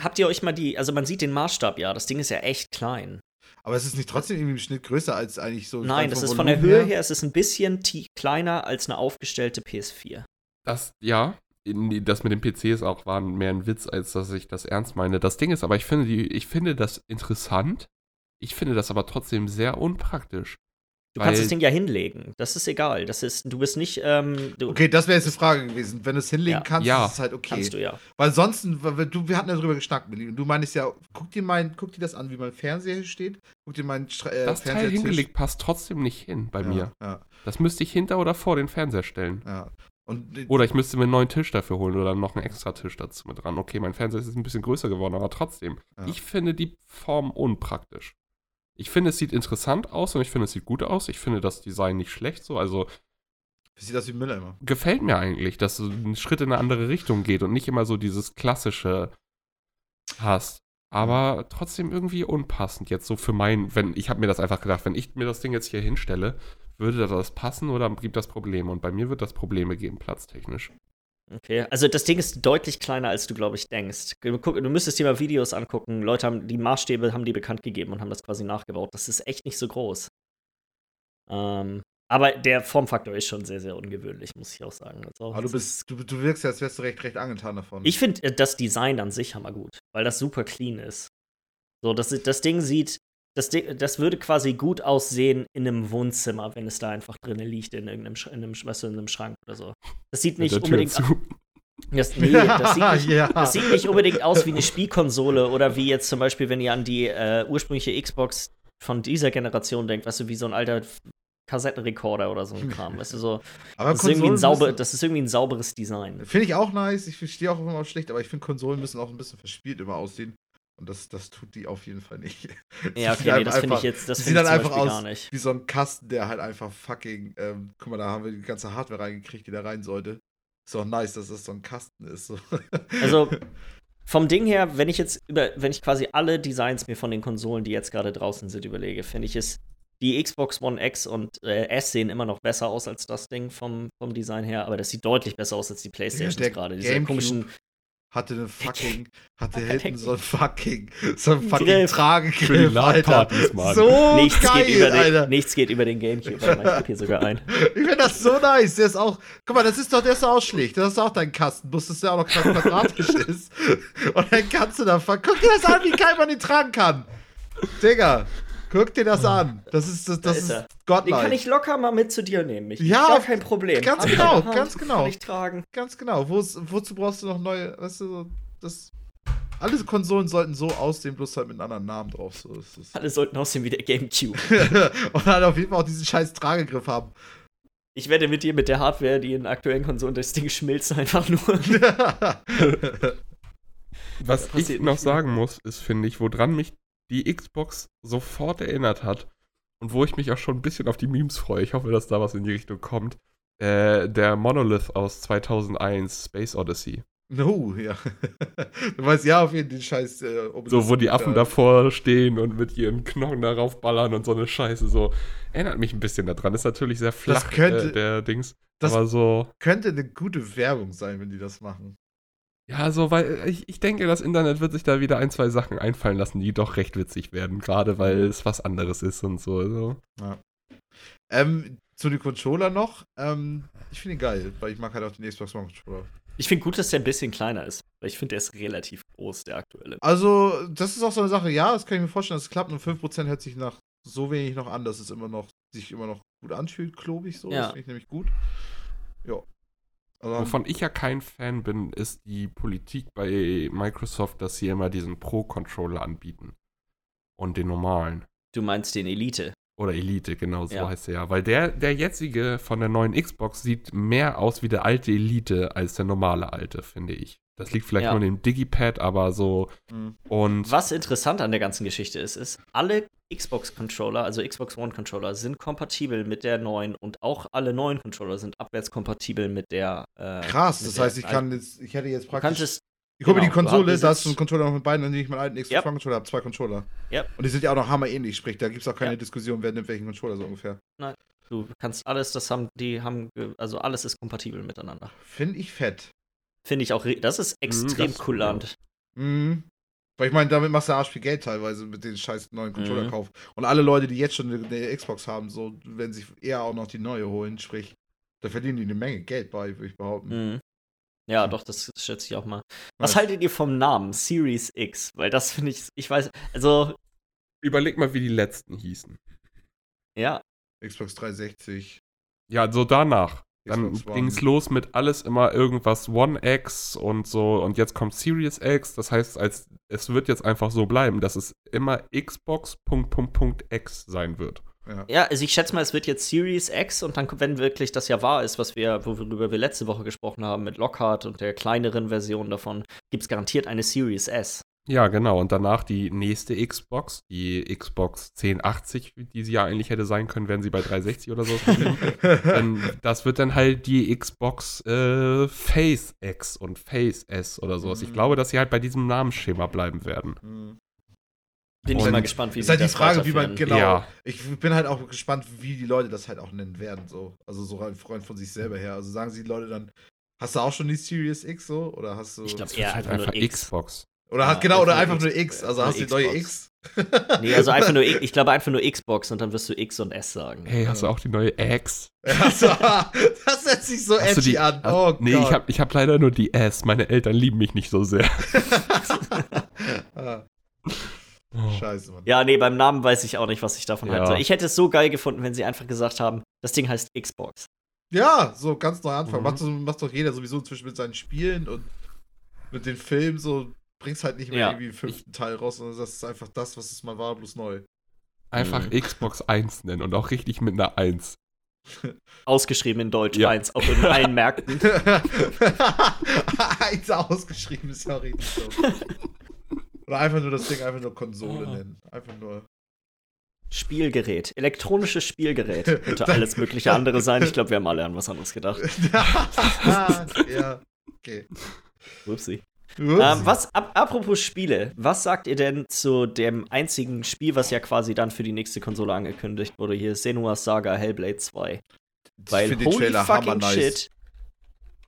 Speaker 1: Habt ihr euch mal die, also man sieht den Maßstab ja, das Ding ist ja echt klein.
Speaker 2: Aber es ist nicht trotzdem irgendwie im Schnitt größer als eigentlich so.
Speaker 1: Nein, das ist von der Höhe her, es ist ein bisschen kleiner als eine aufgestellte PS4.
Speaker 3: Das, ja, das mit dem PC ist auch war mehr ein Witz, als dass ich das ernst meine. Das Ding ist aber, ich finde, die, ich finde das interessant. Ich finde das aber trotzdem sehr unpraktisch.
Speaker 1: Du kannst das Ding ja hinlegen. Das ist egal. Das ist, du bist nicht, ähm, du
Speaker 2: Okay, das wäre jetzt eine Frage gewesen. Wenn du es hinlegen
Speaker 1: Ja.
Speaker 2: kannst,
Speaker 3: Ja.
Speaker 2: ist es halt okay.
Speaker 1: kannst du ja.
Speaker 2: Weil sonst, weil du, wir hatten ja drüber geschnackt, Millie, und du meinst ja, guck dir, mein, guck dir das an, wie mein Fernseher hier steht. Guck dir meinen äh,
Speaker 3: Das Teil hingelegt passt trotzdem nicht hin bei
Speaker 2: ja,
Speaker 3: mir.
Speaker 2: Ja,
Speaker 3: Das müsste ich hinter oder vor den Fernseher stellen.
Speaker 2: ja. Und
Speaker 3: Oder ich müsste mir einen neuen Tisch dafür holen oder noch einen extra Tisch dazu mit dran. Okay, mein Fernseher ist jetzt ein bisschen größer geworden, aber trotzdem.
Speaker 2: Ja.
Speaker 3: Ich finde die Form unpraktisch. Ich finde, es sieht interessant aus und ich finde, es sieht gut aus. Ich finde das Design nicht schlecht so. Also
Speaker 2: sieht aus wie ein Mülleimer.
Speaker 3: gefällt mir eigentlich, dass du einen Schritt in eine andere Richtung geht und nicht immer so dieses klassische hast. Aber trotzdem irgendwie unpassend jetzt so für mein, wenn, ich habe mir das einfach gedacht, wenn ich mir das Ding jetzt hier hinstelle, würde das passen oder gibt das Probleme? Und bei mir wird das Probleme geben, platztechnisch.
Speaker 1: Okay, also das Ding ist deutlich kleiner, als du, glaube ich, denkst. Du, müsstest dir mal Videos angucken. Leute haben die Maßstäbe haben die bekannt gegeben und haben das quasi nachgebaut. Das ist echt nicht so groß. Ähm, aber der Formfaktor ist schon sehr, sehr ungewöhnlich, muss ich auch sagen. Also,
Speaker 2: Aber du bist, du, du wirkst ja, als wärst du recht, recht angetan davon.
Speaker 1: Ich finde äh, das Design an sich hammergut, weil das super clean ist. So, das, das Ding sieht, das, das würde quasi gut aussehen in einem Wohnzimmer, wenn es da einfach drin liegt, in irgendeinem, in einem, weißt du, in einem Schrank oder so. Das sieht nicht unbedingt.
Speaker 3: zu.
Speaker 1: Das, nee, das sieht, nicht,
Speaker 2: ja.
Speaker 1: das sieht nicht unbedingt aus wie eine Spielkonsole oder wie jetzt zum Beispiel, wenn ihr an die äh, ursprüngliche Xbox von dieser Generation denkt, weißt du, wie so ein alter Kassettenrekorder oder so ein Kram, weißt du, so.
Speaker 2: aber
Speaker 1: Das ist, irgendwie ein sauber, das ist irgendwie ein sauberes Design.
Speaker 2: Finde ich auch nice. Ich verstehe auch immer schlecht, aber ich finde, Konsolen müssen auch ein bisschen verspielt immer aussehen. Und das, das tut die auf jeden Fall nicht.
Speaker 1: Ja, okay, nee, das finde ich jetzt, das
Speaker 2: sieht
Speaker 1: finde ich
Speaker 2: dann einfach
Speaker 1: Beispiel
Speaker 2: aus
Speaker 1: gar nicht.
Speaker 2: Wie so ein Kasten, der halt einfach fucking, ähm, guck mal, da haben wir die ganze Hardware reingekriegt, die da rein sollte. Ist auch nice, dass das so ein Kasten ist. So.
Speaker 1: Also, vom Ding her, wenn ich jetzt über, wenn ich quasi alle Designs mir von den Konsolen, die jetzt gerade draußen sind, überlege, finde ich es, die Xbox One X und äh, S sehen immer noch besser aus als das Ding vom, vom Design her, aber das sieht deutlich besser aus als die Playstations
Speaker 2: der
Speaker 1: gerade. Diese
Speaker 2: Gamecube
Speaker 1: komischen.
Speaker 2: Hatte eine fucking, hatte hinten so ein fucking, so ein fucking
Speaker 1: Griff.
Speaker 2: Tragegriff,
Speaker 3: Für die. LAN-Partys, Mann.
Speaker 2: So
Speaker 1: nichts,
Speaker 2: geil,
Speaker 1: geht über
Speaker 2: Alter.
Speaker 1: den, nichts geht über den Gamecube. Ich hab hier sogar ein.
Speaker 2: Ich finde das so nice. Der ist auch. Guck mal, das ist doch, der ist doch auch schlicht. Das ist auch dein Kasten. Bloß, dass der auch noch quadratisch ist. Und dann kannst du da. Guck dir das an, wie geil man den tragen kann. Digga, guck dir das an. Das ist, das, das
Speaker 1: ist
Speaker 2: ist
Speaker 1: er. Den kann ich locker mal mit zu dir nehmen. Ich,
Speaker 2: Ja,
Speaker 1: gar kein Problem.
Speaker 2: ganz
Speaker 1: Hab
Speaker 2: genau, ganz genau.
Speaker 1: Kann ich tragen.
Speaker 2: Ganz genau. Wo's, wozu brauchst du noch neue. Weißt du, so, das. Alle Konsolen sollten so aussehen, bloß halt mit einem anderen Namen drauf. So ist es.
Speaker 1: Alle sollten aussehen wie der Gamecube.
Speaker 2: Und halt auf jeden Fall auch diesen scheiß Tragegriff haben.
Speaker 1: Ich wette mit dir, mit der Hardware, die in aktuellen Konsolen, das Ding schmilzt einfach nur.
Speaker 3: Was
Speaker 1: Das
Speaker 3: ich noch sagen muss, ist, finde ich, woran mich die Xbox sofort erinnert hat und wo ich mich auch schon ein bisschen auf die Memes freue, ich hoffe, dass da was in die Richtung kommt, äh, der Monolith aus 2001, Space Odyssey.
Speaker 2: no, ja. du weißt ja auf jeden Fall den scheiß. Äh,
Speaker 3: So, wo die Affen
Speaker 2: da
Speaker 3: davor stehen und mit ihren Knochen darauf ballern und so eine Scheiße, so. Erinnert mich ein bisschen daran. Ist natürlich sehr flach,
Speaker 2: könnte-
Speaker 3: äh, der Dings.
Speaker 2: das-
Speaker 3: aber so,
Speaker 2: Könnte eine gute Werbung sein, wenn die das machen.
Speaker 3: Ja, so, weil ich, ich denke, das Internet wird sich da wieder ein, zwei Sachen einfallen lassen, die doch recht witzig werden, gerade weil es was anderes ist und so. so.
Speaker 2: Ähm, zu den Controller noch. Ähm, ich finde ihn geil, weil ich mag halt auch den Xbox One Controller.
Speaker 1: Ich finde gut, dass der ein bisschen kleiner ist. Weil ich finde, der ist relativ groß, der aktuelle.
Speaker 2: Also, das ist auch so eine Sache, ja, das kann ich mir vorstellen, dass es klappt. Und 5% hört sich nach so wenig noch an, dass es immer noch, sich immer noch gut anfühlt, klobig so.
Speaker 1: Ja.
Speaker 2: Das finde ich nämlich gut. Ja. Also,
Speaker 3: Wovon ich ja kein Fan bin, ist die Politik bei Microsoft, dass sie immer diesen Pro-Controller anbieten. Und den normalen.
Speaker 1: Du meinst den Elite.
Speaker 3: Oder Elite, genau, so
Speaker 1: Ja.
Speaker 3: heißt er ja. Weil der, der jetzige von der neuen Xbox sieht mehr aus wie der alte Elite als der normale alte, finde ich. Das liegt vielleicht
Speaker 1: Ja.
Speaker 3: nur an dem Digipad, aber so.
Speaker 2: Mhm.
Speaker 3: Und
Speaker 1: Was interessant an der ganzen Geschichte ist, ist, alle Xbox-Controller, also Xbox One-Controller, sind kompatibel mit der neuen und auch alle neuen Controller sind abwärtskompatibel mit der. Äh,
Speaker 2: krass,
Speaker 1: mit
Speaker 2: das
Speaker 1: der
Speaker 2: heißt, ich kann jetzt, ich hätte jetzt praktisch.
Speaker 1: kannst es.
Speaker 2: ich hole mir die
Speaker 1: genau,
Speaker 2: Konsole, da hast du einen Controller noch mit beiden, dann nehme ich meinen alten Xbox
Speaker 1: Yep.
Speaker 2: One Controller, habe zwei Controller.
Speaker 1: Yep.
Speaker 2: Und die sind ja auch noch hammerähnlich, sprich, da gibt es auch keine
Speaker 1: Ja.
Speaker 2: Diskussion, wer nimmt welchen Controller so ungefähr.
Speaker 1: Du kannst alles, das haben, die haben, also alles ist kompatibel miteinander.
Speaker 2: Finde ich fett.
Speaker 1: Finde ich auch, das ist extrem
Speaker 3: das-
Speaker 1: kulant.
Speaker 2: Mhm. Weil ich meine, damit machst du arsch viel Geld teilweise mit den scheiß neuen Controller
Speaker 1: Mhm.
Speaker 2: Und alle Leute, die jetzt schon eine, eine Xbox haben, so werden sich eher auch noch die neue holen, sprich, da verdienen die eine Menge Geld bei, würde ich behaupten.
Speaker 1: Mhm. Ja, doch, das schätze ich auch mal. Was
Speaker 2: Nice.
Speaker 1: haltet ihr vom Namen Series X? Weil das finde ich, ich weiß, also,
Speaker 3: überleg mal, wie die letzten hießen.
Speaker 1: ja,
Speaker 2: Xbox 360.
Speaker 3: Ja, so danach. Dann ging es los mit alles immer irgendwas One X und so und jetzt kommt Series X. Das heißt, als es wird jetzt einfach so bleiben, dass es immer Xbox Punkt, Punkt, Punkt X sein wird.
Speaker 2: Ja.
Speaker 1: Ja, also ich schätze mal, es wird jetzt Series X und dann, wenn wirklich das ja wahr ist, was wir, worüber wir letzte Woche gesprochen haben mit Lockhart und der kleineren Version davon, gibt es garantiert eine Series S.
Speaker 3: Ja, genau. Und danach die nächste Xbox, die Xbox 1080, die sie ja eigentlich hätte sein können, wären sie bei 360 oder so. Denn das wird dann halt die Xbox äh, Face X und Face S oder sowas. Ich
Speaker 2: Mhm.
Speaker 3: glaube, dass sie halt bei diesem Namensschema bleiben werden.
Speaker 2: Mhm.
Speaker 1: Bin ich mal gespannt, wie
Speaker 2: Ist
Speaker 1: sie
Speaker 2: halt die Frage, wie man, genau.
Speaker 3: Ja.
Speaker 2: Ich bin halt auch gespannt, wie die Leute das halt auch nennen werden, so. Also so rein Freund von sich selber her. Also sagen sie die Leute dann, hast du auch schon die Series X so? Oder hast du.
Speaker 1: Ich glaub,
Speaker 3: Es
Speaker 1: eher
Speaker 3: halt
Speaker 1: einfach nur
Speaker 3: einfach
Speaker 1: X.
Speaker 3: Xbox.
Speaker 2: Oder
Speaker 1: ja,
Speaker 2: hat, genau, oder
Speaker 1: einfach nur X-.
Speaker 2: Also hast du die neue. X.
Speaker 1: Nee, also einfach nur, ich glaube einfach nur Xbox und dann wirst du X und S sagen.
Speaker 3: Hey, hast du auch die neue X?
Speaker 2: Also, das hört sich so
Speaker 3: Hast
Speaker 2: edgy
Speaker 3: die,
Speaker 2: an. Oh
Speaker 3: nee,
Speaker 2: Gott.
Speaker 3: ich habe ich hab leider nur die S. Meine Eltern lieben mich nicht so sehr.
Speaker 2: ah,
Speaker 3: Oh.
Speaker 2: scheiße, Mann.
Speaker 1: Ja, nee, beim Namen weiß ich auch nicht, was ich davon
Speaker 3: Ja.
Speaker 1: halten soll. Ich hätte es so geil gefunden, wenn sie einfach gesagt haben, das Ding heißt Xbox.
Speaker 2: Ja, so ganz neu anfangen.
Speaker 3: Mhm.
Speaker 2: Macht, macht doch jeder sowieso inzwischen mit seinen Spielen und mit den Filmen so. Bringst halt nicht mehr
Speaker 1: Ja.
Speaker 2: irgendwie einen fünften Teil raus, sondern das ist einfach das, was es mal war, bloß neu.
Speaker 3: Einfach
Speaker 1: Mhm.
Speaker 3: Xbox 1 nennen und auch richtig mit einer 1.
Speaker 1: Ausgeschrieben in Deutsch,
Speaker 3: Ja.
Speaker 1: eins, auch in allen Märkten.
Speaker 2: Eins ausgeschrieben ist ja auch richtig so. Oder einfach nur das Ding einfach nur Konsole
Speaker 1: Ah.
Speaker 2: nennen. Einfach nur.
Speaker 1: Spielgerät, elektronisches Spielgerät. Könnte alles mögliche andere sein. Ich glaube, wir haben alle an was anderes gedacht.
Speaker 2: ja. Okay.
Speaker 1: Upsi. Ähm, was, ab, apropos Spiele, was sagt ihr denn zu dem einzigen Spiel, was ja quasi dann für die nächste Konsole angekündigt wurde? Hier Senua's Saga Hellblade 2. Weil
Speaker 2: find den
Speaker 1: holy
Speaker 2: Trailer
Speaker 1: fucking
Speaker 2: hammernice.
Speaker 1: shit.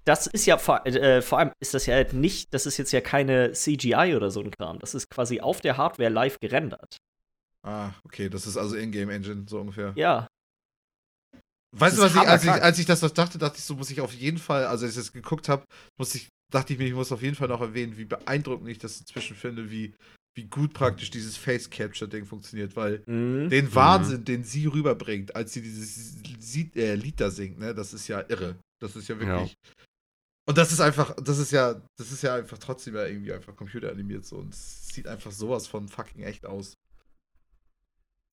Speaker 1: Das ist ja vor, äh, vor allem ist das ja halt nicht, das ist jetzt ja keine CGI oder so ein Kram. Das ist quasi auf der Hardware live gerendert.
Speaker 2: Ah, okay, das ist also Ingame Engine, so ungefähr.
Speaker 1: Ja.
Speaker 2: Weißt du, was ich, als ich, als ich das dachte, dachte ich so, muss ich auf jeden Fall, also als ich das geguckt habe, muss ich, dachte ich mir, ich muss auf jeden Fall noch erwähnen, wie beeindruckend ich das inzwischen finde, wie, wie gut praktisch dieses Face Capture Ding funktioniert, weil
Speaker 1: Mhm.
Speaker 2: den Wahnsinn, den sie rüberbringt, als sie dieses Lied, äh, Lied da singt, ne, das ist ja irre. Das ist ja wirklich. Und das ist einfach, das ist ja, das ist ja einfach trotzdem ja irgendwie einfach computeranimiert so und es sieht einfach sowas von fucking echt aus.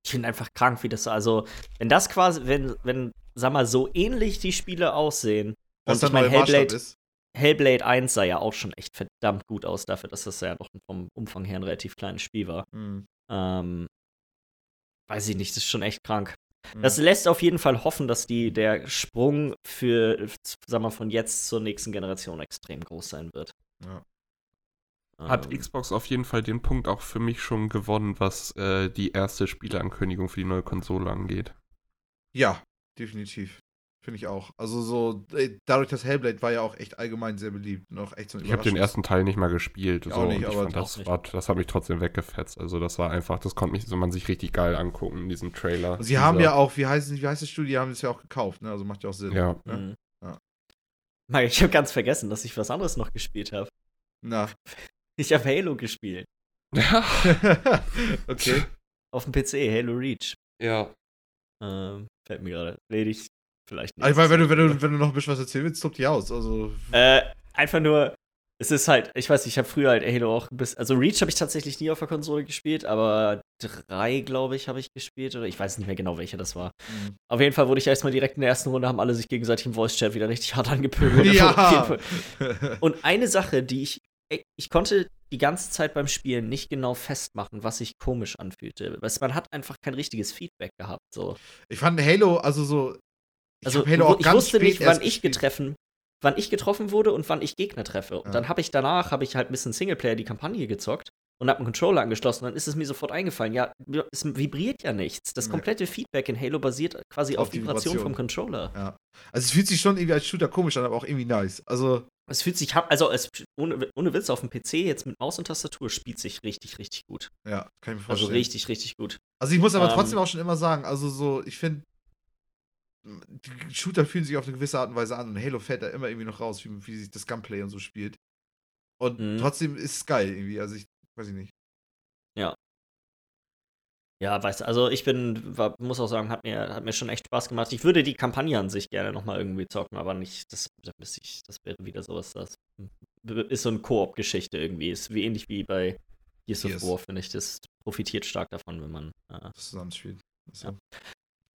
Speaker 1: Ich finde einfach krank, wie das so, also, wenn das quasi, wenn, wenn, sag mal, so ähnlich die Spiele aussehen,
Speaker 2: Was
Speaker 1: und ich
Speaker 2: Maßstab
Speaker 1: Hellblade,
Speaker 2: ist.
Speaker 1: Hellblade 1 sah ja auch schon echt verdammt gut aus dafür, dass das ja doch vom Umfang her ein relativ kleines Spiel war.
Speaker 2: Hm,
Speaker 1: Ähm, weiß ich nicht, das ist schon echt krank.
Speaker 2: hm.
Speaker 1: Das lässt auf jeden Fall hoffen, dass die, der Sprung für, sag mal, von jetzt zur nächsten Generation extrem groß sein wird.
Speaker 2: Ja.
Speaker 3: Hat
Speaker 1: Ähm,
Speaker 3: Xbox auf jeden Fall den Punkt auch für mich schon gewonnen, was äh, die erste Spieleankündigung für die neue Konsole angeht.
Speaker 2: Ja, definitiv. Finde ich auch. Also so, dadurch, dass Hellblade war ja auch echt allgemein sehr beliebt. Noch echt so
Speaker 3: Ich habe den ersten Teil nicht mal gespielt.
Speaker 2: Ich
Speaker 3: So,
Speaker 2: auch nicht,
Speaker 3: und ich
Speaker 2: aber
Speaker 3: das, war, das hat mich trotzdem weggefetzt. Also das war einfach, das konnte mich, so man sich richtig geil angucken in diesem Trailer.
Speaker 2: Und sie haben ja auch, wie heißt, wie heißt das Studio, die haben es ja auch gekauft, ne? Also macht ja auch Sinn.
Speaker 3: Ja.
Speaker 2: Ne?
Speaker 1: Mhm.
Speaker 2: Ja.
Speaker 1: Ich habe ganz vergessen, dass ich was anderes noch gespielt habe.
Speaker 2: Na.
Speaker 1: Ich habe Halo gespielt.
Speaker 2: okay.
Speaker 1: Auf dem PC, Halo Reach.
Speaker 3: ja.
Speaker 1: Ähm, fällt mir gerade. Rede ich vielleicht nicht.
Speaker 2: Also, ich meine, wenn du, wenn, du, wenn du noch ein bisschen was erzählen willst, tob die aus. Also,
Speaker 1: Äh, einfach nur, es ist halt, ich weiß nicht, ich habe früher halt Halo auch ein bisschen, also Reach habe ich tatsächlich nie auf der Konsole gespielt, aber drei, glaube ich, habe ich gespielt oder ich weiß nicht mehr genau, welche das war.
Speaker 2: mh.
Speaker 1: Auf jeden Fall wurde ich erstmal direkt in der ersten Runde, haben alle sich gegenseitig im Voice-Chat wieder richtig hart angepöbelt.
Speaker 2: Ja.
Speaker 1: Und eine Sache, die ich, ich konnte die ganze Zeit beim Spielen nicht genau festmachen, was sich komisch anfühlte. Weil man hat einfach kein richtiges Feedback gehabt, so.
Speaker 2: ich fand Halo, also so. Ich
Speaker 1: Also
Speaker 2: hab Halo auch
Speaker 1: ich
Speaker 2: ganz
Speaker 1: wusste nicht, wann ich getreffen, wann ich getroffen wurde und wann ich Gegner treffe. Und
Speaker 2: Ja.
Speaker 1: dann habe ich danach habe ich halt ein bisschen Singleplayer die Kampagne gezockt und habe einen Controller angeschlossen. Dann ist es mir sofort eingefallen, ja, es vibriert ja nichts. Das komplette Feedback in Halo basiert quasi
Speaker 2: Auf
Speaker 1: auf, Vibration,
Speaker 2: Vibration.
Speaker 1: vom Controller.
Speaker 2: Ja. Also, es fühlt sich schon irgendwie als Shooter komisch an, aber auch irgendwie nice. Also,
Speaker 1: Es fühlt sich, also es, ohne, ohne Witz, auf dem PC jetzt mit Maus und Tastatur spielt sich richtig, richtig gut.
Speaker 2: ja, kann ich mir
Speaker 1: Also
Speaker 2: vorstellen.
Speaker 1: richtig, richtig gut.
Speaker 2: Also ich muss aber
Speaker 1: Ähm,
Speaker 2: trotzdem auch schon immer sagen, also so, ich finde, die Shooter fühlen sich auf eine gewisse Art und Weise an und Halo fällt da immer irgendwie noch raus, wie, wie sich das Gunplay und so spielt. Und
Speaker 1: Mhm.
Speaker 2: trotzdem ist es geil irgendwie, also ich weiß ich nicht.
Speaker 1: Ja, weißt du, also ich bin, war, muss auch sagen, hat mir, hat mir schon echt Spaß gemacht. Ich würde die Kampagne an sich gerne nochmal irgendwie zocken, aber nicht, das, da müsste ich, das wäre wieder sowas, das ist so eine Koop-Geschichte irgendwie. Ist wie ähnlich wie bei Gears of
Speaker 2: Gears.
Speaker 1: War, finde ich. Das profitiert stark davon, wenn man. Äh,
Speaker 2: Das Zusammenspiel. Das
Speaker 1: Ja.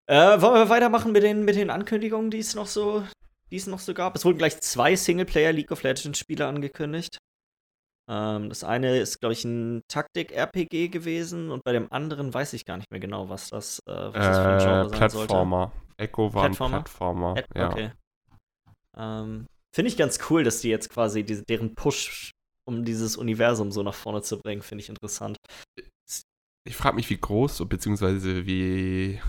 Speaker 1: Äh, wollen wir weitermachen mit den, mit den Ankündigungen, die es noch so, die es noch so gab? Es wurden gleich zwei Singleplayer League of Legends Spiele angekündigt. Ähm, das eine ist, glaube ich, ein Taktik-RPG gewesen und bei dem anderen weiß ich gar nicht mehr genau, was das, äh, was das für ein
Speaker 3: Äh,
Speaker 1: Genre sein sollte.
Speaker 3: Plattformer. Echo war ein
Speaker 1: Plattformer?
Speaker 3: Plattformer.
Speaker 1: Äh,
Speaker 3: Ja.
Speaker 1: Okay. Ähm, Finde ich ganz cool, dass die jetzt quasi diese, deren Push, um dieses Universum so nach vorne zu bringen, finde ich interessant.
Speaker 3: Ich frage mich, wie groß, beziehungsweise wie.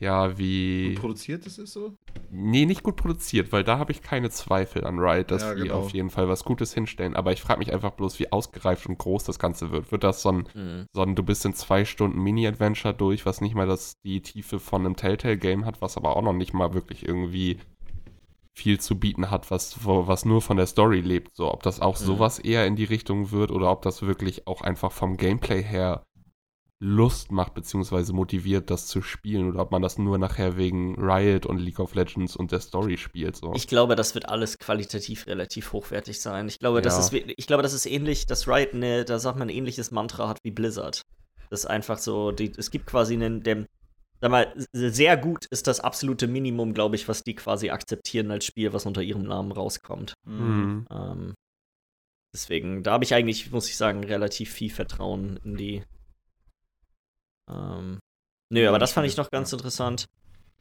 Speaker 3: Ja, wie.
Speaker 2: Gut produziert ist so?
Speaker 3: Nee, nicht gut produziert, weil da habe ich keine Zweifel an Riot, dass
Speaker 2: Ja,
Speaker 3: die
Speaker 2: genau.
Speaker 3: auf jeden Fall was Gutes hinstellen. Aber ich frage mich einfach bloß, wie ausgereift und groß das Ganze wird. Wird das so ein,
Speaker 1: Mhm.
Speaker 3: so ein du bist in zwei Stunden Mini-Adventure durch, was nicht mal das, die Tiefe von einem Telltale-Game hat, was aber auch noch nicht mal wirklich irgendwie viel zu bieten hat, was, was nur von der Story lebt. So, ob das auch
Speaker 1: Mhm.
Speaker 3: sowas eher in die Richtung wird oder ob das wirklich auch einfach vom Gameplay her Lust macht, beziehungsweise motiviert, das zu spielen, oder ob man das nur nachher wegen Riot und League of Legends und der Story spielt. So.
Speaker 1: Ich glaube, das wird alles qualitativ relativ hochwertig sein. Ich glaube, das
Speaker 3: Ja.
Speaker 1: ist, we- ich glaube, das ist ähnlich, dass Riot, ne, da sagt man, ein ähnliches Mantra hat wie Blizzard. Das ist einfach so, die, es gibt quasi einen, dem, sag mal, sehr gut ist das absolute Minimum, glaube ich, was die quasi akzeptieren als Spiel, was unter ihrem Namen rauskommt.
Speaker 3: Mhm.
Speaker 1: Ähm, deswegen, da habe ich eigentlich, muss ich sagen, relativ viel Vertrauen in die. Ähm, nö, aber das fand ich noch ganz interessant.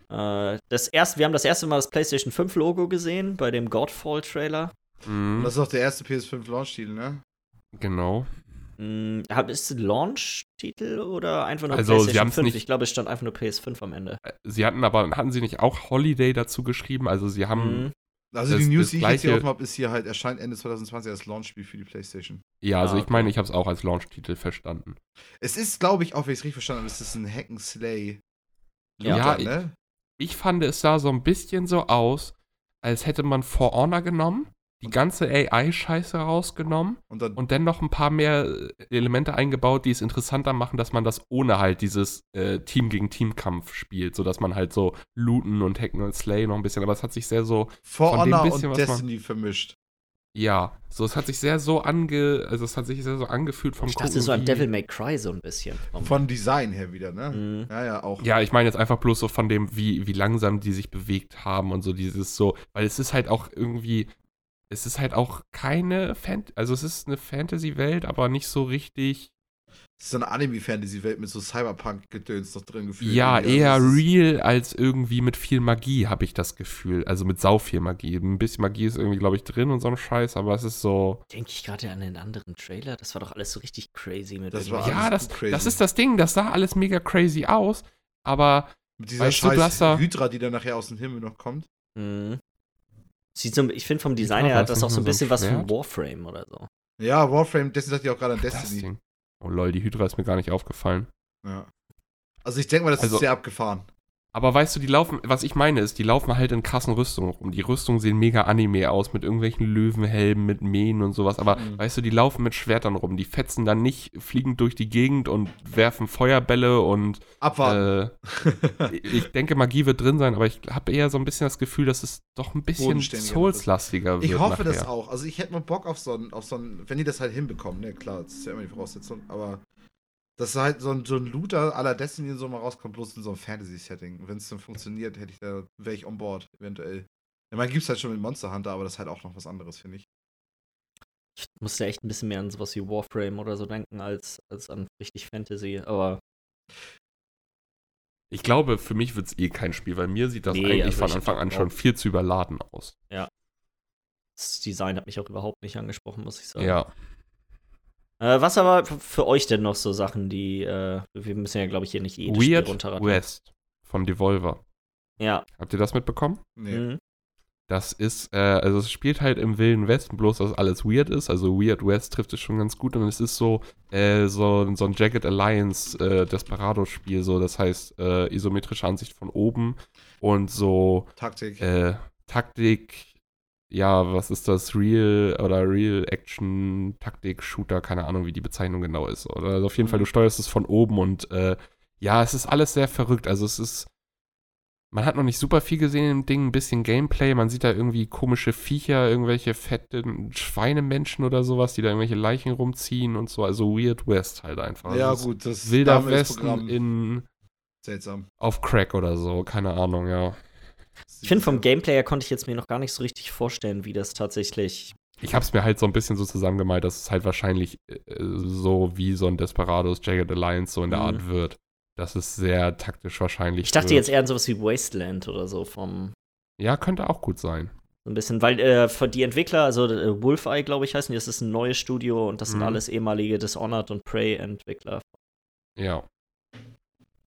Speaker 1: Äh, das erste, wir haben das erste Mal das PlayStation 5 Logo gesehen bei dem Godfall-Trailer.
Speaker 3: Mhm.
Speaker 2: das ist auch der erste PS5 Launch-Titel, ne?
Speaker 3: Genau.
Speaker 1: Hm, hab- ist es ein Launch-Titel oder einfach nur
Speaker 3: Also, sie
Speaker 1: PlayStation
Speaker 3: haben's
Speaker 1: 5?
Speaker 3: nicht-
Speaker 1: Ich glaube, es stand einfach nur PS5 am Ende.
Speaker 3: Sie hatten aber, hatten sie nicht auch Holiday dazu geschrieben? Also sie haben,
Speaker 1: Mhm.
Speaker 2: Also
Speaker 3: Das-
Speaker 2: die News, die ich jetzt hier offen habe, ist hier halt, erscheint Ende 2020 als Launchspiel für die PlayStation.
Speaker 3: ja, also
Speaker 1: Ah,
Speaker 3: ich meine, ich habe es auch als Launch-Titel verstanden.
Speaker 2: Es ist, glaube ich, auch wenn ich es richtig verstanden habe, es ist ein Hack and Slay.
Speaker 1: Ja.
Speaker 2: Ne?
Speaker 3: Ich fand, es sah so ein bisschen so aus, als hätte man For Honor genommen, die ganze AI-Scheiße rausgenommen
Speaker 2: Und dann
Speaker 3: und dann noch ein paar mehr äh, Elemente eingebaut, die es interessanter machen, dass man das ohne halt dieses äh, Team gegen Team-Kampf spielt, sodass man halt so looten und hacken und slay noch ein bisschen, aber es hat sich sehr so,
Speaker 2: For
Speaker 3: von dem
Speaker 2: Honor
Speaker 3: bisschen,
Speaker 2: und
Speaker 3: was man-
Speaker 2: Destiny vermischt.
Speaker 3: ja, so es hat sich sehr so ange, also es hat sich sehr so angefühlt vom
Speaker 1: Ich dachte
Speaker 3: Gucken,
Speaker 1: so an Devil May Cry so ein bisschen.
Speaker 2: Von Design her wieder, ne?
Speaker 1: Mhm.
Speaker 2: Ja, ja, auch.
Speaker 3: Ja, ich meine jetzt einfach bloß so von dem, wie, wie langsam die sich bewegt haben und so dieses so, weil es ist halt auch irgendwie, es ist halt auch keine Fan, also es ist eine Fantasy-Welt, aber nicht so richtig,
Speaker 2: Das ist so eine Anime-Fantasy-Welt mit so Cyberpunk-Gedöns noch drin gefühlt.
Speaker 3: ja, eher
Speaker 2: Also es ist-
Speaker 3: real als irgendwie mit viel Magie, habe ich das Gefühl. Also mit sau viel Magie. Ein bisschen Magie ist irgendwie, glaube ich, drin und so ein Scheiß, aber es ist so,
Speaker 1: Denke ich gerade an den anderen Trailer? Das war doch alles so richtig crazy mit
Speaker 2: Das war
Speaker 3: ja,
Speaker 2: alles
Speaker 3: das,
Speaker 2: crazy.
Speaker 3: das ist das Ding, das sah alles mega crazy aus, aber
Speaker 2: Mit dieser
Speaker 3: Weißt du, du
Speaker 2: scheiß
Speaker 3: da-
Speaker 2: Hydra, die dann nachher aus dem Himmel noch kommt.
Speaker 1: Mhm. Sieht so, ich finde vom Design her hat
Speaker 3: das
Speaker 1: auch so ein bisschen was von? Warframe oder so.
Speaker 2: Ja, Warframe, deswegen dachte ich auch gerade an
Speaker 3: Das
Speaker 2: Destiny.
Speaker 3: Ding. Oh lol, die Hydra ist mir gar nicht aufgefallen.
Speaker 2: Ja. Also ich denke mal, das
Speaker 3: Also-
Speaker 2: ist sehr abgefahren.
Speaker 3: Aber weißt du, die laufen, was ich meine ist, die laufen halt in krassen Rüstungen rum. Die Rüstungen sehen mega Anime aus, mit irgendwelchen Löwenhelmen, mit Mähen und sowas. Aber
Speaker 1: Mhm.
Speaker 3: weißt du, die laufen mit Schwertern rum. Die fetzen dann nicht fliegend durch die Gegend und werfen Feuerbälle und
Speaker 2: Abwarten.
Speaker 3: äh, ich denke, Magie wird drin sein, aber ich habe eher so ein bisschen das Gefühl, dass es doch ein bisschen Souls-lastiger wird.
Speaker 2: ich hoffe das
Speaker 3: nachher.
Speaker 2: auch. Also ich hätte mal Bock auf so ein, auf so ein, wenn die das halt hinbekommen, ne, klar, das ist ja immer die Voraussetzung, aber dass halt so ein, so ein Looter la Destiny so mal rauskommt, bloß in so einem Fantasy-Setting. Wenn es dann funktioniert, hätte ich da, wäre ich on board, eventuell. Ich meine, gibt's halt schon mit Monster Hunter, aber das ist halt auch noch was anderes, finde ich.
Speaker 1: Ich musste echt ein bisschen mehr an sowas wie Warframe oder so denken, als, als an richtig Fantasy. Aber
Speaker 3: Ich glaube, für mich wird es eh kein Spiel, weil mir sieht das
Speaker 1: Nee,
Speaker 3: eigentlich
Speaker 1: also
Speaker 3: von Anfang an schon viel zu überladen aus.
Speaker 1: das Design hat mich auch überhaupt nicht angesprochen, muss ich sagen.
Speaker 3: Ja.
Speaker 1: Äh, was aber für euch denn noch so Sachen, die, äh, wir müssen ja, glaube ich, hier nicht jedes Spiel
Speaker 3: Weird
Speaker 1: runterraten.
Speaker 3: West von Devolver.
Speaker 1: Ja.
Speaker 3: Habt ihr das mitbekommen?
Speaker 2: Nee.
Speaker 1: Mhm.
Speaker 3: Das ist, äh, also es spielt halt im Wilden Westen, bloß dass alles weird ist. Also Weird West trifft es schon ganz gut und es ist so, äh, so, so ein Jagged Alliance äh, Desperado-Spiel, so, das heißt, äh, isometrische Ansicht von oben und so
Speaker 2: Taktik.
Speaker 3: äh, Taktik, ja, was ist das? Real oder Real Action Taktik Shooter, keine Ahnung, wie die Bezeichnung genau ist. Oder also auf jeden Fall, du steuerst es von oben und äh, ja, es ist alles sehr verrückt. Also es ist, man hat noch nicht super viel gesehen im Ding, ein bisschen Gameplay, man sieht da irgendwie komische Viecher, irgendwelche fetten Schweinemenschen oder sowas, die da irgendwelche Leichen rumziehen und so. Also Weird West halt einfach.
Speaker 2: ja,
Speaker 3: Also
Speaker 2: gut, das
Speaker 3: Wilder Westen in
Speaker 2: seltsam.
Speaker 3: auf Crack oder so, keine Ahnung, ja.
Speaker 1: Ich finde, vom Gameplay her konnte ich jetzt mir noch gar nicht so richtig vorstellen, wie das tatsächlich.
Speaker 3: Ich habe es mir halt so ein bisschen so zusammengemalt, dass es halt wahrscheinlich äh, so wie so ein Desperados Jagged Alliance so in der
Speaker 1: Mhm.
Speaker 3: Art wird. Das ist sehr taktisch wahrscheinlich.
Speaker 1: Ich dachte
Speaker 3: wird.
Speaker 1: jetzt eher an sowas wie Wasteland oder so vom.
Speaker 3: Ja, könnte auch gut sein.
Speaker 1: So ein bisschen, weil äh, für die Entwickler, also äh, Wolfeye, glaube ich, heißen die, das ist ein neues Studio und das sind
Speaker 3: Mhm.
Speaker 1: alles ehemalige Dishonored und Prey-Entwickler.
Speaker 3: Ja.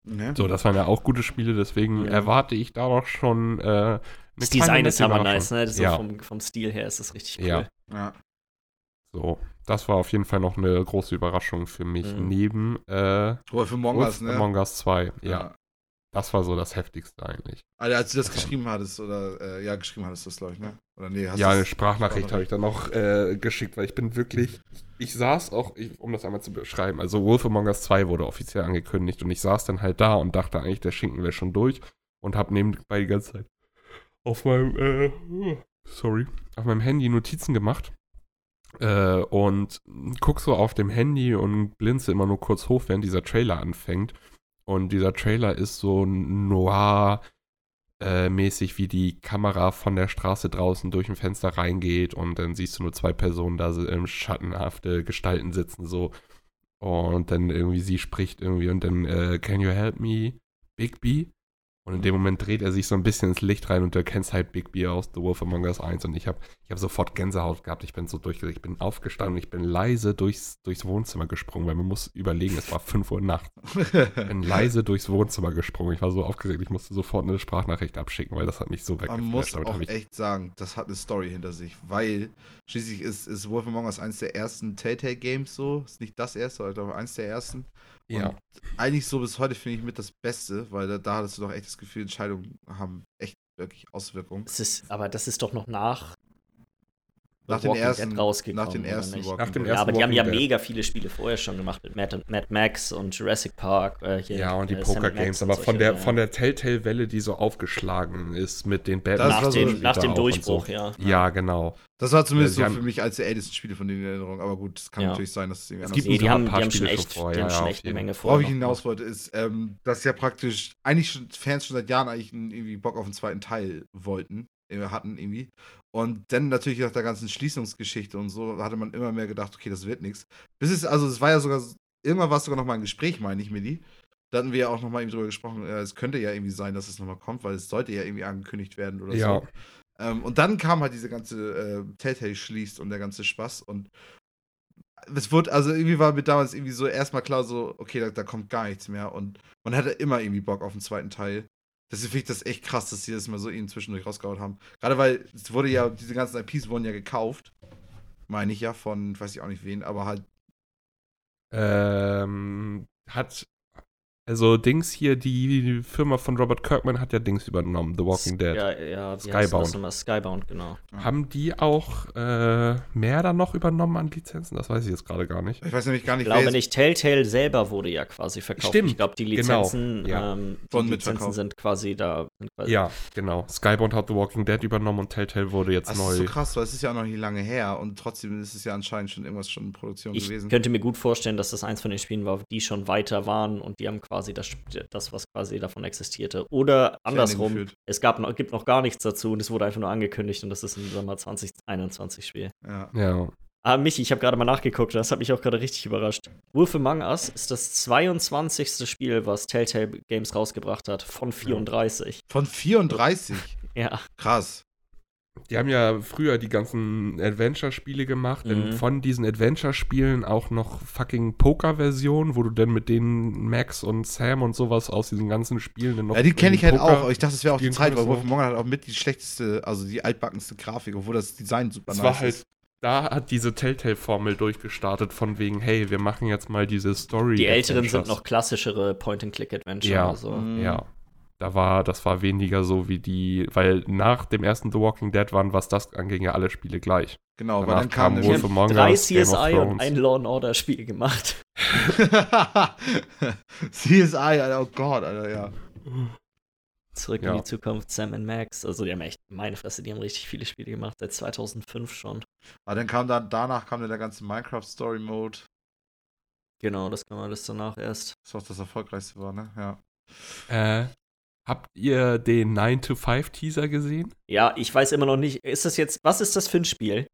Speaker 2: Ja.
Speaker 3: So, das waren ja auch gute Spiele, deswegen
Speaker 1: Mhm.
Speaker 3: erwarte ich da doch schon äh, eine
Speaker 1: Das Design ist aber nice, ne? So
Speaker 3: ja,
Speaker 1: vom, vom Stil her ist das richtig cool.
Speaker 3: Ja.
Speaker 2: ja.
Speaker 3: so. Das war auf jeden Fall noch eine große Überraschung für mich.
Speaker 1: Mhm.
Speaker 3: Neben äh,
Speaker 2: Wolf Among Us, ne?
Speaker 3: Among Us 2. Ja. Das war so das Heftigste eigentlich.
Speaker 2: Also, als du das geschrieben hattest, oder, äh, ja, geschrieben hattest du das, glaube ich, ne? Oder nee, hast
Speaker 3: ja, eine Sprachnachricht habe ich dann noch äh, geschickt, weil ich bin wirklich, ich saß auch, ich, um das einmal zu beschreiben, also Wolf Among Us 2 wurde offiziell angekündigt und ich saß dann halt da und dachte eigentlich, der Schinken wäre schon durch und habe nebenbei die ganze Zeit auf meinem, äh, sorry, auf meinem Handy Notizen gemacht äh, und guck so auf dem Handy und blinze immer nur kurz hoch, während dieser Trailer anfängt und dieser Trailer ist so noir, äh, mäßig, wie die Kamera von der Straße draußen durch ein Fenster reingeht und dann siehst du nur zwei Personen da ähm, schattenhafte Gestalten sitzen so und dann irgendwie sie spricht irgendwie und dann äh, Can you help me, Bigby? Und in dem Moment dreht er sich so ein bisschen ins Licht rein und du erkennst halt Bigby aus The Wolf Among Us 1 und ich habe ich hab sofort Gänsehaut gehabt. Ich bin so durchgedreht, ich bin aufgestanden, ich bin leise durchs, durchs Wohnzimmer gesprungen, weil man muss überlegen, es war 5 Uhr nachts. Ich bin leise durchs Wohnzimmer gesprungen. Ich war so aufgeregt, ich musste sofort eine Sprachnachricht abschicken, weil das hat mich so
Speaker 2: Man
Speaker 3: weggeflasht.
Speaker 2: muss
Speaker 3: Damit
Speaker 2: auch echt sagen, das hat eine Story hinter sich, weil schließlich ist, ist Wolf Among Us eines der ersten Telltale-Games so. Ist nicht das erste, aber eins der ersten.
Speaker 3: Ja.
Speaker 2: Und eigentlich so bis heute finde ich mit das Beste, weil da, da hattest du doch echt das Gefühl, Entscheidungen haben echt wirklich Auswirkungen.
Speaker 1: Es ist, aber das ist doch noch nach,
Speaker 2: Nach den ersten- nach den ersten? Walking
Speaker 3: Nach dem
Speaker 2: Dead.
Speaker 1: Ja,
Speaker 3: ersten
Speaker 1: aber die haben ja
Speaker 3: Dead.
Speaker 1: mega viele Spiele vorher schon gemacht mit Mad, Mad Max und Jurassic Park. Äh, hier,
Speaker 3: Ja, und die
Speaker 1: äh, Sam
Speaker 3: Poker
Speaker 1: Max
Speaker 3: Games, aber von der, von der Telltale-Welle, die so aufgeschlagen ist mit den Batman.
Speaker 1: Nach
Speaker 2: so-
Speaker 1: dem, nach dem Durchbruch,
Speaker 3: so.
Speaker 1: ja.
Speaker 3: Ja, genau.
Speaker 2: Das war zumindest
Speaker 3: Ja, sie
Speaker 2: so für mich als der ältesten Spiele von denen in Erinnerung. Aber gut, es kann
Speaker 1: Ja.
Speaker 2: natürlich sein, dass es irgendwie
Speaker 3: Es
Speaker 2: anders
Speaker 3: gibt
Speaker 1: Nee,
Speaker 3: ein
Speaker 1: die haben, die
Speaker 3: paar
Speaker 1: haben schon
Speaker 3: Spiele
Speaker 1: echt,
Speaker 3: vor,
Speaker 1: die haben schon echt eine Menge
Speaker 2: Worauf
Speaker 1: vor.
Speaker 2: ich hinaus wollte, ist, ähm, dass ja praktisch eigentlich schon Fans schon seit Jahren eigentlich irgendwie Bock auf einen zweiten Teil wollten, äh, hatten irgendwie. Und dann natürlich nach der ganzen Schließungsgeschichte und so hatte man immer mehr gedacht, okay, das wird nichts. Bis es, also es war ja sogar, irgendwann war es sogar noch mal ein Gespräch, meine ich, Milli. Da hatten wir ja auch noch mal eben drüber gesprochen, äh, es könnte ja irgendwie sein, dass es noch mal kommt, weil es sollte ja irgendwie angekündigt werden oder
Speaker 3: Ja.
Speaker 2: so. Ähm, und dann kam halt diese ganze äh, Telltale schließt und der ganze Spaß und es wurde, also irgendwie war mir damals irgendwie so erstmal klar, so, okay, da, da kommt gar nichts mehr und man hatte immer irgendwie Bock auf den zweiten Teil. Deswegen finde ich das echt krass, dass sie das mal so ihnen zwischendurch rausgehauen haben. Gerade weil es wurde ja, diese ganzen IPs wurden ja gekauft. Meine ich ja von, weiß ich auch nicht wen, aber halt.
Speaker 3: Ähm, hat also Dings hier, die Firma von Robert Kirkman hat ja Dings übernommen, The Walking Dead.
Speaker 1: Ja, ja,
Speaker 3: Skybound.
Speaker 1: das nochmal? Skybound, genau.
Speaker 3: Haben die auch äh, mehr dann noch übernommen an Lizenzen? Das weiß ich jetzt gerade gar nicht.
Speaker 2: Ich weiß nämlich gar
Speaker 1: Ich
Speaker 2: nicht,
Speaker 1: glaube
Speaker 2: jetzt-
Speaker 1: nicht, Telltale selber wurde ja quasi verkauft.
Speaker 3: Stimmt,
Speaker 1: Ich glaube, die
Speaker 3: genau,
Speaker 1: Lizenzen,
Speaker 3: ja.
Speaker 1: ähm, die Lizenzen
Speaker 2: mitverkauft.
Speaker 1: sind quasi da. Sind quasi
Speaker 3: Ja, genau. Skybound hat The Walking Dead übernommen und Telltale wurde jetzt
Speaker 2: Das
Speaker 3: neu.
Speaker 2: ist so krass, weil es ist ja auch noch nicht lange her und trotzdem ist es ja anscheinend schon irgendwas schon in Produktion
Speaker 1: Ich
Speaker 2: gewesen.
Speaker 1: könnte mir gut vorstellen, dass das eins von den Spielen war, die schon weiter waren und die haben quasi das, das was quasi davon existierte. Oder andersrum, es gab noch, gibt noch gar nichts dazu und es wurde einfach nur angekündigt und das ist ein Sommer 2021 Spiel.
Speaker 2: Ja.
Speaker 3: Ja.
Speaker 1: Ah, Michi, ich habe gerade mal nachgeguckt, das hat mich auch gerade richtig überrascht. Wolf Among Us ist das 22. Spiel, was Telltale Games rausgebracht hat, von 34.
Speaker 2: Von 34.
Speaker 1: Ja.
Speaker 2: Krass.
Speaker 3: Die haben ja früher die ganzen Adventure-Spiele gemacht,
Speaker 1: Mhm.
Speaker 3: denn von diesen Adventure-Spielen auch noch fucking Poker-Versionen, wo du dann mit denen Max und Sam und sowas aus diesen ganzen Spielen dann noch.
Speaker 2: Ja, die kenne ich halt
Speaker 3: Poker
Speaker 2: auch. Ich dachte, das wäre auch die Zeit, weil
Speaker 3: konntest,
Speaker 2: Wolf
Speaker 3: so.
Speaker 2: Us hat auch mit die schlechteste, also die altbackenste Grafik, obwohl das Design super
Speaker 3: Es
Speaker 2: nice
Speaker 3: war halt,
Speaker 2: ist.
Speaker 3: da hat diese Telltale-Formel durchgestartet, von wegen, hey, wir machen jetzt mal diese Story.
Speaker 1: Die Älteren sind noch klassischere Point-and-Click-Adventure.
Speaker 3: Ja.
Speaker 1: Also.
Speaker 2: Mhm.
Speaker 3: Ja. Da war, das war weniger so wie die, weil nach dem ersten The Walking Dead waren, was das anging, ja alle Spiele gleich.
Speaker 2: Genau, weil
Speaker 3: Danach
Speaker 2: dann kam
Speaker 3: Wolf Among
Speaker 1: drei
Speaker 3: Us,
Speaker 1: CSI und ein Law and Order Spiel gemacht.
Speaker 2: CSI, Alter, oh Gott, Alter, ja.
Speaker 1: Zurück
Speaker 3: Ja.
Speaker 1: in die Zukunft, Sam and Max. Also die haben echt, meine Fresse, die haben richtig viele Spiele gemacht, seit 2005 schon.
Speaker 2: Aber dann kam dann, danach kam dann der ganze Minecraft-Story-Mode.
Speaker 1: Genau, das kam alles danach erst.
Speaker 2: Das was das erfolgreichste war, ne? Ja.
Speaker 3: Äh, habt ihr den 9 to 5 Teaser gesehen?
Speaker 1: Ja, ich weiß immer noch nicht, ist das jetzt, was ist das für ein Spiel?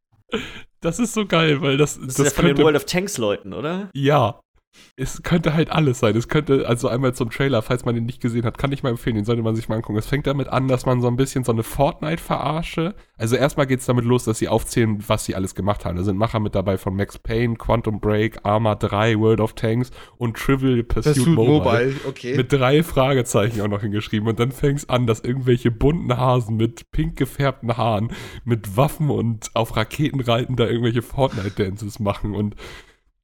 Speaker 3: Das ist so geil, weil das,
Speaker 1: Das,
Speaker 3: das,
Speaker 1: ist ja von den World of Tanks Leuten, oder?
Speaker 3: ja, es könnte halt alles sein. Es könnte, also einmal zum Trailer, falls man den nicht gesehen hat, kann ich mal empfehlen, den sollte man sich mal angucken. Es fängt damit an, dass man so ein bisschen so eine Fortnite-Verarsche, also erstmal geht es damit los, dass sie aufzählen, was sie alles gemacht haben. Da sind Macher mit dabei von Max Payne, Quantum Break, Arma 3, World of Tanks und Trivial Pursuit,
Speaker 2: Pursuit
Speaker 3: Mobile.
Speaker 2: Mobile, okay.
Speaker 3: Mit drei Fragezeichen auch noch hingeschrieben. Und dann fängt es an, dass irgendwelche bunten Hasen mit pink gefärbten Haaren, mit Waffen und auf Raketen reiten, da irgendwelche Fortnite-Dances machen. Und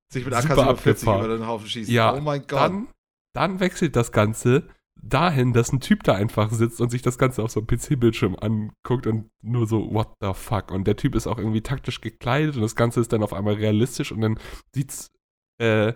Speaker 2: sich mit
Speaker 3: super
Speaker 2: AK-47
Speaker 3: abgefahren.
Speaker 2: über den Haufen schießen.
Speaker 3: ja,
Speaker 2: oh mein Gott.
Speaker 3: dann, dann wechselt das Ganze dahin, dass ein Typ da einfach sitzt und sich das Ganze auf so einem PC-Bildschirm anguckt und nur so, what the fuck? Und der Typ ist auch irgendwie taktisch gekleidet und das Ganze ist dann auf einmal realistisch und dann sieht's, äh,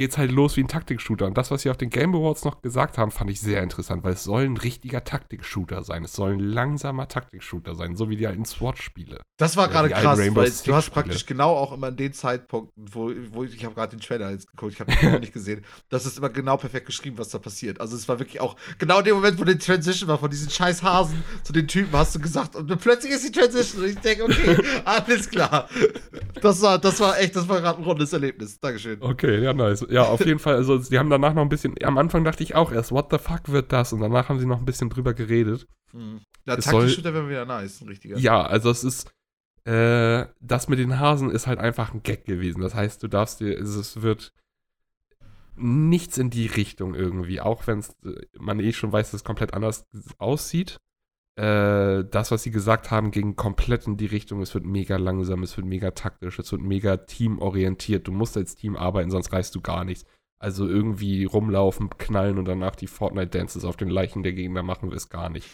Speaker 3: geht's halt los wie ein Taktik-Shooter. Und das, was sie auf den Game Awards noch gesagt haben, fand ich sehr interessant, weil es soll ein richtiger Taktik-Shooter sein. Es soll ein langsamer Taktik-Shooter sein, so wie die alten SWAT-Spiele.
Speaker 2: Das war
Speaker 3: Ja,
Speaker 2: gerade krass, weil du hast praktisch genau auch immer in den Zeitpunkten, wo, wo ich, ich habe gerade den Trailer jetzt geguckt, ich habe den noch nicht gesehen, das ist immer genau perfekt geschrieben, was da passiert. Also es war wirklich auch genau dem Moment, wo die Transition war von diesen scheiß Hasen zu den Typen, hast du gesagt und plötzlich ist die Transition und ich denke, okay, alles klar. Das war, das war echt, das war gerade ein rundes Erlebnis. Dankeschön.
Speaker 3: Okay, ja, nice. Ja, auf jeden Fall, also die haben danach noch ein bisschen, am Anfang dachte ich auch erst, what the fuck wird das? Und danach haben sie noch ein bisschen drüber geredet.
Speaker 2: Mhm.
Speaker 3: Soll-
Speaker 2: Taktik-Shooter wäre wieder nice, ein richtiger.
Speaker 3: Ja, also es ist, äh, das mit den Hasen ist halt einfach ein Gag gewesen. Das heißt, du darfst dir, es es wird nichts in die Richtung irgendwie, auch wenn man eh schon weiß, dass es komplett anders aussieht. Äh, das, was sie gesagt haben, ging komplett in die Richtung, es wird mega langsam, es wird mega taktisch, es wird mega teamorientiert. Du musst als Team arbeiten, sonst reißt du gar nichts. Also irgendwie rumlaufen, knallen und danach die Fortnite-Dances auf den Leichen der Gegner machen wir es gar nicht.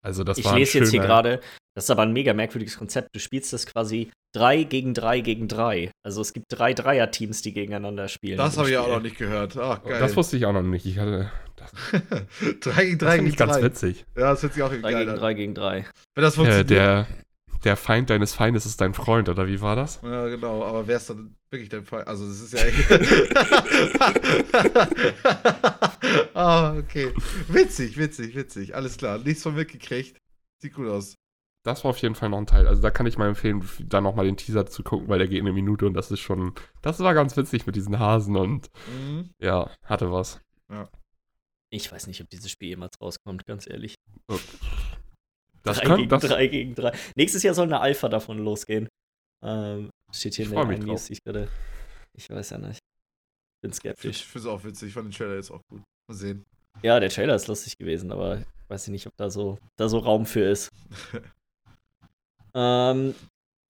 Speaker 3: Also das
Speaker 1: ich
Speaker 3: war
Speaker 1: lese jetzt hier gerade, das ist aber ein mega merkwürdiges Konzept. Du spielst das quasi 3 gegen 3 gegen 3. Also es gibt drei Dreier-Teams, die gegeneinander spielen.
Speaker 2: Das habe ich auch noch nicht gehört. Ach, geil.
Speaker 3: Das wusste ich auch noch nicht. Ich hatte, das,
Speaker 2: 3 gegen 3
Speaker 3: das finde
Speaker 2: gegen
Speaker 3: ich ganz
Speaker 2: 3.
Speaker 3: witzig.
Speaker 2: Ja, das hört sich auch irgendwie
Speaker 1: 3
Speaker 2: geil
Speaker 1: gegen
Speaker 2: an.
Speaker 1: 3 gegen 3.
Speaker 2: Wenn das
Speaker 3: Äh,
Speaker 2: funktioniert.
Speaker 3: der, der Feind deines Feindes ist dein Freund, oder wie war das?
Speaker 2: Ja, genau, aber wer ist dann wirklich dein Fall? Also, das ist ja echt. Ah, okay. Witzig, witzig, witzig. Alles klar. Nichts von mitgekriegt. Sieht gut aus.
Speaker 3: Das war auf jeden Fall noch ein Teil. Also da kann ich mal empfehlen, da nochmal den Teaser zu gucken, weil der geht eine Minute und das ist schon, das war ganz witzig mit diesen Hasen und
Speaker 2: Mhm.
Speaker 3: ja, hatte was.
Speaker 1: Ich weiß nicht, ob dieses Spiel jemals rauskommt, ganz ehrlich.
Speaker 3: Das
Speaker 1: 3
Speaker 3: kann,
Speaker 1: gegen
Speaker 3: das,
Speaker 1: 3 gegen 3. Nächstes Jahr soll eine Alpha davon losgehen. Ähm, steht hier
Speaker 3: Ich
Speaker 1: in der. News, die ich gerade. Ich weiß ja nicht. Bin
Speaker 2: Ich
Speaker 1: skeptisch.
Speaker 2: finde es auch witzig. Ich fand den Trailer jetzt auch gut. Mal sehen.
Speaker 1: Ja, der Trailer ist lustig gewesen, aber weiß ich nicht, ob da so, da so Raum für ist. ähm,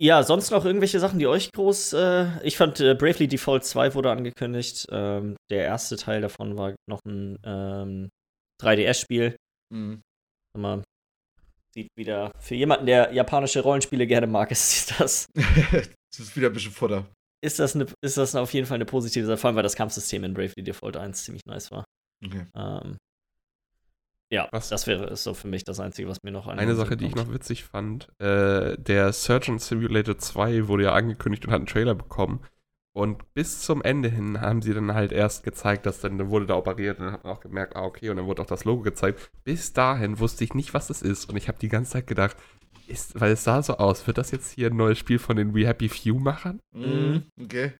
Speaker 1: ja, sonst noch irgendwelche Sachen, die euch groß. Äh, ich fand äh, Bravely Default 2 wurde angekündigt. Ähm, der erste Teil davon war noch ein ähm, 3DS-Spiel. Mhm. Sieht wieder, für jemanden, der japanische Rollenspiele gerne mag, ist das.
Speaker 2: das ist wieder ein bisschen Futter.
Speaker 1: Ist das, eine, ist das auf jeden Fall eine positive Sache, vor allem weil das Kampfsystem in Bravely Default 1 ziemlich nice war. Okay. Ähm, ja, was? das wäre so für mich das Einzige, was mir noch
Speaker 3: Eine Sache, die ich noch witzig fand, äh, der Surgeon Simulator 2 wurde ja angekündigt und hat einen Trailer bekommen. Und bis zum Ende hin haben sie dann halt erst gezeigt, dass dann, dann wurde da operiert und dann hat man auch gemerkt, ah, okay, und dann wurde auch das Logo gezeigt. Bis dahin wusste ich nicht, was das ist. Und ich habe die ganze Zeit gedacht, ist, weil es sah so aus, wird das jetzt hier ein neues Spiel von den We Happy Few-Machern?
Speaker 2: Mhm, okay.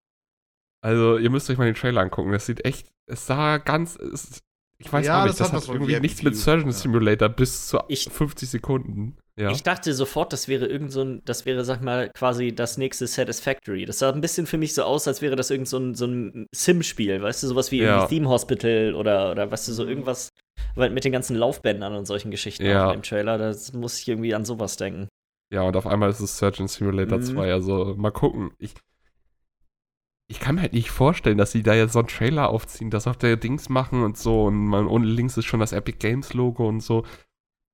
Speaker 3: Also, ihr müsst euch mal den Trailer angucken. Das sieht echt, es sah ganz, es, ich weiß ja, auch nicht, das, das hat, irgendwie nichts mit Surgeon Simulator ja. bis zu ich, 50 Sekunden. Ja.
Speaker 1: Ich dachte sofort, das wäre irgend so ein, das wäre, sag mal, quasi das nächste Satisfactory. Das sah ein bisschen für mich so aus, als wäre das irgend so ein, so ein Sim-Spiel, weißt du, sowas wie ja. Theme Hospital oder, oder weißt du, so irgendwas mit den ganzen Laufbändern und solchen Geschichten ja. im Trailer. Da muss ich irgendwie an sowas denken.
Speaker 3: Ja, und auf einmal ist es Surgeon Simulator mhm. 2. Also mal gucken. Ich, ich kann mir halt nicht vorstellen, dass sie da jetzt so einen Trailer aufziehen, das auf der Dings machen und so und man, unten links ist schon das Epic Games Logo und so.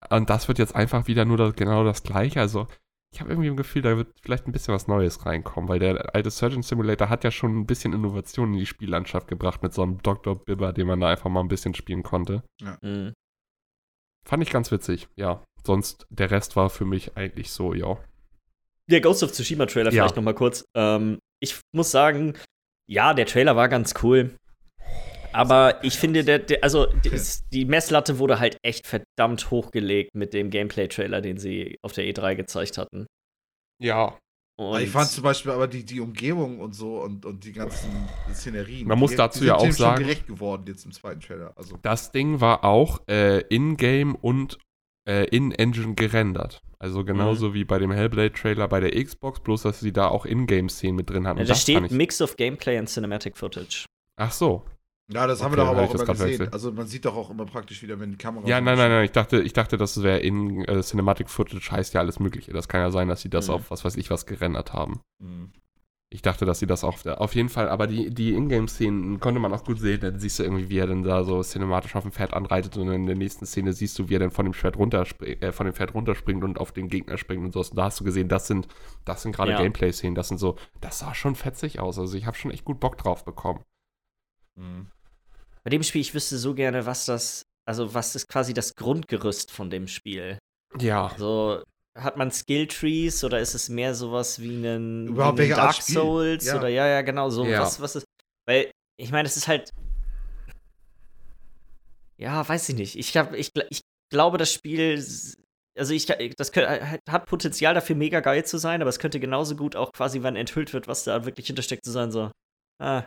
Speaker 3: Und das wird jetzt einfach wieder nur das, genau das gleiche. Also ich habe irgendwie ein Gefühl, da wird vielleicht ein bisschen was Neues reinkommen, weil der alte Surgeon Simulator hat ja schon ein bisschen Innovation in die Spiellandschaft gebracht mit so einem Dr. Bibber, den man da einfach mal ein bisschen spielen konnte. Ja. Mhm. Fand ich ganz witzig, ja. Sonst, der Rest war für mich eigentlich so, ja.
Speaker 1: Der Ghost of Tsushima Trailer ja. vielleicht noch mal kurz. Ähm, ich muss sagen, ja, der Trailer war ganz cool. Aber ich finde, der, der also die, die, Messlatte wurde halt echt verdammt hochgelegt mit dem Gameplay-Trailer, den sie auf der E3 gezeigt hatten.
Speaker 3: Ja.
Speaker 2: Und ich fand zum Beispiel aber die, die Umgebung und so und, und die ganzen Szenerien.
Speaker 3: Man muss
Speaker 2: die,
Speaker 3: dazu die ja auch sagen.
Speaker 2: gerecht geworden jetzt im zweiten Trailer. Also.
Speaker 3: Das Ding war auch äh, in-game und äh, in-Engine gerendert. Also genauso mhm. wie bei dem Hellblade-Trailer bei der Xbox, bloß dass sie da auch In-Game-Szenen mit drin haben.
Speaker 1: Ja, da steht Mix of Gameplay and Cinematic Footage.
Speaker 3: Ach so.
Speaker 2: Ja, das haben okay, wir doch aber auch immer gesehen. Wechselt. Also man sieht doch auch immer praktisch wieder, wenn die Kamera.
Speaker 3: Ja, nein, nein, nein. Ich dachte, ich dachte, das wäre in äh, Cinematic Footage heißt ja alles Mögliche. Das kann ja sein, dass sie das mhm. auf was weiß ich was gerendert haben. Mhm. Ich dachte, dass sie das auch auf jeden Fall, aber die, die Ingame-Szenen konnte man auch gut sehen. Dann siehst du irgendwie, wie er dann da so cinematisch auf dem Pferd anreitet und in der nächsten Szene siehst du, wie er dann von dem Pferd runterspringt, äh, von dem Pferd runterspringt und auf den Gegner springt und so. Und da hast du gesehen, das sind, das sind gerade ja. Gameplay-Szenen. Das sind so, das sah schon fetzig aus. Also ich habe schon echt gut Bock drauf bekommen.
Speaker 1: Mhm. Bei dem Spiel, ich wüsste so gerne, was das, also was ist quasi das Grundgerüst von dem Spiel.
Speaker 3: Ja.
Speaker 1: So, hat man Skilltrees oder ist es mehr sowas wie ein, Überhaupt wie Dark Souls ja. oder ja, ja, genau so. Ja. Was, was ist, weil ich meine, es ist halt ja, weiß ich nicht. Ich, hab, ich, ich glaube, das Spiel, also ich, das könnte, hat Potenzial dafür mega geil zu sein, aber es könnte genauso gut auch quasi, wenn enthüllt wird, was da wirklich hintersteckt, zu sein, so, ah,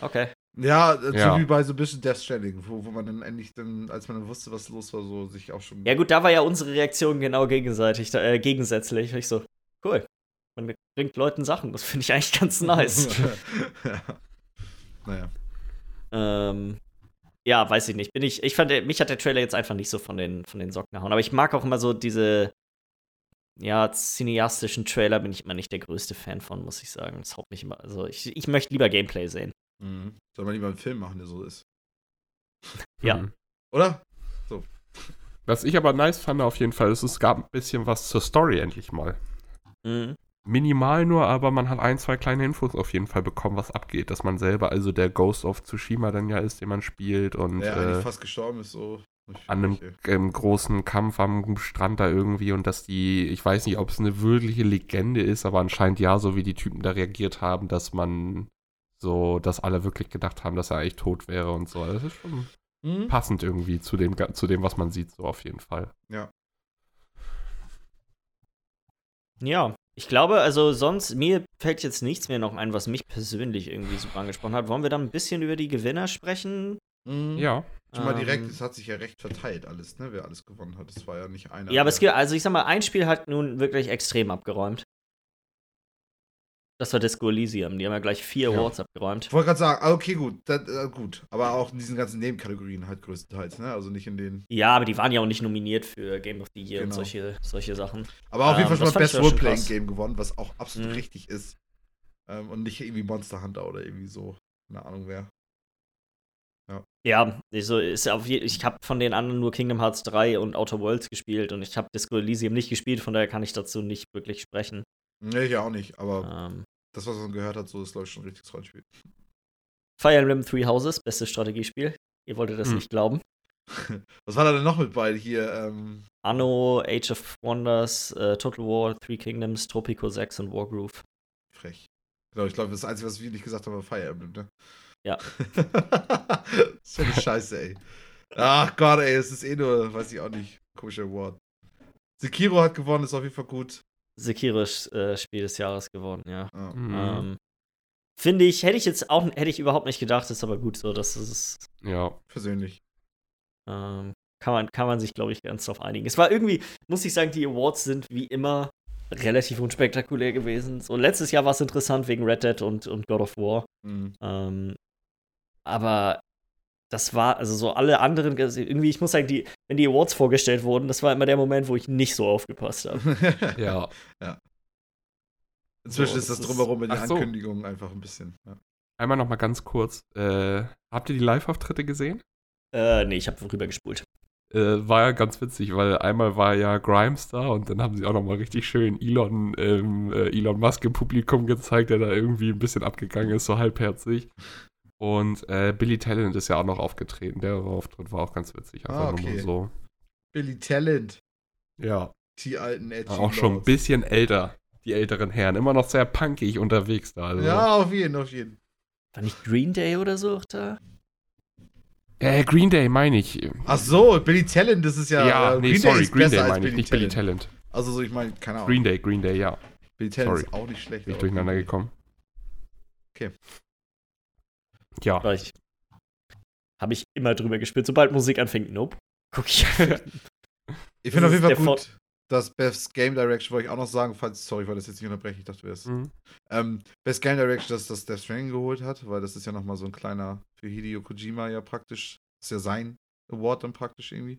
Speaker 1: okay.
Speaker 2: Ja, äh, ja, so wie bei so ein bisschen Death Stranding, wo, wo man dann endlich dann, als man dann wusste, was los war, so sich auch schon.
Speaker 1: Ja, gut, da war ja unsere Reaktion genau gegenseitig, äh, gegensätzlich. Ich so, cool. Man bringt Leuten Sachen, das finde ich eigentlich ganz nice. ja. Naja. Ähm, ja, weiß ich nicht. Bin ich, ich fand, mich hat der Trailer jetzt einfach nicht so von den, von den Socken gehauen. Aber ich mag auch immer so diese, ja, cineastischen Trailer bin ich immer nicht der größte Fan von, muss ich sagen. Das haut mich immer. Also ich, ich möchte lieber Gameplay sehen.
Speaker 2: Mhm. Soll man lieber einen Film machen, der so ist.
Speaker 1: Ja.
Speaker 2: Oder? So.
Speaker 3: Was ich aber nice fand auf jeden Fall, ist, es gab ein bisschen was zur Story endlich mal. Mhm. Minimal nur, aber man hat ein, zwei kleine Infos auf jeden Fall bekommen, was abgeht. Dass man selber also der Ghost of Tsushima dann ja ist, den man spielt und.
Speaker 2: Der eigentlich äh, fast gestorben ist, so.
Speaker 3: An einem ähm, großen Kampf am Strand da irgendwie und dass die, ich weiß nicht, ob es eine wirkliche Legende ist, aber anscheinend ja, so wie die Typen da reagiert haben, dass man so, dass alle wirklich gedacht haben, dass er eigentlich tot wäre und so. Das ist schon mhm. passend irgendwie zu dem, zu dem, was man sieht, so auf jeden Fall.
Speaker 2: Ja.
Speaker 1: Ja, ich glaube, also sonst, mir fällt jetzt nichts mehr noch ein, was mich persönlich irgendwie super angesprochen hat. Wollen wir dann ein bisschen über die Gewinner sprechen?
Speaker 3: Mhm. Ja.
Speaker 2: Schon mal direkt, ähm, es hat sich ja recht verteilt alles, ne, wer alles gewonnen hat. Es war ja nicht einer.
Speaker 1: Ja, aber es gibt, also ich sag mal, ein Spiel hat nun wirklich extrem abgeräumt. Das war Disco Elysium. Die haben ja gleich vier
Speaker 2: Ja.
Speaker 1: Awards abgeräumt.
Speaker 2: Ich wollte gerade sagen, ah, okay, gut, das, äh, gut. Aber auch in diesen ganzen Nebenkategorien halt größtenteils, ne? Also nicht in den.
Speaker 1: Ja, aber die waren ja auch nicht nominiert für Game of the Year und
Speaker 2: Genau.
Speaker 1: solche, solche Sachen.
Speaker 2: Aber auf jeden
Speaker 1: Ähm,
Speaker 2: Fall schon
Speaker 1: das
Speaker 2: mal Best
Speaker 1: schon
Speaker 2: Roleplaying. Game gewonnen, was auch absolut
Speaker 1: Mhm.
Speaker 2: richtig ist. Ähm, und nicht irgendwie Monster Hunter oder irgendwie so. Keine Ahnung wer.
Speaker 1: Ja, so ist auf je ich habe von den anderen nur Kingdom Hearts 3 und Outer Worlds gespielt und ich habe Disco Elysium nicht gespielt, von daher kann ich dazu nicht wirklich sprechen.
Speaker 2: Nee, ich auch nicht, aber
Speaker 1: Ähm,
Speaker 2: das, was man gehört hat, so ist, glaube ich, schon ein richtiges Rollenspiel.
Speaker 1: Fire Emblem Three Houses, bestes Strategiespiel. Ihr wolltet das
Speaker 3: Hm.
Speaker 1: nicht glauben.
Speaker 2: Was war da denn noch mit bei hier? Ähm,
Speaker 1: Anno, Age of Wonders, äh, Total War, Three Kingdoms, Tropico 6 und Wargroove.
Speaker 2: frech. Genau, ich glaube, das Einzige, was wir nicht gesagt haben, war Fire Emblem, ne?
Speaker 1: Ja.
Speaker 2: das ist ja eine Scheiße, ey. Ach Gott, ey, es ist eh nur, weiß ich auch nicht, komischer Award. Sekiro hat gewonnen, ist auf jeden Fall gut.
Speaker 1: Sekiro ist äh, Spiel des Jahres geworden, ja.
Speaker 2: Ja.
Speaker 3: Mhm.
Speaker 1: Ähm, Finde ich, hätte ich jetzt auch, hätte ich überhaupt nicht gedacht, ist aber gut so, dass es
Speaker 3: Ja.
Speaker 2: Persönlich.
Speaker 1: Ähm, kann, man, kann man sich, glaube ich, ganz drauf einigen. Es war irgendwie, muss ich sagen, die Awards sind wie immer relativ unspektakulär gewesen. So, letztes Jahr war es interessant wegen Red Dead und, und God of War.
Speaker 2: Mhm.
Speaker 1: Ähm, aber das war, also so alle anderen, also irgendwie, ich muss sagen, die, wenn die Awards vorgestellt wurden, das war immer der Moment, wo ich nicht so aufgepasst habe.
Speaker 3: Ja.
Speaker 2: Inzwischen
Speaker 1: So,
Speaker 2: ist das
Speaker 1: das ist-
Speaker 2: drumherum in den
Speaker 3: Ach so.
Speaker 2: Ankündigungen einfach ein bisschen. Ja.
Speaker 3: Einmal noch mal ganz kurz. Äh, habt ihr die Live-Auftritte gesehen?
Speaker 1: äh, nee, ich habe rübergespult.
Speaker 3: Äh, war ja ganz witzig, weil einmal war ja Grimes da und dann haben sie auch noch mal richtig schön Elon, ähm, äh, Elon Musk im Publikum gezeigt, der da irgendwie ein bisschen abgegangen ist, so halbherzig. Und äh, Billy Talent ist ja auch noch aufgetreten. Der Auftritt war auch ganz witzig. Einfach
Speaker 2: Ah,
Speaker 3: nur mal
Speaker 2: okay.
Speaker 3: so.
Speaker 2: Billy Talent,
Speaker 3: Ja.
Speaker 2: die alten Edgy
Speaker 3: Auch schon ein bisschen älter, die älteren Herren. Immer noch sehr punkig unterwegs da. Also.
Speaker 2: Ja, auf jeden, auf jeden.
Speaker 1: War nicht Green Day oder so auch da?
Speaker 3: Äh, Green Day meine ich.
Speaker 2: Ach so, Billy Talent, das ist ja.
Speaker 3: Ja,
Speaker 2: äh,
Speaker 3: nee,
Speaker 2: Green
Speaker 3: sorry,
Speaker 2: ist
Speaker 3: Green Day meine ich, nicht Billy Talent.
Speaker 2: Also, so, ich meine, keine Ahnung.
Speaker 3: Green Day, Green Day, ja.
Speaker 2: Billy Talent
Speaker 3: sorry.
Speaker 2: ist auch nicht schlecht.
Speaker 3: Bin ich durcheinander
Speaker 2: Day-
Speaker 3: gekommen.
Speaker 2: Okay.
Speaker 3: Ja.
Speaker 1: War ich. Habe ich immer drüber gespielt. Sobald Musik anfängt, nope. Guck ich.
Speaker 2: Ich finde auf jeden Fall gut, dass Best Game Direction, wollte ich auch noch sagen, falls, sorry, ich wollte das jetzt nicht unterbrechen, ich dachte, du wärst.
Speaker 3: Mhm.
Speaker 2: Ähm, Best Game Direction, dass das Death Stranding geholt hat, weil das ist ja nochmal so ein kleiner, für Hideo Kojima ja praktisch, das ist ja sein Award dann praktisch irgendwie.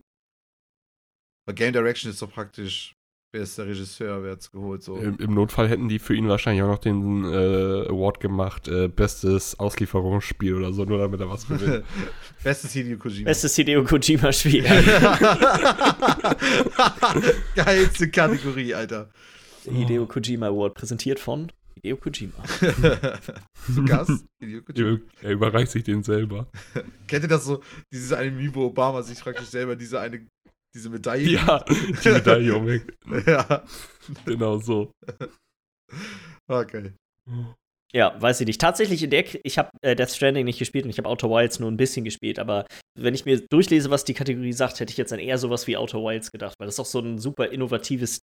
Speaker 2: Weil Game Direction ist doch praktisch, der Regisseur, wer hat's geholt, so.
Speaker 3: Im, Im Notfall hätten die für ihn wahrscheinlich auch noch den äh, Award gemacht, äh, bestes Auslieferungsspiel oder so, nur damit er was gewinnt.
Speaker 2: Bestes Hideo Kojima.
Speaker 1: Bestes Hideo Kojima-Spiel.
Speaker 2: Geilste Kategorie, Alter.
Speaker 1: Hideo Kojima Award, präsentiert von Hideo Kojima.
Speaker 2: Zu Gast, Hideo Kojima.
Speaker 3: er überreicht sich den selber.
Speaker 2: Kennt ihr das so, dieses eine wo Obama sich praktisch selber diese eine, diese Medaille
Speaker 3: Ja, die Medaille umhängt.
Speaker 2: ja.
Speaker 3: Genau so.
Speaker 2: Okay.
Speaker 1: Ja, weiß ich nicht. Tatsächlich, in der, K- ich habe äh, Death Stranding nicht gespielt und ich habe Outer Wilds nur ein bisschen gespielt, aber wenn ich mir durchlese, was die Kategorie sagt, hätte ich jetzt an eher sowas wie Outer Wilds gedacht, weil das auch so ein super innovatives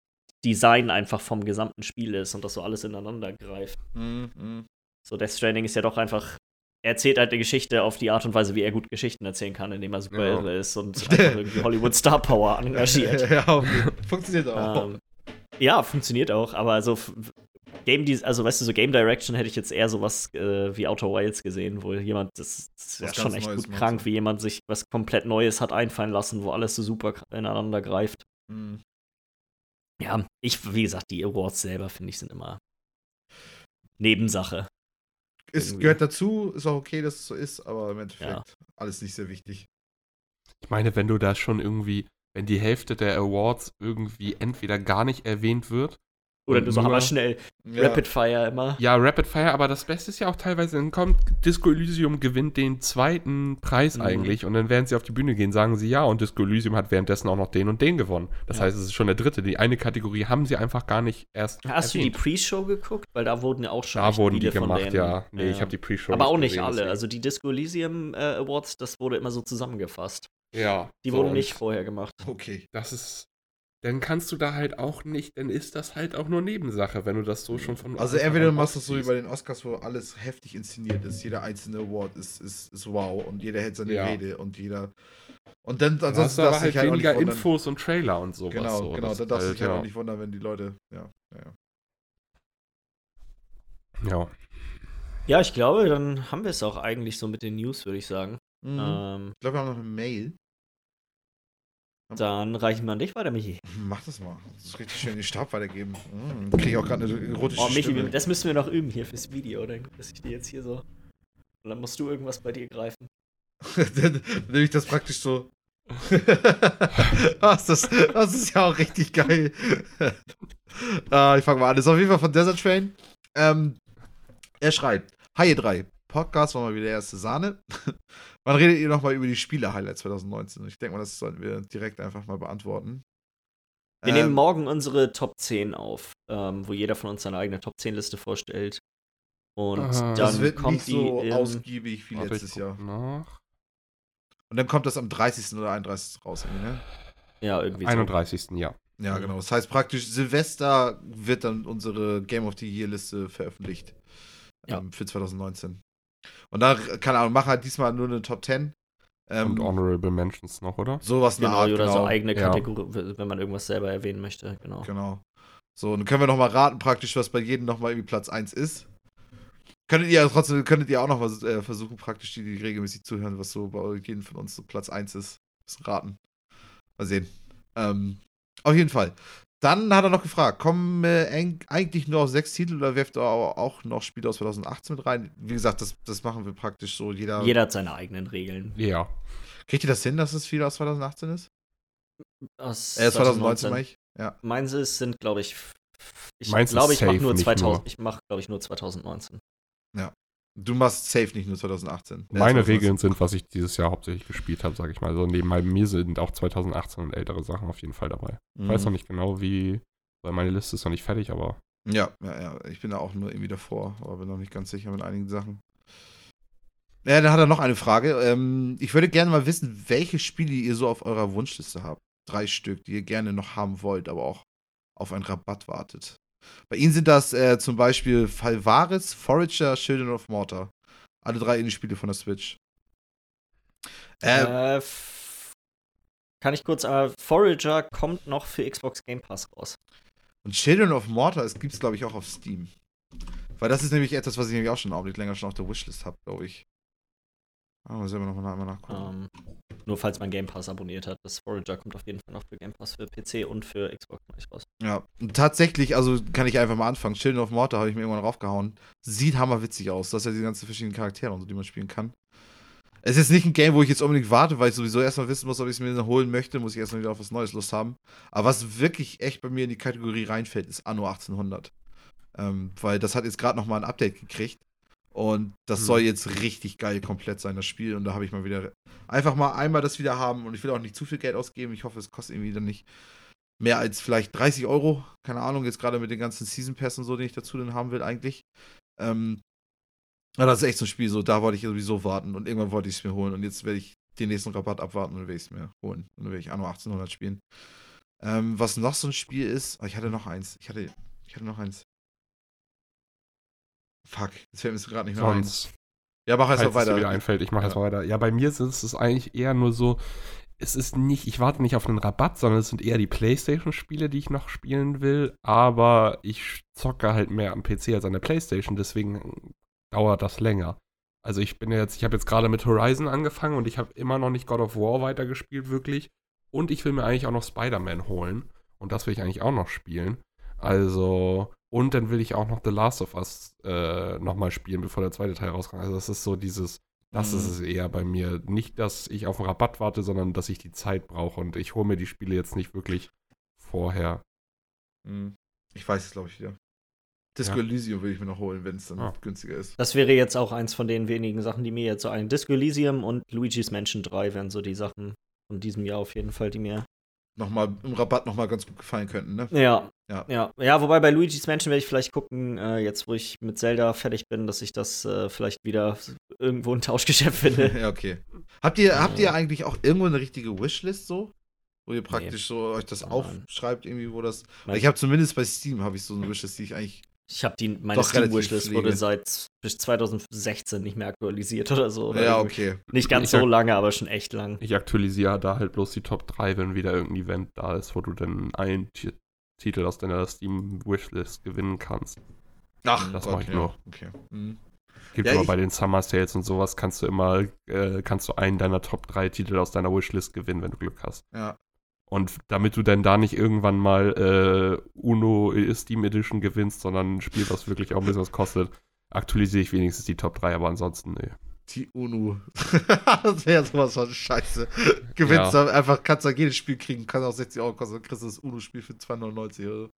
Speaker 1: Design einfach vom gesamten Spiel ist und das so alles ineinander greift.
Speaker 2: Mhm, mhm.
Speaker 1: So, Death Stranding ist ja doch einfach. Er erzählt halt eine Geschichte auf die Art und Weise, wie er gut Geschichten erzählen kann, indem er super
Speaker 3: Ja.
Speaker 1: ist und irgendwie Hollywood Star Power engagiert.
Speaker 2: ja. Funktioniert auch.
Speaker 1: ähm, ja, funktioniert auch, aber also Game also weißt du, so Game Direction hätte ich jetzt eher sowas äh, wie Outer Wilds gesehen, wo jemand, das, das ist ja schon echt
Speaker 2: Neues
Speaker 1: gut krank, wie jemand sich was komplett Neues hat einfallen lassen, wo alles so super ineinander greift.
Speaker 2: Mhm.
Speaker 1: Ja, ich, wie gesagt, die Awards selber, finde ich, sind immer Nebensache.
Speaker 2: Es gehört dazu, ist auch okay, dass es so ist, aber im Endeffekt
Speaker 1: Ja.
Speaker 2: alles nicht sehr wichtig.
Speaker 3: Ich meine, wenn du da schon irgendwie, wenn die Hälfte der Awards irgendwie entweder gar nicht erwähnt wird.
Speaker 1: Oder
Speaker 3: und
Speaker 1: du so
Speaker 3: nur-
Speaker 1: hammer schnell,
Speaker 2: Ja.
Speaker 1: Rapid Fire immer.
Speaker 3: Ja, Rapid Fire, aber das Beste ist ja auch teilweise, dann kommt Disco Elysium gewinnt den zweiten Preis
Speaker 1: Mhm.
Speaker 3: eigentlich und dann werden sie auf die Bühne gehen, sagen sie ja und Disco Elysium hat währenddessen auch noch den und den gewonnen. Das
Speaker 1: Ja.
Speaker 3: heißt, es ist schon der dritte. Die eine Kategorie haben sie einfach gar nicht erst
Speaker 1: Hast du die
Speaker 3: erwähnt.
Speaker 1: Pre-Show geguckt? Weil da wurden ja auch schon
Speaker 3: Da wurden die gemacht, ja. Nee, ich habe die Pre-Show
Speaker 1: Aber auch nicht
Speaker 3: gesehen,
Speaker 1: alle.
Speaker 3: deswegen.
Speaker 1: Also die Disco Elysium äh, Awards, das wurde immer so zusammengefasst.
Speaker 3: ja.
Speaker 1: Die
Speaker 3: so,
Speaker 1: wurden nicht vorher gemacht.
Speaker 2: Okay.
Speaker 3: Das ist. Dann kannst du da halt auch nicht, dann ist das halt auch nur Nebensache, wenn du das so schon von.
Speaker 2: Also entweder du machst das so wie bei den Oscars, wo alles heftig inszeniert ist. Jeder einzelne Award ist, ist, ist wow und jeder hält seine
Speaker 3: Ja.
Speaker 2: Rede und jeder. Und dann
Speaker 3: Da hast
Speaker 2: ansonsten
Speaker 3: du aber
Speaker 2: darfst du
Speaker 3: halt
Speaker 2: halt
Speaker 3: weniger. Infos und Trailer und sowas.
Speaker 2: Genau,
Speaker 3: so.
Speaker 2: genau.
Speaker 3: Das
Speaker 2: Dann darfst du dich halt
Speaker 3: ja.
Speaker 2: auch nicht wundern, wenn die Leute. Ja, ja, ja.
Speaker 3: Ja.
Speaker 1: Ja, ich glaube, dann haben wir es auch eigentlich so mit den News, würde ich sagen.
Speaker 2: Mhm.
Speaker 1: Ähm,
Speaker 2: Ich glaube, wir haben noch eine Mail.
Speaker 1: Dann reichen wir an dich weiter, Michi.
Speaker 2: Mach das mal. Das ist richtig schön den Stab weitergeben. Mhm. Kriege ich auch gerade eine erotische
Speaker 1: Oh, Michi,
Speaker 2: Stimme.
Speaker 1: das müssen wir noch üben hier fürs Video, dann dass ich dir jetzt hier so. Und dann musst du irgendwas bei dir greifen.
Speaker 2: dann nehme ich das praktisch so. das, ist, das ist ja auch richtig geil. ah, ich fange mal an. Das ist auf jeden Fall von Desert Train. Ähm, er schreibt: Hi, ihr drei. Podcast war mal wieder erste Sahne. Wann redet ihr nochmal über die Spiele-Highlights 2019? Ich denke mal, das sollten wir direkt einfach mal beantworten.
Speaker 1: Wir
Speaker 2: Ähm,
Speaker 1: nehmen morgen unsere Top 10 auf, ähm, wo jeder von uns seine eigene Top 10 Liste vorstellt. Und
Speaker 3: Aha.
Speaker 1: dann
Speaker 2: das wird
Speaker 1: kommt
Speaker 2: nicht so
Speaker 1: die. im-
Speaker 2: ausgiebig wie
Speaker 3: Warte,
Speaker 2: letztes Jahr.
Speaker 3: Nach.
Speaker 2: Und dann kommt das am 30. oder 31. raus, irgendwie, ne?
Speaker 1: ja, irgendwie
Speaker 3: 31. Ja.
Speaker 2: Ja,
Speaker 1: Mhm.
Speaker 2: genau. Das heißt praktisch, Silvester wird dann unsere Game of the Year Liste veröffentlicht.
Speaker 1: Ja.
Speaker 2: Ähm, für 2019. Und da, keine Ahnung, mach halt diesmal nur eine Top 10. Ähm,
Speaker 3: Und Honorable Mentions noch, oder?
Speaker 2: sowas
Speaker 1: Genau,
Speaker 2: Art,
Speaker 1: oder
Speaker 2: genau.
Speaker 1: so eigene
Speaker 3: Ja.
Speaker 1: Kategorie, wenn man irgendwas selber erwähnen möchte. Genau.
Speaker 2: Genau. So, und dann können wir nochmal raten, praktisch, was bei jedem nochmal irgendwie Platz 1 ist. Könntet ihr ja trotzdem, könntet ihr auch noch was äh, versuchen, praktisch, die, die regelmäßig zuhören, was so bei jedem von uns so Platz 1 ist. Das raten. Mal sehen. Ähm, auf jeden Fall. Dann hat er noch gefragt, kommen äh, eigentlich nur auf sechs Titel oder werft ihr auch auch noch Spiele aus 2018 mit rein? Wie gesagt, das, das machen wir praktisch so. Jeder,
Speaker 1: Jeder hat seine eigenen Regeln.
Speaker 3: Ja.
Speaker 2: Kriegt ihr das hin, dass es viel aus 2018 ist?
Speaker 1: Aus
Speaker 2: Äh, 2019 meine ich. Ja.
Speaker 1: Meins ist, sind, glaube ich, ich glaube, ich mache
Speaker 3: safe,
Speaker 1: nur
Speaker 3: nicht
Speaker 1: 2000,
Speaker 3: nur.
Speaker 1: ich mache, glaube ich, nur 2019.
Speaker 2: Du machst safe nicht nur 2018. Ja,
Speaker 3: Meine
Speaker 2: 2019.
Speaker 3: Regeln sind, was ich dieses Jahr hauptsächlich gespielt habe, sage ich mal. Also neben mir sind auch 2018 und ältere Sachen auf jeden Fall dabei. Ich weiß
Speaker 2: Mhm.
Speaker 3: noch nicht genau, wie, weil meine Liste ist noch nicht fertig, aber
Speaker 2: Ja, ja, ja. Ich bin da auch nur irgendwie davor, aber bin noch nicht ganz sicher mit einigen Sachen. Ja, dann hat er noch eine Frage. Ähm, ich würde gerne mal wissen, welche Spiele ihr so auf eurer Wunschliste habt. Drei Stück, die ihr gerne noch haben wollt, aber auch auf einen Rabatt wartet. Bei Ihnen sind das äh, zum Beispiel Falvaris, Forager, Children of Mortar. Alle drei Indie-Spiele von der Switch. Äh,
Speaker 1: Äh, f- kann ich kurz, äh, Forager kommt noch für Xbox Game Pass raus.
Speaker 2: Und Children of Mortar gibt es, glaube ich, auch auf Steam. Weil das ist nämlich etwas, was ich nämlich auch schon einen Augenblick länger schon auf der Wishlist habe, glaube ich. Ah, mal selber nochmal einmal nachgucken.
Speaker 1: Ähm, nur falls man Game Pass abonniert hat. Das Forager kommt auf jeden Fall noch für Game Pass für PC und für Xbox gleich raus.
Speaker 2: Ja, tatsächlich, also kann ich einfach mal anfangen. Children of Mortar habe ich mir irgendwann raufgehauen. Sieht hammerwitzig aus. Das ist ja die ganzen verschiedenen Charaktere und so, die man spielen kann. Es ist nicht ein Game, wo ich jetzt unbedingt warte, weil ich sowieso erstmal wissen muss, ob ich es mir holen möchte, muss ich erstmal wieder auf was Neues Lust haben. Aber was wirklich echt bei mir in die Kategorie reinfällt, ist Anno 1800. Ähm, weil das hat jetzt gerade nochmal ein Update gekriegt. Und das
Speaker 3: Mhm.
Speaker 2: soll jetzt richtig geil komplett sein, das Spiel. Und da habe ich mal wieder einfach mal einmal das wieder haben. Und ich will auch nicht zu viel Geld ausgeben. Ich hoffe, es kostet irgendwie dann nicht mehr als vielleicht 30 Euro. Keine Ahnung, jetzt gerade mit den ganzen Season Pass und so, den ich dazu dann haben will, eigentlich. Ähm, aber das ist echt so ein Spiel, so da wollte ich sowieso warten und irgendwann wollte ich es mir holen und jetzt werde ich den nächsten Rabatt abwarten und dann werde ich es mir holen. Und dann werde ich Anno 1800 spielen. Ähm, was noch so ein Spiel ist, oh, ich hatte noch eins. Ich hatte, ich hatte noch eins. Fuck, jetzt fällt mir es gerade nicht mehr ein.
Speaker 3: sonst,
Speaker 2: Ja, mach erst mal
Speaker 3: es dir
Speaker 2: weiter.
Speaker 3: wieder einfällt, ich mache
Speaker 2: Ja.
Speaker 3: jetzt mal weiter. Ja, bei mir ist es eigentlich eher nur so, es ist nicht, ich warte nicht auf einen Rabatt, sondern es sind eher die Playstation-Spiele, die ich noch spielen will, aber ich zocke halt mehr am PC als an der Playstation, deswegen dauert das länger. Also ich bin jetzt, ich habe jetzt gerade mit Horizon angefangen und ich habe immer noch nicht God of War weitergespielt, wirklich. Und ich will mir eigentlich auch noch Spider-Man holen. Und das will ich eigentlich auch noch spielen. Also, und dann will ich auch noch The Last of Us äh, nochmal spielen, bevor der zweite Teil rauskommt. Also das ist so dieses, das
Speaker 2: Mhm.
Speaker 3: ist es eher bei mir. Nicht, dass ich auf einen Rabatt warte, sondern dass ich die Zeit brauche. Und ich hole mir die Spiele jetzt nicht wirklich vorher.
Speaker 2: Hm, Ich weiß es, glaube ich, wieder. Disco
Speaker 3: Ja.
Speaker 2: Elysium will ich mir noch holen, wenn es dann
Speaker 3: Ah.
Speaker 2: günstiger ist.
Speaker 1: Das wäre jetzt auch eins von den wenigen Sachen, die mir jetzt so ein Disco Elysium und Luigi's Mansion 3 wären so die Sachen von diesem Jahr auf jeden Fall, die mir.
Speaker 2: Nochmal im Rabatt nochmal ganz gut gefallen könnten, ne?
Speaker 1: Ja.
Speaker 2: Ja.
Speaker 1: Ja, ja wobei bei Luigi's Mansion werde ich vielleicht gucken, äh, jetzt wo ich mit Zelda fertig bin, dass ich das äh, vielleicht wieder irgendwo ein Tauschgeschäft finde.
Speaker 2: ja, okay. Habt ihr, habt ihr eigentlich auch irgendwo eine richtige Wishlist so? Wo ihr praktisch so euch das
Speaker 1: Nein.
Speaker 2: aufschreibt, irgendwie, wo das. Ich habe zumindest bei Steam habe ich so eine Wishlist, die ich eigentlich.
Speaker 1: Ich habe die meine
Speaker 2: Doch
Speaker 1: Steam-Wishlist
Speaker 2: pflege.
Speaker 1: wurde seit bis 2016 nicht mehr aktualisiert oder so. Oder
Speaker 2: ja,
Speaker 1: irgendwie.
Speaker 2: okay.
Speaker 1: Nicht ganz
Speaker 3: Ich
Speaker 1: so lange, aber schon echt lang.
Speaker 3: Ich aktualisiere da halt bloß die Top 3, wenn wieder irgendein Event da ist, wo du dann einen Ti- Titel aus deiner Steam-Wishlist gewinnen kannst.
Speaker 2: Ach,
Speaker 3: Das
Speaker 2: Gott,
Speaker 3: mach ich
Speaker 2: ja.
Speaker 3: nur.
Speaker 2: Okay. Mhm.
Speaker 3: Gibt
Speaker 2: Ja,
Speaker 3: immer bei den Summer Sales und sowas, kannst du immer, äh, kannst du einen deiner Top 3 Titel aus deiner Wishlist gewinnen, wenn du Glück hast.
Speaker 2: Ja.
Speaker 3: Und damit du dann da nicht irgendwann mal äh, Uno Steam Edition gewinnst, sondern ein Spiel, was wirklich auch ein bisschen was kostet, aktualisiere ich wenigstens die Top 3, aber ansonsten, nee.
Speaker 2: Die UNO. das wäre sowas von scheiße. Gewinnst
Speaker 3: Ja.
Speaker 2: einfach, kannst dann jedes Spiel kriegen, kann auch 60 Euro kosten, dann kriegst du das UNO-Spiel für 2,99 Euro.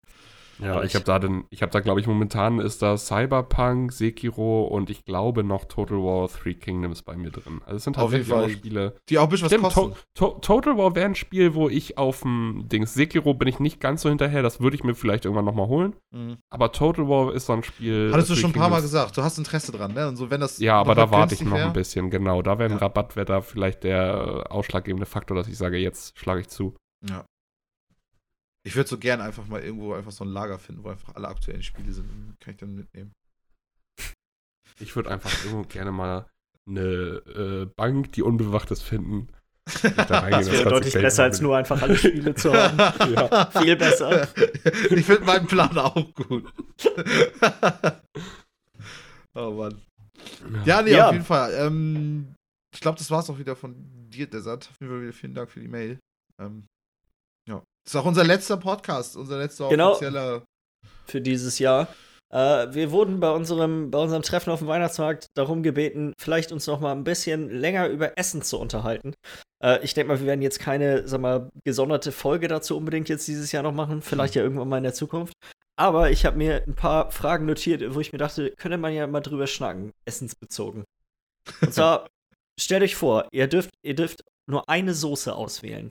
Speaker 3: Ja, ich habe da den, ich habe da glaube ich momentan ist da Cyberpunk, Sekiro und ich glaube noch Total War Three Kingdoms bei mir drin. Also es sind
Speaker 2: Auf jeden
Speaker 3: tatsächlich auch
Speaker 2: Fall.
Speaker 3: Spiele.
Speaker 2: Die auch ein bisschen was kosten.
Speaker 3: to to Total War wäre ein Spiel, wo ich auf dem Dings Sekiro bin ich nicht ganz so hinterher, das würde ich mir vielleicht irgendwann nochmal holen.
Speaker 2: Mhm.
Speaker 3: Aber Total War ist so ein Spiel.
Speaker 2: Hattest du schon ein paar Mal gesagt, du hast Interesse dran, ne? Und so, wenn das.
Speaker 3: Ja, aber
Speaker 2: noch
Speaker 3: da
Speaker 2: mal
Speaker 3: warte ich noch
Speaker 2: wär-
Speaker 3: ein bisschen, genau. Da wäre ein
Speaker 2: Ja.
Speaker 3: Rabatt, wäre da vielleicht der äh, ausschlaggebende Faktor, dass ich sage, jetzt schlage ich zu.
Speaker 2: Ja. Ich würde so gern einfach mal irgendwo einfach so ein Lager finden, wo einfach alle aktuellen Spiele sind. Kann ich dann mitnehmen.
Speaker 3: Ich würde einfach irgendwo gerne mal eine äh, Bank, die unbewacht ist, finden. Da
Speaker 1: Das wäre deutlich besser, als nur einfach alle Spiele zu haben.
Speaker 3: Ja.
Speaker 1: Viel besser.
Speaker 2: Ich finde meinen Plan auch gut. oh Mann. Ja, nee,
Speaker 1: Ja.
Speaker 2: auf jeden Fall. Ähm, ich glaube, das war's auch wieder von dir, Desert. Auf jeden Fall wieder vielen Dank für die Mail. Ähm, ja. Das ist auch unser letzter Podcast, unser letzter
Speaker 1: Genau.
Speaker 2: offizieller.
Speaker 1: für dieses Jahr. Äh, wir wurden bei unserem, bei unserem Treffen auf dem Weihnachtsmarkt darum gebeten, vielleicht uns noch mal ein bisschen länger über Essen zu unterhalten. Äh, ich denke mal, wir werden jetzt keine, sag mal, gesonderte Folge dazu unbedingt jetzt dieses Jahr noch machen. Vielleicht ja irgendwann mal in der Zukunft. Aber ich habe mir ein paar Fragen notiert, wo ich mir dachte, könnte man ja mal drüber schnacken, essensbezogen. Und zwar, stellt euch vor, ihr dürft, ihr dürft nur eine Soße auswählen.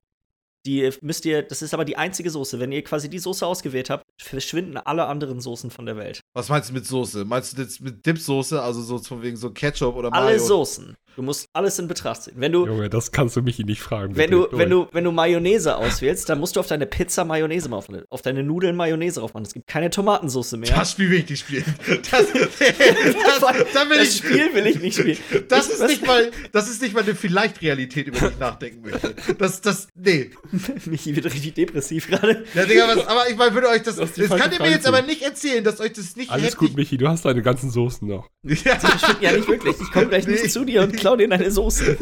Speaker 1: Die müsst ihr, das ist aber die einzige Soße. Wenn ihr quasi die Soße ausgewählt habt, verschwinden alle anderen Soßen von der Welt.
Speaker 2: Was meinst du mit Soße? Meinst du jetzt mit Dipsoße, also so von wegen so Ketchup oder
Speaker 1: Alle
Speaker 2: Mayo?
Speaker 1: Soßen. Du musst alles in Betracht ziehen. Wenn du,
Speaker 3: Junge, das kannst du mich nicht fragen.
Speaker 1: wenn du, wenn du, wenn du Mayonnaise auswählst, dann musst du auf deine Pizza Mayonnaise machen, auf deine Nudeln Mayonnaise drauf machen. Es gibt keine Tomatensauce mehr.
Speaker 2: Das Spiel will ich nicht spielen. Das, das, da will
Speaker 1: das
Speaker 2: ich,
Speaker 1: Spiel will ich nicht spielen.
Speaker 2: das, ist nicht mal, das ist nicht mal eine Vielleicht-Realität, über die ich nachdenken möchte. Das, das, nee.
Speaker 1: Michi wird richtig depressiv gerade.
Speaker 2: Ja, Digga, was, aber ich meine, würde euch das. Das könnt ihr mir jetzt aber nicht erzählen, dass euch das nicht
Speaker 3: Alles gut, Michi, du hast deine ganzen Soßen noch.
Speaker 2: Ja.
Speaker 1: Ja, nicht wirklich. Ich komme gleich
Speaker 2: Nee.
Speaker 1: nicht zu dir und klau dir deine Soße.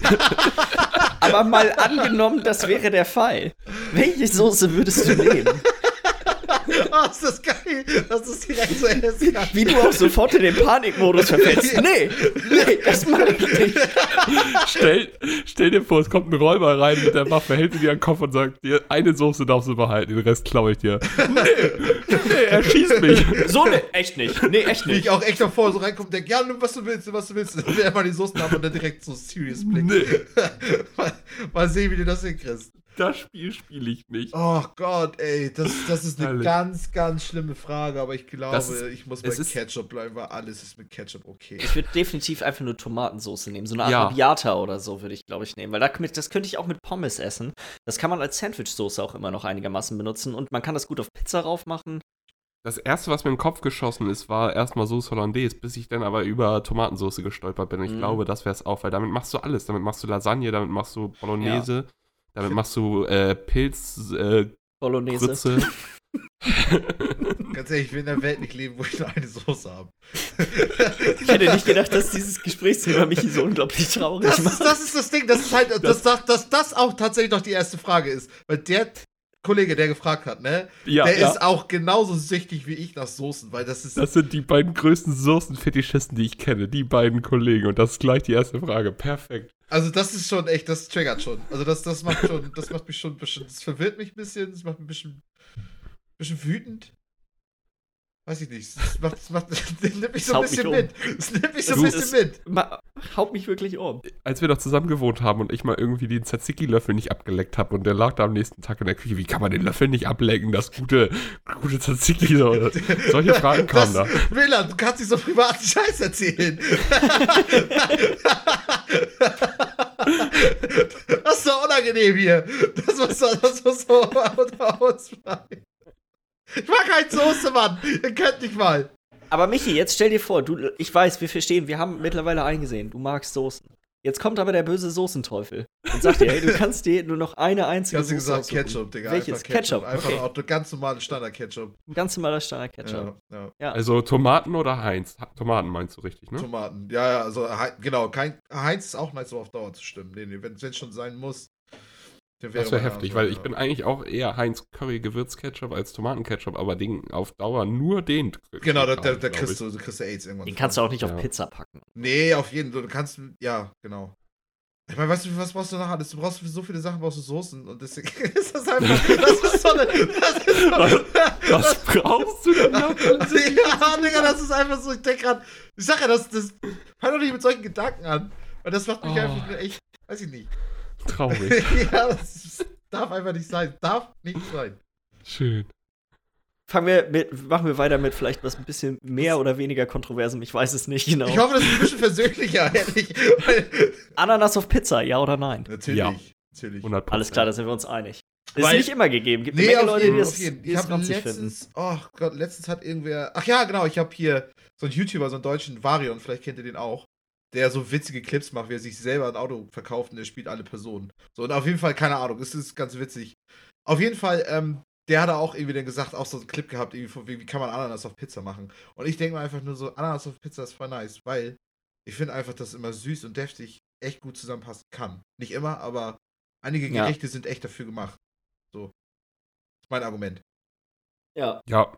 Speaker 1: Aber mal angenommen, das wäre der Fall. Welche Soße würdest du nehmen?
Speaker 2: Oh, ist das geil, dass es direkt so ist.
Speaker 1: Wie du auch sofort in den Panikmodus verfällst. Nee, nee, das mache ich nicht.
Speaker 3: Stell, stell dir vor, es kommt ein Räuber rein mit der Waffe, hält sie dir an den Kopf und sagt dir, eine Soße darfst du behalten, den Rest klaue ich dir. Nee, nee, er schießt mich.
Speaker 1: So ne, echt nicht. Nee, echt
Speaker 2: Wie
Speaker 1: nicht.
Speaker 2: ich auch echt davor so reinkomme, denke, ja, nimm, was du willst, was du willst. Dann wäre mal die Soßen haben und dann direkt so serious Blick.
Speaker 3: Nee,
Speaker 2: mal, mal sehen, wie du das hinkriegst.
Speaker 3: Das Spiel spiele ich nicht.
Speaker 2: Oh Gott, ey, das, das ist eine
Speaker 3: Herrlich.
Speaker 2: ganz, ganz schlimme Frage, aber ich glaube,
Speaker 3: ist-
Speaker 2: ich muss bei Ketchup bleiben, weil alles ist mit Ketchup okay.
Speaker 1: Ich würde definitiv einfach nur Tomatensauce nehmen. So eine
Speaker 3: Ja.
Speaker 1: Arabiata oder so würde ich, glaube ich, nehmen. Weil da, das könnte ich auch mit Pommes essen. Das kann man als Sandwich-Soße auch immer noch einigermaßen benutzen. Und man kann das gut auf Pizza rauf machen.
Speaker 3: Das erste, was mir in den Kopf geschossen ist, war erstmal Sauce Hollandaise, bis ich dann aber über Tomatensauce gestolpert bin. Und ich
Speaker 1: Mhm.
Speaker 3: glaube, das wäre es auch, weil damit machst du alles. Damit machst du Lasagne, damit machst du Bolognese, damit machst du äh, Pilz, äh,
Speaker 1: Bolognese.
Speaker 3: Grütze.
Speaker 2: Ganz ehrlich, ich will in der Welt nicht leben, wo ich nur eine Soße habe.
Speaker 1: Ich hätte nicht gedacht, dass dieses Gesprächsthema mich so unglaublich traurig
Speaker 2: Das
Speaker 1: macht.
Speaker 2: ist, das ist das Ding, das ist halt, dass das, dass das auch tatsächlich noch die erste Frage ist. Weil der Kollege, der gefragt hat, ne,
Speaker 3: Ja,
Speaker 2: der
Speaker 3: ja.
Speaker 2: ist auch genauso süchtig wie ich nach Soßen, weil das ist.
Speaker 3: Das sind die beiden größten Soßenfetischisten, die ich kenne, die beiden Kollegen. Und das ist gleich die erste Frage. Perfekt.
Speaker 2: Also das ist schon echt, das triggert schon. Also das, das macht schon, das macht mich schon ein bisschen, das verwirrt mich ein bisschen, das macht mich ein bisschen, bisschen wütend. Weiß ich nicht. Das macht, das macht, das nimmt mich so ein bisschen
Speaker 1: um.
Speaker 2: mit. Das nimmt mich so ein bisschen mit.
Speaker 1: Ma haut mich wirklich um.
Speaker 3: Als wir doch zusammen gewohnt haben und ich mal irgendwie den Tzatziki-Löffel nicht abgeleckt habe und der lag da am nächsten Tag in der Küche, wie kann man den Löffel nicht ablecken? Das gute, gute Tzatziki. So, solche Fragen kamen da.
Speaker 2: Das, Miller, du kannst nicht so privaten Scheiß erzählen. das ist doch unangenehm hier. Das muss so, das muss so unter uns bleiben. Ich mag kein Soße, Mann. Ihr könnt nicht mal.
Speaker 1: Aber Michi, jetzt stell dir vor, du, ich weiß, wir verstehen, wir haben mittlerweile eingesehen, du magst Soßen. Jetzt kommt aber der böse Soßenteufel und sagt dir, hey, du kannst dir nur noch eine einzige
Speaker 2: Hast du
Speaker 1: Soße
Speaker 2: gesagt
Speaker 1: aussuchen.
Speaker 2: Ketchup, Digga.
Speaker 1: Welches?
Speaker 2: Einfach Ketchup.
Speaker 1: Ketchup,
Speaker 2: Einfach
Speaker 1: okay.
Speaker 2: auch ganz normale Standard-Ketchup.
Speaker 1: Ein ganz normaler Standard-Ketchup.
Speaker 2: Ja, ja.
Speaker 1: Ja.
Speaker 3: Also Tomaten oder Heinz? Tomaten meinst du richtig, ne?
Speaker 2: Tomaten. Ja, ja, also genau. Kein, Heinz ist auch nice, so auf Dauer zu stimmen. Nee, nee, wenn es schon sein muss. Dann
Speaker 3: Das wäre heftig,
Speaker 2: Antwort,
Speaker 3: weil ich
Speaker 2: ja.
Speaker 3: bin eigentlich auch eher Heinz Curry Gewürzketchup als Tomatenketchup, aber den auf Dauer nur den.
Speaker 2: Genau, da, da, da
Speaker 3: glaub
Speaker 2: kriegst du, du kriegst du AIDS irgendwann.
Speaker 1: Den kannst du auch nicht auf
Speaker 3: Ja.
Speaker 1: Pizza packen.
Speaker 2: Nee, auf jeden Fall. Du kannst, ja, genau. Ich meine, weißt du, was brauchst du noch alles? Du brauchst für so viele Sachen, brauchst du Soßen und deswegen ist das einfach, das ist so eine, das ist so,
Speaker 3: Was brauchst du denn noch?
Speaker 2: ja, Digga, das ist einfach so, ich denke gerade, ich sag ja, das, das, fang doch nicht mit solchen Gedanken an, weil das macht mich
Speaker 3: Oh.
Speaker 2: einfach echt, weiß ich nicht.
Speaker 3: Traurig.
Speaker 2: ja, das ist, darf einfach nicht sein, darf nicht sein.
Speaker 3: Schön.
Speaker 1: Fangen wir mit, machen wir weiter mit vielleicht was ein bisschen mehr oder weniger kontroversem. Ich weiß es nicht genau.
Speaker 2: Ich hoffe, das ist ein bisschen versöhnlicher, ehrlich.
Speaker 1: Ananas auf Pizza, ja oder nein?
Speaker 2: natürlich,
Speaker 3: Ja.
Speaker 2: natürlich.
Speaker 3: 100
Speaker 1: Alles klar, da sind wir uns einig. Ist
Speaker 2: Weil-
Speaker 1: nicht immer gegeben. Gibt
Speaker 2: Nee,
Speaker 1: eine Menge
Speaker 2: auf
Speaker 1: Leute,
Speaker 2: jeden,
Speaker 1: die
Speaker 2: jeden.
Speaker 1: die
Speaker 2: habe
Speaker 1: ranzig finden.
Speaker 2: letztens, oh Gott, letztens hat irgendwer, ach ja, genau, ich habe hier so einen YouTuber, so einen deutschen Varion, vielleicht kennt ihr den auch, der so witzige Clips macht, wie er sich selber ein Auto verkauft und er spielt alle Personen. So, und auf jeden Fall, keine Ahnung, es ist ganz witzig. Auf jeden Fall, ähm, der hat auch irgendwie dann gesagt, auch so einen Clip gehabt, irgendwie von wie kann man Ananas auf Pizza machen. Und ich denke mir einfach nur so, Ananas auf Pizza ist voll nice, weil ich finde einfach, dass immer süß und deftig echt gut zusammenpassen kann. Nicht immer, aber einige
Speaker 1: Ja.
Speaker 2: Gerichte sind echt dafür gemacht. So. Das ist mein Argument.
Speaker 1: Ja.
Speaker 3: Ja.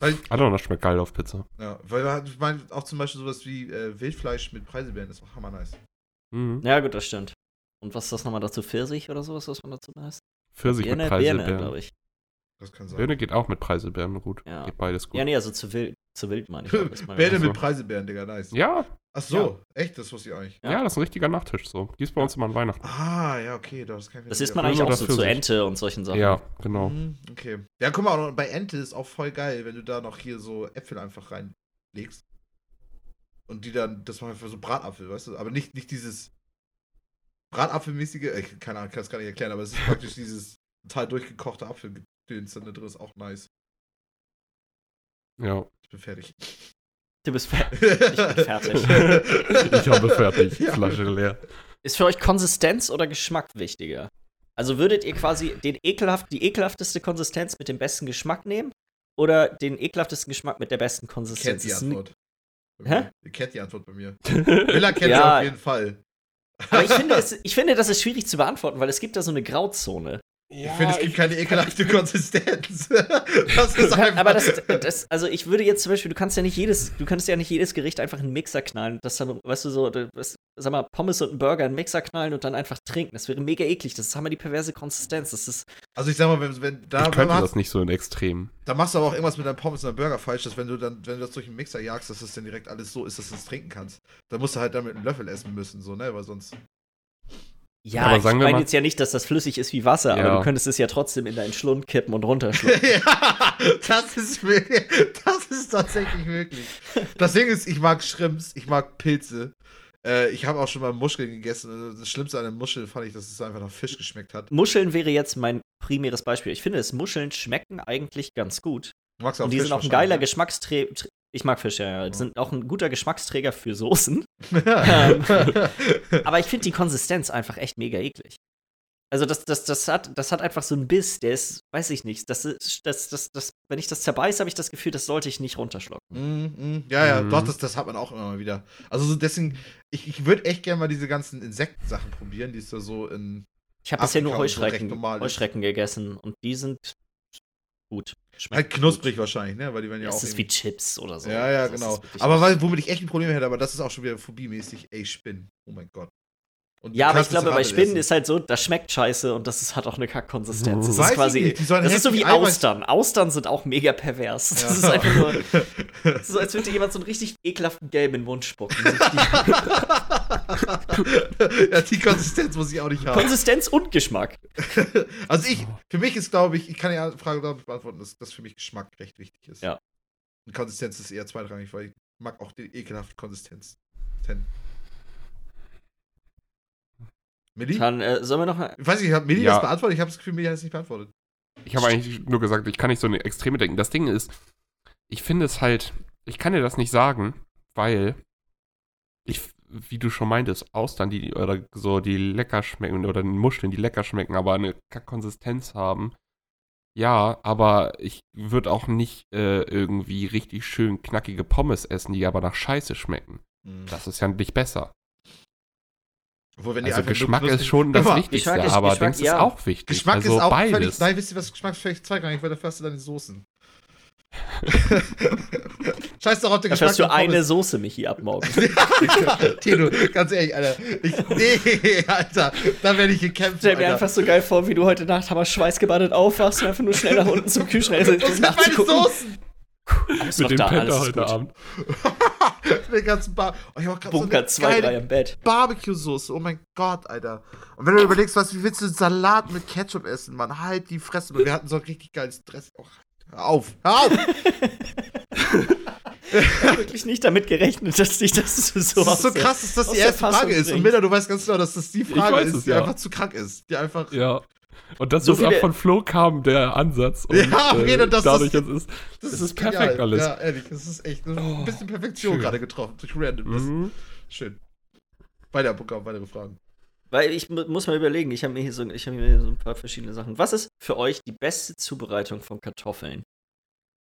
Speaker 2: Weil-
Speaker 3: Ananas schmeckt geil auf Pizza.
Speaker 2: Ja, weil ich meine, auch zum Beispiel sowas wie äh, Wildfleisch mit Preiselbeeren ist auch hammer nice.
Speaker 3: Mhm.
Speaker 1: ja, gut, das stimmt. Und was ist das nochmal dazu? Pfirsich oder sowas, was man dazu heißt?
Speaker 3: Pfirsich mit
Speaker 1: Birne, Birne,
Speaker 3: Preiselbeeren.
Speaker 1: glaube ich.
Speaker 2: Das kann sein.
Speaker 3: Birne geht auch mit Preiselbeeren gut.
Speaker 1: Ja.
Speaker 3: Geht beides gut.
Speaker 1: Ja, nee, also zu wild, zu wild meine ich. das ich
Speaker 3: so.
Speaker 2: mit Preiselbeeren, Digga, nice.
Speaker 3: Ja,
Speaker 2: Ach so, echt? Das wusste ich nicht.
Speaker 1: Ja.
Speaker 3: ja, das ist ein richtiger Nachtisch so. Gibt's bei uns immer an Weihnachten.
Speaker 2: Ah, ja, okay, das kann ich
Speaker 1: Das isst man eigentlich auch so zu? Ente und solchen Sachen.
Speaker 3: Ja, genau.
Speaker 2: Mhm, Okay. Ja, guck mal, und bei Ente ist auch voll geil, wenn du da noch hier so Äpfel einfach reinlegst. Und die dann, das machen wir für so Bratapfel, weißt du? Aber nicht, nicht dieses Bratapfelmäßige, äh, keine Ahnung, kann es gar nicht erklären, aber es ist praktisch dieses total durchgekochte Apfelgedöns dann da drin, ist auch nice.
Speaker 3: Ja.
Speaker 2: Ich bin fertig.
Speaker 1: Du bist fer ich bin fertig.
Speaker 3: Ich habe fertig.
Speaker 2: Ja.
Speaker 3: Flasche leer.
Speaker 1: Ist für euch Konsistenz oder Geschmack wichtiger? Also würdet ihr quasi den ekelhaft, die ekelhafteste Konsistenz mit dem besten Geschmack nehmen? Oder den ekelhaftesten Geschmack mit der besten
Speaker 2: Kennt
Speaker 1: Konsistenz?
Speaker 2: die
Speaker 1: ist n-
Speaker 2: Antwort.
Speaker 1: Hä?
Speaker 2: Ihr kennt die Antwort bei mir. Villa kennt
Speaker 1: Ja.
Speaker 2: ihr auf jeden Fall.
Speaker 1: Aber ich finde, es, ich finde, das ist schwierig zu beantworten, weil es gibt da so eine Grauzone.
Speaker 2: Ich finde, es gibt keine ekelhafte Konsistenz. das ist einfach.
Speaker 1: Aber das, das, also ich würde jetzt zum Beispiel, du kannst ja nicht jedes, du kannst ja nicht jedes Gericht einfach in einen Mixer knallen. Das dann, weißt du so, das, sag mal, Pommes und einen Burger in einen Mixer knallen und dann einfach trinken. Das wäre mega eklig. Das ist haben wir die perverse Konsistenz. Das ist,
Speaker 2: Also ich sag mal, wenn, wenn da,
Speaker 3: Ich könnte
Speaker 2: machst,
Speaker 3: das nicht so in Extrem.
Speaker 2: da machst du aber auch irgendwas mit deinem Pommes und deinem Burger falsch, dass wenn du dann, wenn du das durch den Mixer jagst, dass das dann direkt alles so ist, dass du es trinken kannst. Da musst du halt dann mit einem Löffel essen müssen, so, ne? Weil sonst.
Speaker 1: Ja,
Speaker 3: Aber
Speaker 1: ich
Speaker 3: sagen wir
Speaker 1: meine jetzt ja nicht, dass das flüssig ist wie Wasser, aber
Speaker 3: Ja.
Speaker 1: du könntest es ja trotzdem in deinen Schlund kippen und runterschlucken.
Speaker 2: ja, das ist wirklich, das ist tatsächlich möglich. Das Ding ist, ich mag Shrimps, ich mag Pilze. Äh, ich habe auch schon mal Muscheln gegessen. Das Schlimmste an der Muschel fand ich, dass es einfach nach Fisch geschmeckt hat.
Speaker 1: Muscheln wäre jetzt mein primäres Beispiel. Ich finde, es Muscheln schmecken eigentlich ganz gut.
Speaker 2: Du magst
Speaker 1: Und die
Speaker 2: Fisch
Speaker 1: sind auch ein geiler
Speaker 2: ne?
Speaker 1: Geschmacksträger. Ich mag Fisch, ja. Die sind auch ein guter Geschmacksträger für Soßen.
Speaker 2: Ja.
Speaker 1: Aber ich finde die Konsistenz einfach echt mega eklig. Also das, das, das, hat, das hat einfach so einen Biss, der ist, weiß ich nicht, das ist, das, das, das, wenn ich das zerbeiße, habe ich das Gefühl, das sollte ich nicht runterschlucken.
Speaker 2: Mm, mm. Ja, ja,
Speaker 3: Mhm.
Speaker 2: doch, das, das hat man auch immer mal wieder. Also so deswegen, ich, ich würde echt gerne mal diese ganzen Insektensachen probieren, die es da so in.
Speaker 1: Ich habe bisher nur
Speaker 2: so
Speaker 1: Heuschrecken,
Speaker 2: ist.
Speaker 1: Heuschrecken gegessen und die sind gut. Schmecken
Speaker 2: Halt knusprig wahrscheinlich, ne? Weil die werden ja
Speaker 1: gut.
Speaker 2: auch.
Speaker 1: Es ist wie Chips oder so.
Speaker 2: ja, ja,
Speaker 1: Das
Speaker 2: genau. Aber womit ich echt ein Problem hätte, aber das ist auch schon wieder phobiemäßig, ey, Spinnen. Oh mein Gott. Und
Speaker 1: Ja, aber ich glaube, bei Spinnen
Speaker 2: essen.
Speaker 1: ist halt so, das schmeckt scheiße und das ist, hat auch eine Kackkonsistenz. Das
Speaker 2: Weiß
Speaker 1: ist quasi. Das ist so wie
Speaker 2: Eiweiß-
Speaker 1: Austern. Austern sind auch mega pervers. Das
Speaker 2: Ja.
Speaker 1: ist einfach nur. Das ist so, als würde jemand so einen richtig ekelhaften Gelb in den Mund spucken.
Speaker 2: ja, die Konsistenz muss ich auch nicht haben.
Speaker 1: Konsistenz und Geschmack.
Speaker 2: Also ich, für mich ist, glaube ich, ich kann die Frage, ich, beantworten, dass das für mich Geschmack recht wichtig ist.
Speaker 1: Ja.
Speaker 2: Und Konsistenz ist eher zweitrangig, weil ich mag auch die ekelhafte Konsistenz. Ten. Milli?
Speaker 1: Dann äh, sollen wir noch mal.
Speaker 2: Ich weiß nicht, hat Milli
Speaker 3: Ja.
Speaker 2: das beantwortet? Ich habe das Gefühl, Milli hat es nicht beantwortet.
Speaker 3: Ich habe eigentlich nur gesagt, ich kann nicht so eine Extreme denken. Das Ding ist, ich finde es halt, ich kann dir das nicht sagen, weil ich wie du schon meintest, Austern, die oder so, die lecker schmecken oder Muscheln, die lecker schmecken, aber eine Konsistenz haben. Ja, aber ich würde auch nicht äh, irgendwie richtig schön knackige Pommes essen, die aber nach Scheiße schmecken.
Speaker 2: Mhm.
Speaker 3: Das ist ja nicht besser.
Speaker 2: Obwohl, wenn
Speaker 3: Also Geschmack ist schon das
Speaker 2: mal,
Speaker 3: Wichtigste,
Speaker 1: Geschmack
Speaker 3: aber
Speaker 1: Geschmack,
Speaker 3: Dings
Speaker 1: ja.
Speaker 3: ist auch wichtig.
Speaker 2: Geschmack
Speaker 3: also
Speaker 2: ist auch
Speaker 3: beides.
Speaker 2: völlig. Nein, wisst ihr was? Geschmack ist völlig zweitrangig, weil dafür hast du deine Soßen. Scheiß doch auf den
Speaker 1: Da
Speaker 2: Geschmack.
Speaker 1: fährst du eine
Speaker 2: Pommes.
Speaker 1: Soße mich ab morgen.
Speaker 2: Tino, ganz ehrlich, Alter. Ich, nee, Alter. Da werde ich gekämpft.
Speaker 1: Stell mir einfach so geil vor, wie du heute Nacht aber schweißgebadet aufwachst und einfach nur schnell nach unten zum Kühlschrank
Speaker 2: Das sind meine Soßen.
Speaker 1: Alles
Speaker 3: Mit dem
Speaker 1: da,
Speaker 3: Penta heute
Speaker 1: gut.
Speaker 3: Abend.
Speaker 2: Den ganzen Bar. Oh, ich hab grad
Speaker 1: Bunker
Speaker 2: so
Speaker 1: 2,
Speaker 2: eine
Speaker 1: 3
Speaker 2: geile
Speaker 1: im Bett.
Speaker 2: Barbecue-Soße. Oh mein Gott, Alter. Und wenn du überlegst, was, wie willst du Salat mit Ketchup essen, Mann? Halt die Fresse. Wir hatten so ein richtig geiles Dress. Oh, hör auf. Hör auf.
Speaker 1: Ich hab wirklich nicht damit gerechnet, dass dich das so
Speaker 2: Das ist so krass, dass das die erste Frage ist. Und. Miller, du weißt ganz genau, dass das die Frage ist,
Speaker 3: es,
Speaker 2: die
Speaker 3: ja.
Speaker 2: einfach zu krank ist. Die einfach.
Speaker 3: Ja. Und das
Speaker 1: So
Speaker 3: ist auch von Flo kam der Ansatz. Und,
Speaker 2: Ja, okay, und das
Speaker 3: dadurch
Speaker 2: ist-
Speaker 3: ist,
Speaker 2: Das
Speaker 3: es ist perfekt
Speaker 2: genial.
Speaker 3: alles.
Speaker 2: Ja, ehrlich, das ist echt ein bisschen Perfektion
Speaker 3: schön.
Speaker 2: gerade getroffen. Durch Randomness.
Speaker 3: Mhm.
Speaker 2: Schön. Weiter, Bunker, weitere Fragen.
Speaker 1: Weil ich mu- muss mal überlegen, ich habe mir, hier so- ich hab mir hier so ein paar verschiedene Sachen. Was ist für euch die beste Zubereitung von Kartoffeln?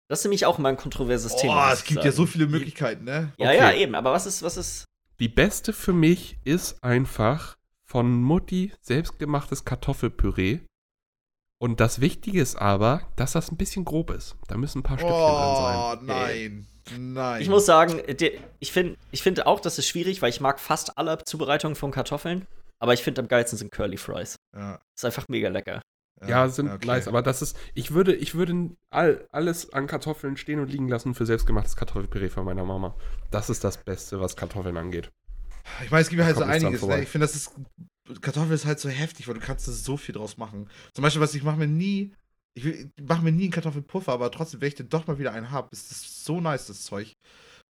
Speaker 1: Das ist nämlich auch mal ein kontroverses Thema.
Speaker 2: Oh,
Speaker 1: muss
Speaker 2: es
Speaker 1: ich
Speaker 2: gibt ja
Speaker 1: sagen.
Speaker 2: so viele Möglichkeiten, ne?
Speaker 1: Ja,
Speaker 3: Okay.
Speaker 1: ja, eben. Aber was ist, was ist.
Speaker 3: Die beste für mich ist einfach von Mutti selbstgemachtes Kartoffelpüree. Und das Wichtige ist aber, dass das ein bisschen grob ist. Da müssen ein paar Stückchen drin sein.
Speaker 2: Oh, nein. Nein.
Speaker 1: Ich muss sagen, ich finde ich find auch, das ist schwierig, weil ich mag fast alle Zubereitungen von Kartoffeln. Aber ich finde am geilsten sind Curly Fries.
Speaker 2: Ja,
Speaker 1: Ist einfach mega lecker.
Speaker 3: Ja, sind
Speaker 2: okay.
Speaker 3: nice, aber das ist, ich würde, ich würde all, alles an Kartoffeln stehen und liegen lassen für selbstgemachtes Kartoffelpüree von meiner Mama. Das ist das Beste, was Kartoffeln angeht.
Speaker 2: Ich meine, es gibt ja halt so
Speaker 3: Kommt
Speaker 2: einiges, ne? Ich finde, das ist. Kartoffel ist halt so heftig, weil du kannst da so viel draus machen. Zum Beispiel, was ich mache mir nie. Ich, will- ich mache mir nie einen Kartoffelpuffer, aber trotzdem, wenn ich denn doch mal wieder einen habe, ist das so nice, das Zeug.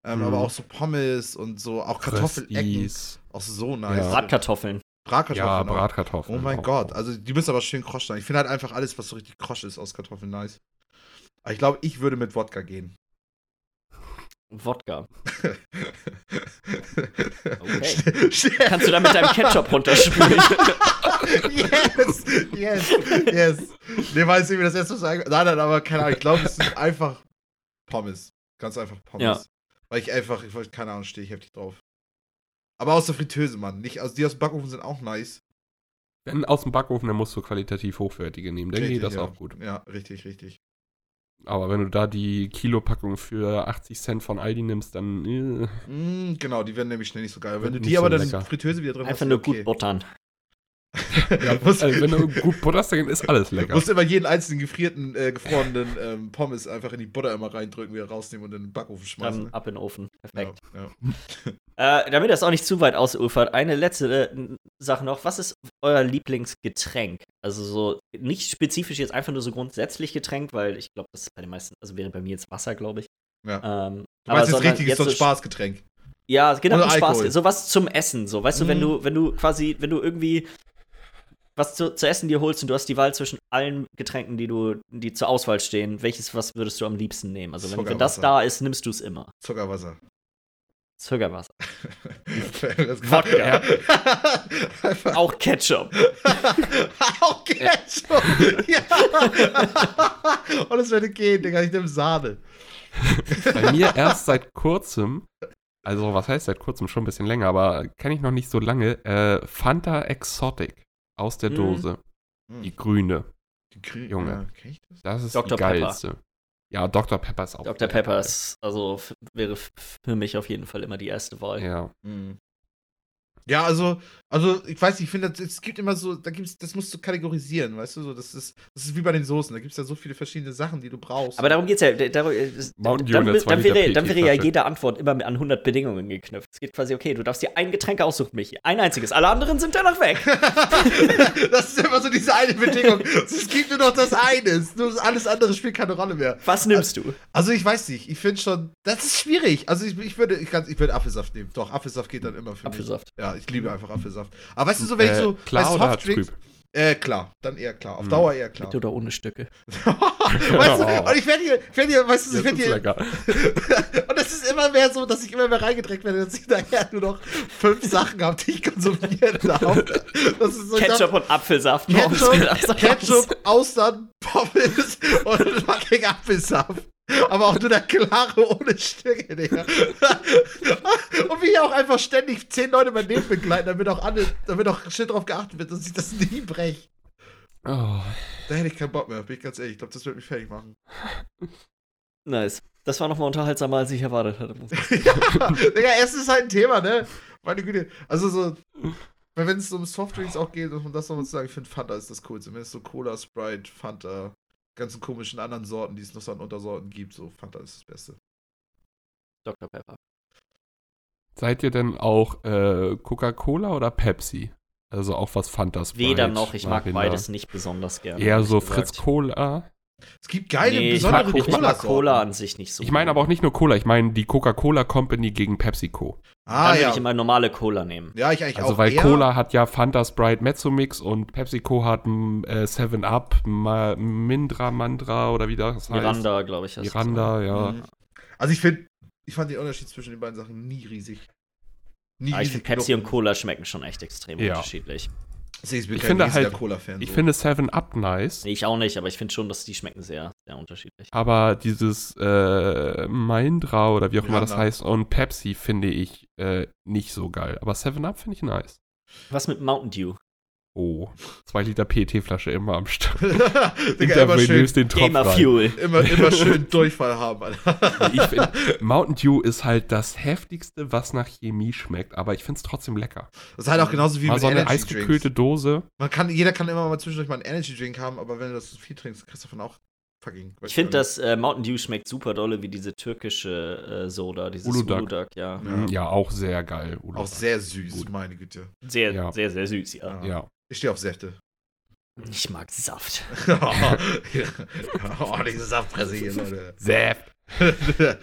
Speaker 2: Ähm,
Speaker 3: Mhm.
Speaker 2: Aber auch so Pommes und so, auch Kartoffelecken. Auch so nice.
Speaker 3: Ja.
Speaker 1: Bratkartoffeln.
Speaker 2: Bratkartoffeln.
Speaker 3: Ja,
Speaker 2: auch.
Speaker 3: Bratkartoffeln.
Speaker 2: Oh mein
Speaker 3: auch.
Speaker 2: Gott, also die müssen aber schön krosch sein. Ich finde halt einfach alles, was so richtig krosch ist aus Kartoffeln, nice. Aber ich glaube, ich würde mit Wodka gehen.
Speaker 1: Wodka.
Speaker 2: Okay.
Speaker 1: Kannst du da mit deinem Ketchup runterspülen?
Speaker 2: yes, yes, yes. Nee, weiß ich, wie das erste sagen. Nein, nein, aber keine Ahnung. Ich glaube, es sind einfach Pommes. Ganz einfach Pommes.
Speaker 1: Ja.
Speaker 2: Weil ich einfach, ich wollte, keine Ahnung, stehe ich heftig drauf. Aber aus der Fritteuse, Mann. Nicht, also die aus dem Backofen sind auch nice.
Speaker 3: Wenn aus dem Backofen, dann musst du qualitativ hochwertige nehmen. Dann geht das
Speaker 2: ja.
Speaker 3: auch gut.
Speaker 2: Ja, richtig, richtig.
Speaker 3: Aber wenn du da die Kilopackung für 80 Cent von Aldi nimmst, dann. Äh,
Speaker 2: Mm, genau, die werden nämlich schnell nicht so geil. Wenn du die aber
Speaker 3: so
Speaker 2: dann in
Speaker 3: lecker.
Speaker 2: die Fritteuse wieder drin
Speaker 1: Einfach
Speaker 2: hast,
Speaker 1: nur
Speaker 2: okay.
Speaker 1: gut buttern.
Speaker 3: Ja,
Speaker 2: Muss-
Speaker 3: also, wenn du gut butterst, dann ist alles
Speaker 2: Du
Speaker 3: lecker.
Speaker 2: musst immer jeden einzelnen gefrierten, äh, gefrorenen ähm, Pommes einfach in die Butter immer reindrücken, wieder rausnehmen und in den Backofen schmeißen.
Speaker 1: Dann ab in den Ofen. Perfekt.
Speaker 2: Ja, ja.
Speaker 1: Äh, damit das auch nicht zu weit ausufert, eine letzte äh, Sache noch. Was ist euer Lieblingsgetränk? Also so nicht spezifisch jetzt einfach nur so grundsätzlich Getränk, weil ich glaube, das ist bei den meisten, also wäre bei mir jetzt Wasser, glaube ich.
Speaker 2: Ja.
Speaker 1: Ähm,
Speaker 2: Du meinst jetzt
Speaker 1: sondern
Speaker 2: richtiges so ein
Speaker 1: so-
Speaker 2: Spaßgetränk.
Speaker 1: Ja, genau, Spaß.
Speaker 2: Alkohol.
Speaker 1: Sowas zum Essen. So, weißt du, wenn
Speaker 2: Mhm.
Speaker 1: du, wenn du quasi, wenn du irgendwie was zu, zu essen dir holst und du hast die Wahl zwischen allen Getränken, die du, die zur Auswahl stehen, welches was würdest du am liebsten nehmen? Also wenn, wenn das da ist, nimmst du es immer.
Speaker 2: Zuckerwasser.
Speaker 1: Zuckerwasser.
Speaker 2: Wodka.
Speaker 1: Auch Ketchup.
Speaker 2: auch Ketchup. ja. Und es würde gehen, Digga. Ich nehme Sahne.
Speaker 3: Bei mir erst seit kurzem, also was heißt seit kurzem, schon ein bisschen länger, aber kenne ich noch nicht so lange, äh, Fanta Exotic aus der
Speaker 1: Mhm.
Speaker 3: Dose.
Speaker 2: Hm.
Speaker 3: Die grüne.
Speaker 2: Die Grü-
Speaker 3: Junge.
Speaker 2: Ja, ich das?
Speaker 3: Das ist
Speaker 1: Dr.
Speaker 3: die
Speaker 1: Pepper.
Speaker 3: geilste. Ja, Dr. Pepper ist auch.
Speaker 1: Dr. Pepper ist, also wäre für mich auf jeden Fall immer die erste Wahl.
Speaker 3: Ja.
Speaker 2: Mhm. Ja, also, also ich weiß nicht, ich finde, es gibt immer so, da gibt's, das musst du kategorisieren, weißt du, so, das ist, das ist wie bei den Soßen, da gibt es ja so viele verschiedene Sachen, die du brauchst.
Speaker 1: Aber darum geht's ja. da- Darum, äh, dann, dann,
Speaker 3: 2
Speaker 1: wäre, dann wäre ja jede Antwort immer an 100 Bedingungen geknüpft. Es geht quasi, okay, du darfst dir ein Getränk aussuchen, Michi. Ein einziges. Alle anderen sind danach weg.
Speaker 2: das ist immer so diese eine Bedingung. Es gibt nur noch das eine, nur alles andere spielt keine Rolle mehr.
Speaker 1: Was nimmst du?
Speaker 2: Also ich weiß nicht, ich finde schon, das ist schwierig. Also ich, ich würde, ich, kann, ich würde Apfelsaft nehmen. Doch, Apfelsaft geht dann immer für
Speaker 1: Apfelsaft.
Speaker 2: mich. Ja, ich liebe einfach Apfelsaft. Aber weißt du so, wenn ich so
Speaker 3: äh, klar oder
Speaker 2: Softdrinks? Äh, klar, dann eher klar. Auf Dauer eher klar.
Speaker 1: Mit oder ohne Stücke.
Speaker 2: weißt du, und ich werde hier, ich werd hier, weißt du, ich
Speaker 3: Das
Speaker 2: werd
Speaker 3: ist
Speaker 2: hier, und es ist immer mehr so, dass ich immer mehr reingedrängt werde, dass ich nachher nur noch fünf Sachen habe, die ich konsumieren darf. Das ist so,
Speaker 1: Ketchup und Apfelsaft.
Speaker 2: Ketchup. Ketchup, Austern, Pommes und fucking Apfelsaft. Aber auch nur der klare ohne Stücke, Digga. Und wie auch einfach ständig zehn Leute mein Leben begleiten, damit auch alle, damit auch shit drauf geachtet wird, dass ich das nie breche.
Speaker 3: Oh.
Speaker 2: Da hätte ich keinen Bock mehr, bin ich ganz ehrlich. Ich glaube, das wird mich fertig machen.
Speaker 1: Nice. Das war nochmal unterhaltsamer, als ich erwartet hatte.
Speaker 2: ja, Digga, Essen ist halt ein Thema, ne? Meine Güte. Also so, wenn es um Softdrinks auch geht, um das nochmal zu sagen, ich finde Fanta ist das coolste. Es so Cola, Sprite, Fanta, ganzen komischen anderen Sorten, die es noch so an Untersorten gibt, so Fanta ist das Beste.
Speaker 1: Dr. Pepper.
Speaker 3: Seid ihr denn auch äh, Coca-Cola oder Pepsi? Also auch was Fantas
Speaker 1: Weder noch, ich mag beides nicht besonders gerne.
Speaker 3: Eher so
Speaker 1: gesagt.
Speaker 3: Fritz Cola.
Speaker 2: Es gibt geile,
Speaker 1: nee, ich
Speaker 2: besondere
Speaker 1: mag, ich mag
Speaker 2: Cola-Sorten.
Speaker 1: Cola an sich nicht so.
Speaker 3: Ich meine aber auch nicht nur Cola, ich meine die Coca-Cola Company gegen PepsiCo.
Speaker 2: Ah,
Speaker 1: Dann würde
Speaker 2: ja.
Speaker 1: ich immer normale Cola nehmen.
Speaker 2: Ja, ich eigentlich
Speaker 3: Also
Speaker 2: auch.
Speaker 3: weil
Speaker 2: eher,
Speaker 3: Cola hat ja Fanta Sprite Mezzomix und PepsiCo hat m, äh, 7 Up, Ma Mindra, Mandra oder wie das heißt.
Speaker 1: Miranda, glaube ich.
Speaker 3: Miranda, ja.
Speaker 2: Mhm. Also ich finde, ich fand den Unterschied zwischen den beiden Sachen nie riesig. Nie
Speaker 1: Aber ich finde, Pepsi und. Cola schmecken schon echt extrem
Speaker 3: Ja.
Speaker 1: unterschiedlich.
Speaker 2: Deswegen bin
Speaker 3: Ich
Speaker 2: kein
Speaker 3: finde halt-
Speaker 2: Cola-Fan.
Speaker 3: Ich
Speaker 2: so.
Speaker 3: finde 7 Up nice,
Speaker 1: Nee, ich auch nicht, aber ich finde schon, dass die schmecken sehr, sehr unterschiedlich.
Speaker 3: aber dieses äh, Mindra oder wie auch immer das heißt und Pepsi finde ich äh, nicht so geil. Aber 7 Up finde ich nice.
Speaker 1: Was mit Mountain Dew?
Speaker 3: Oh, 2 Liter PET-Flasche immer am Start.
Speaker 2: Digga, immer schön,
Speaker 3: den Tropf rein.
Speaker 1: Fuel.
Speaker 2: immer, immer schön Durchfall haben, Alter.
Speaker 3: Ich find, Mountain Dew ist halt das heftigste, was nach Chemie schmeckt, aber ich finde es trotzdem lecker.
Speaker 2: Das ist halt auch genauso wie
Speaker 3: Mal
Speaker 2: mit
Speaker 3: so eine
Speaker 2: Energy
Speaker 3: eisgekühlte
Speaker 2: Drinks.
Speaker 3: Dose.
Speaker 2: Man kann, jeder kann immer mal zwischendurch mal einen Energy Drink haben, aber wenn du das zu viel trinkst, kriegst du davon auch fucking.
Speaker 1: Ich finde, dass äh, Mountain Dew schmeckt super dolle wie diese türkische äh, Soda, dieses
Speaker 3: Uludag.
Speaker 1: Uludag, ja.
Speaker 3: Ja,
Speaker 2: Ja.
Speaker 3: auch sehr geil.
Speaker 2: auch
Speaker 3: Uludag.
Speaker 2: sehr süß,
Speaker 3: Gut.
Speaker 2: meine Güte.
Speaker 1: Sehr,
Speaker 3: Ja.
Speaker 1: sehr, sehr süß, ja.
Speaker 2: Ja. Ich stehe auf Säfte.
Speaker 1: Ich mag Saft.
Speaker 2: oh, diese Saftpresse hier, Leute.
Speaker 3: Säft.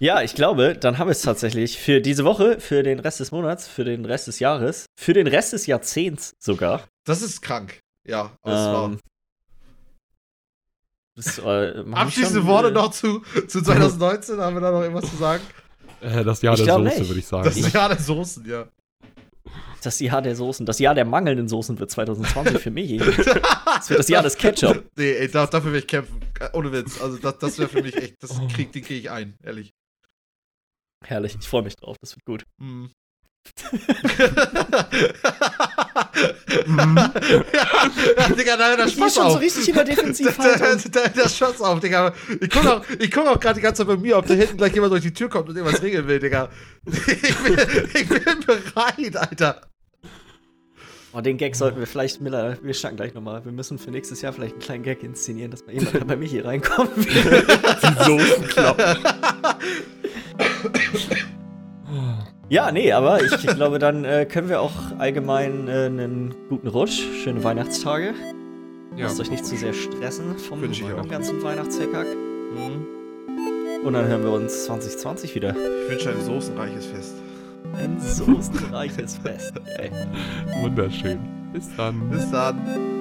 Speaker 1: Ja, ich glaube, dann haben wir es tatsächlich für diese Woche, für den Rest des Monats, für den Rest des Jahres, für den Rest des Jahrzehnts sogar.
Speaker 2: Das ist krank. Ja, aber es war.
Speaker 1: Ähm, das, äh, ich
Speaker 2: Abschließende
Speaker 1: schon,
Speaker 2: Worte
Speaker 1: äh,
Speaker 2: noch zu, zu 2019. Haben wir da noch irgendwas zu sagen?
Speaker 3: Äh, das Jahr
Speaker 1: Ich
Speaker 3: der Soße, würde ich sagen.
Speaker 2: Das ist ja der Soßen, ja.
Speaker 1: Das Jahr der Soßen. Das Jahr der mangelnden Soßen wird 2020 für mich. Das wird das Jahr des Ketchup.
Speaker 2: Nee, ey, da, dafür will ich kämpfen. Äh, Ohne Witz. Also, das, das wäre für mich echt. Das krieg, den kriege ich ein, ehrlich.
Speaker 1: Herrlich, ich freue mich drauf, das wird gut.
Speaker 2: Mm.
Speaker 3: Mhm.
Speaker 2: ja, Digga, da, da Spaß auf.
Speaker 1: richtig in der
Speaker 2: Da,
Speaker 1: Defensivhaltung.
Speaker 2: da, da, da Spaß auf, Digga. Ich gucke auch, ich guck auch gerade die ganze Zeit bei mir, ob da hinten gleich jemand durch die Tür kommt und irgendwas regeln will, Digga. Ich bin, ich bin bereit, Alter.
Speaker 1: Oh, den Gag sollten wir vielleicht, Miller, wir schnacken gleich nochmal. Wir müssen für nächstes Jahr vielleicht einen kleinen Gag inszenieren, dass mal jemand bei mir hier reinkommt. Die Soßen klappen. Ja, nee, aber ich glaube, dann äh, können wir auch allgemein äh, einen guten Rutsch, schöne Weihnachtstage.
Speaker 3: Ja.
Speaker 1: Lasst euch nicht zu sehr stressen vom, ganzen Weihnachtshickhack.
Speaker 2: Mhm.
Speaker 1: Und dann hören wir uns 2020 wieder.
Speaker 2: Ich wünsche ein soßenreiches Fest.
Speaker 1: Ein soßenreiches Fest. Ey.
Speaker 3: Wunderschön. Bis dann.
Speaker 2: Bis dann.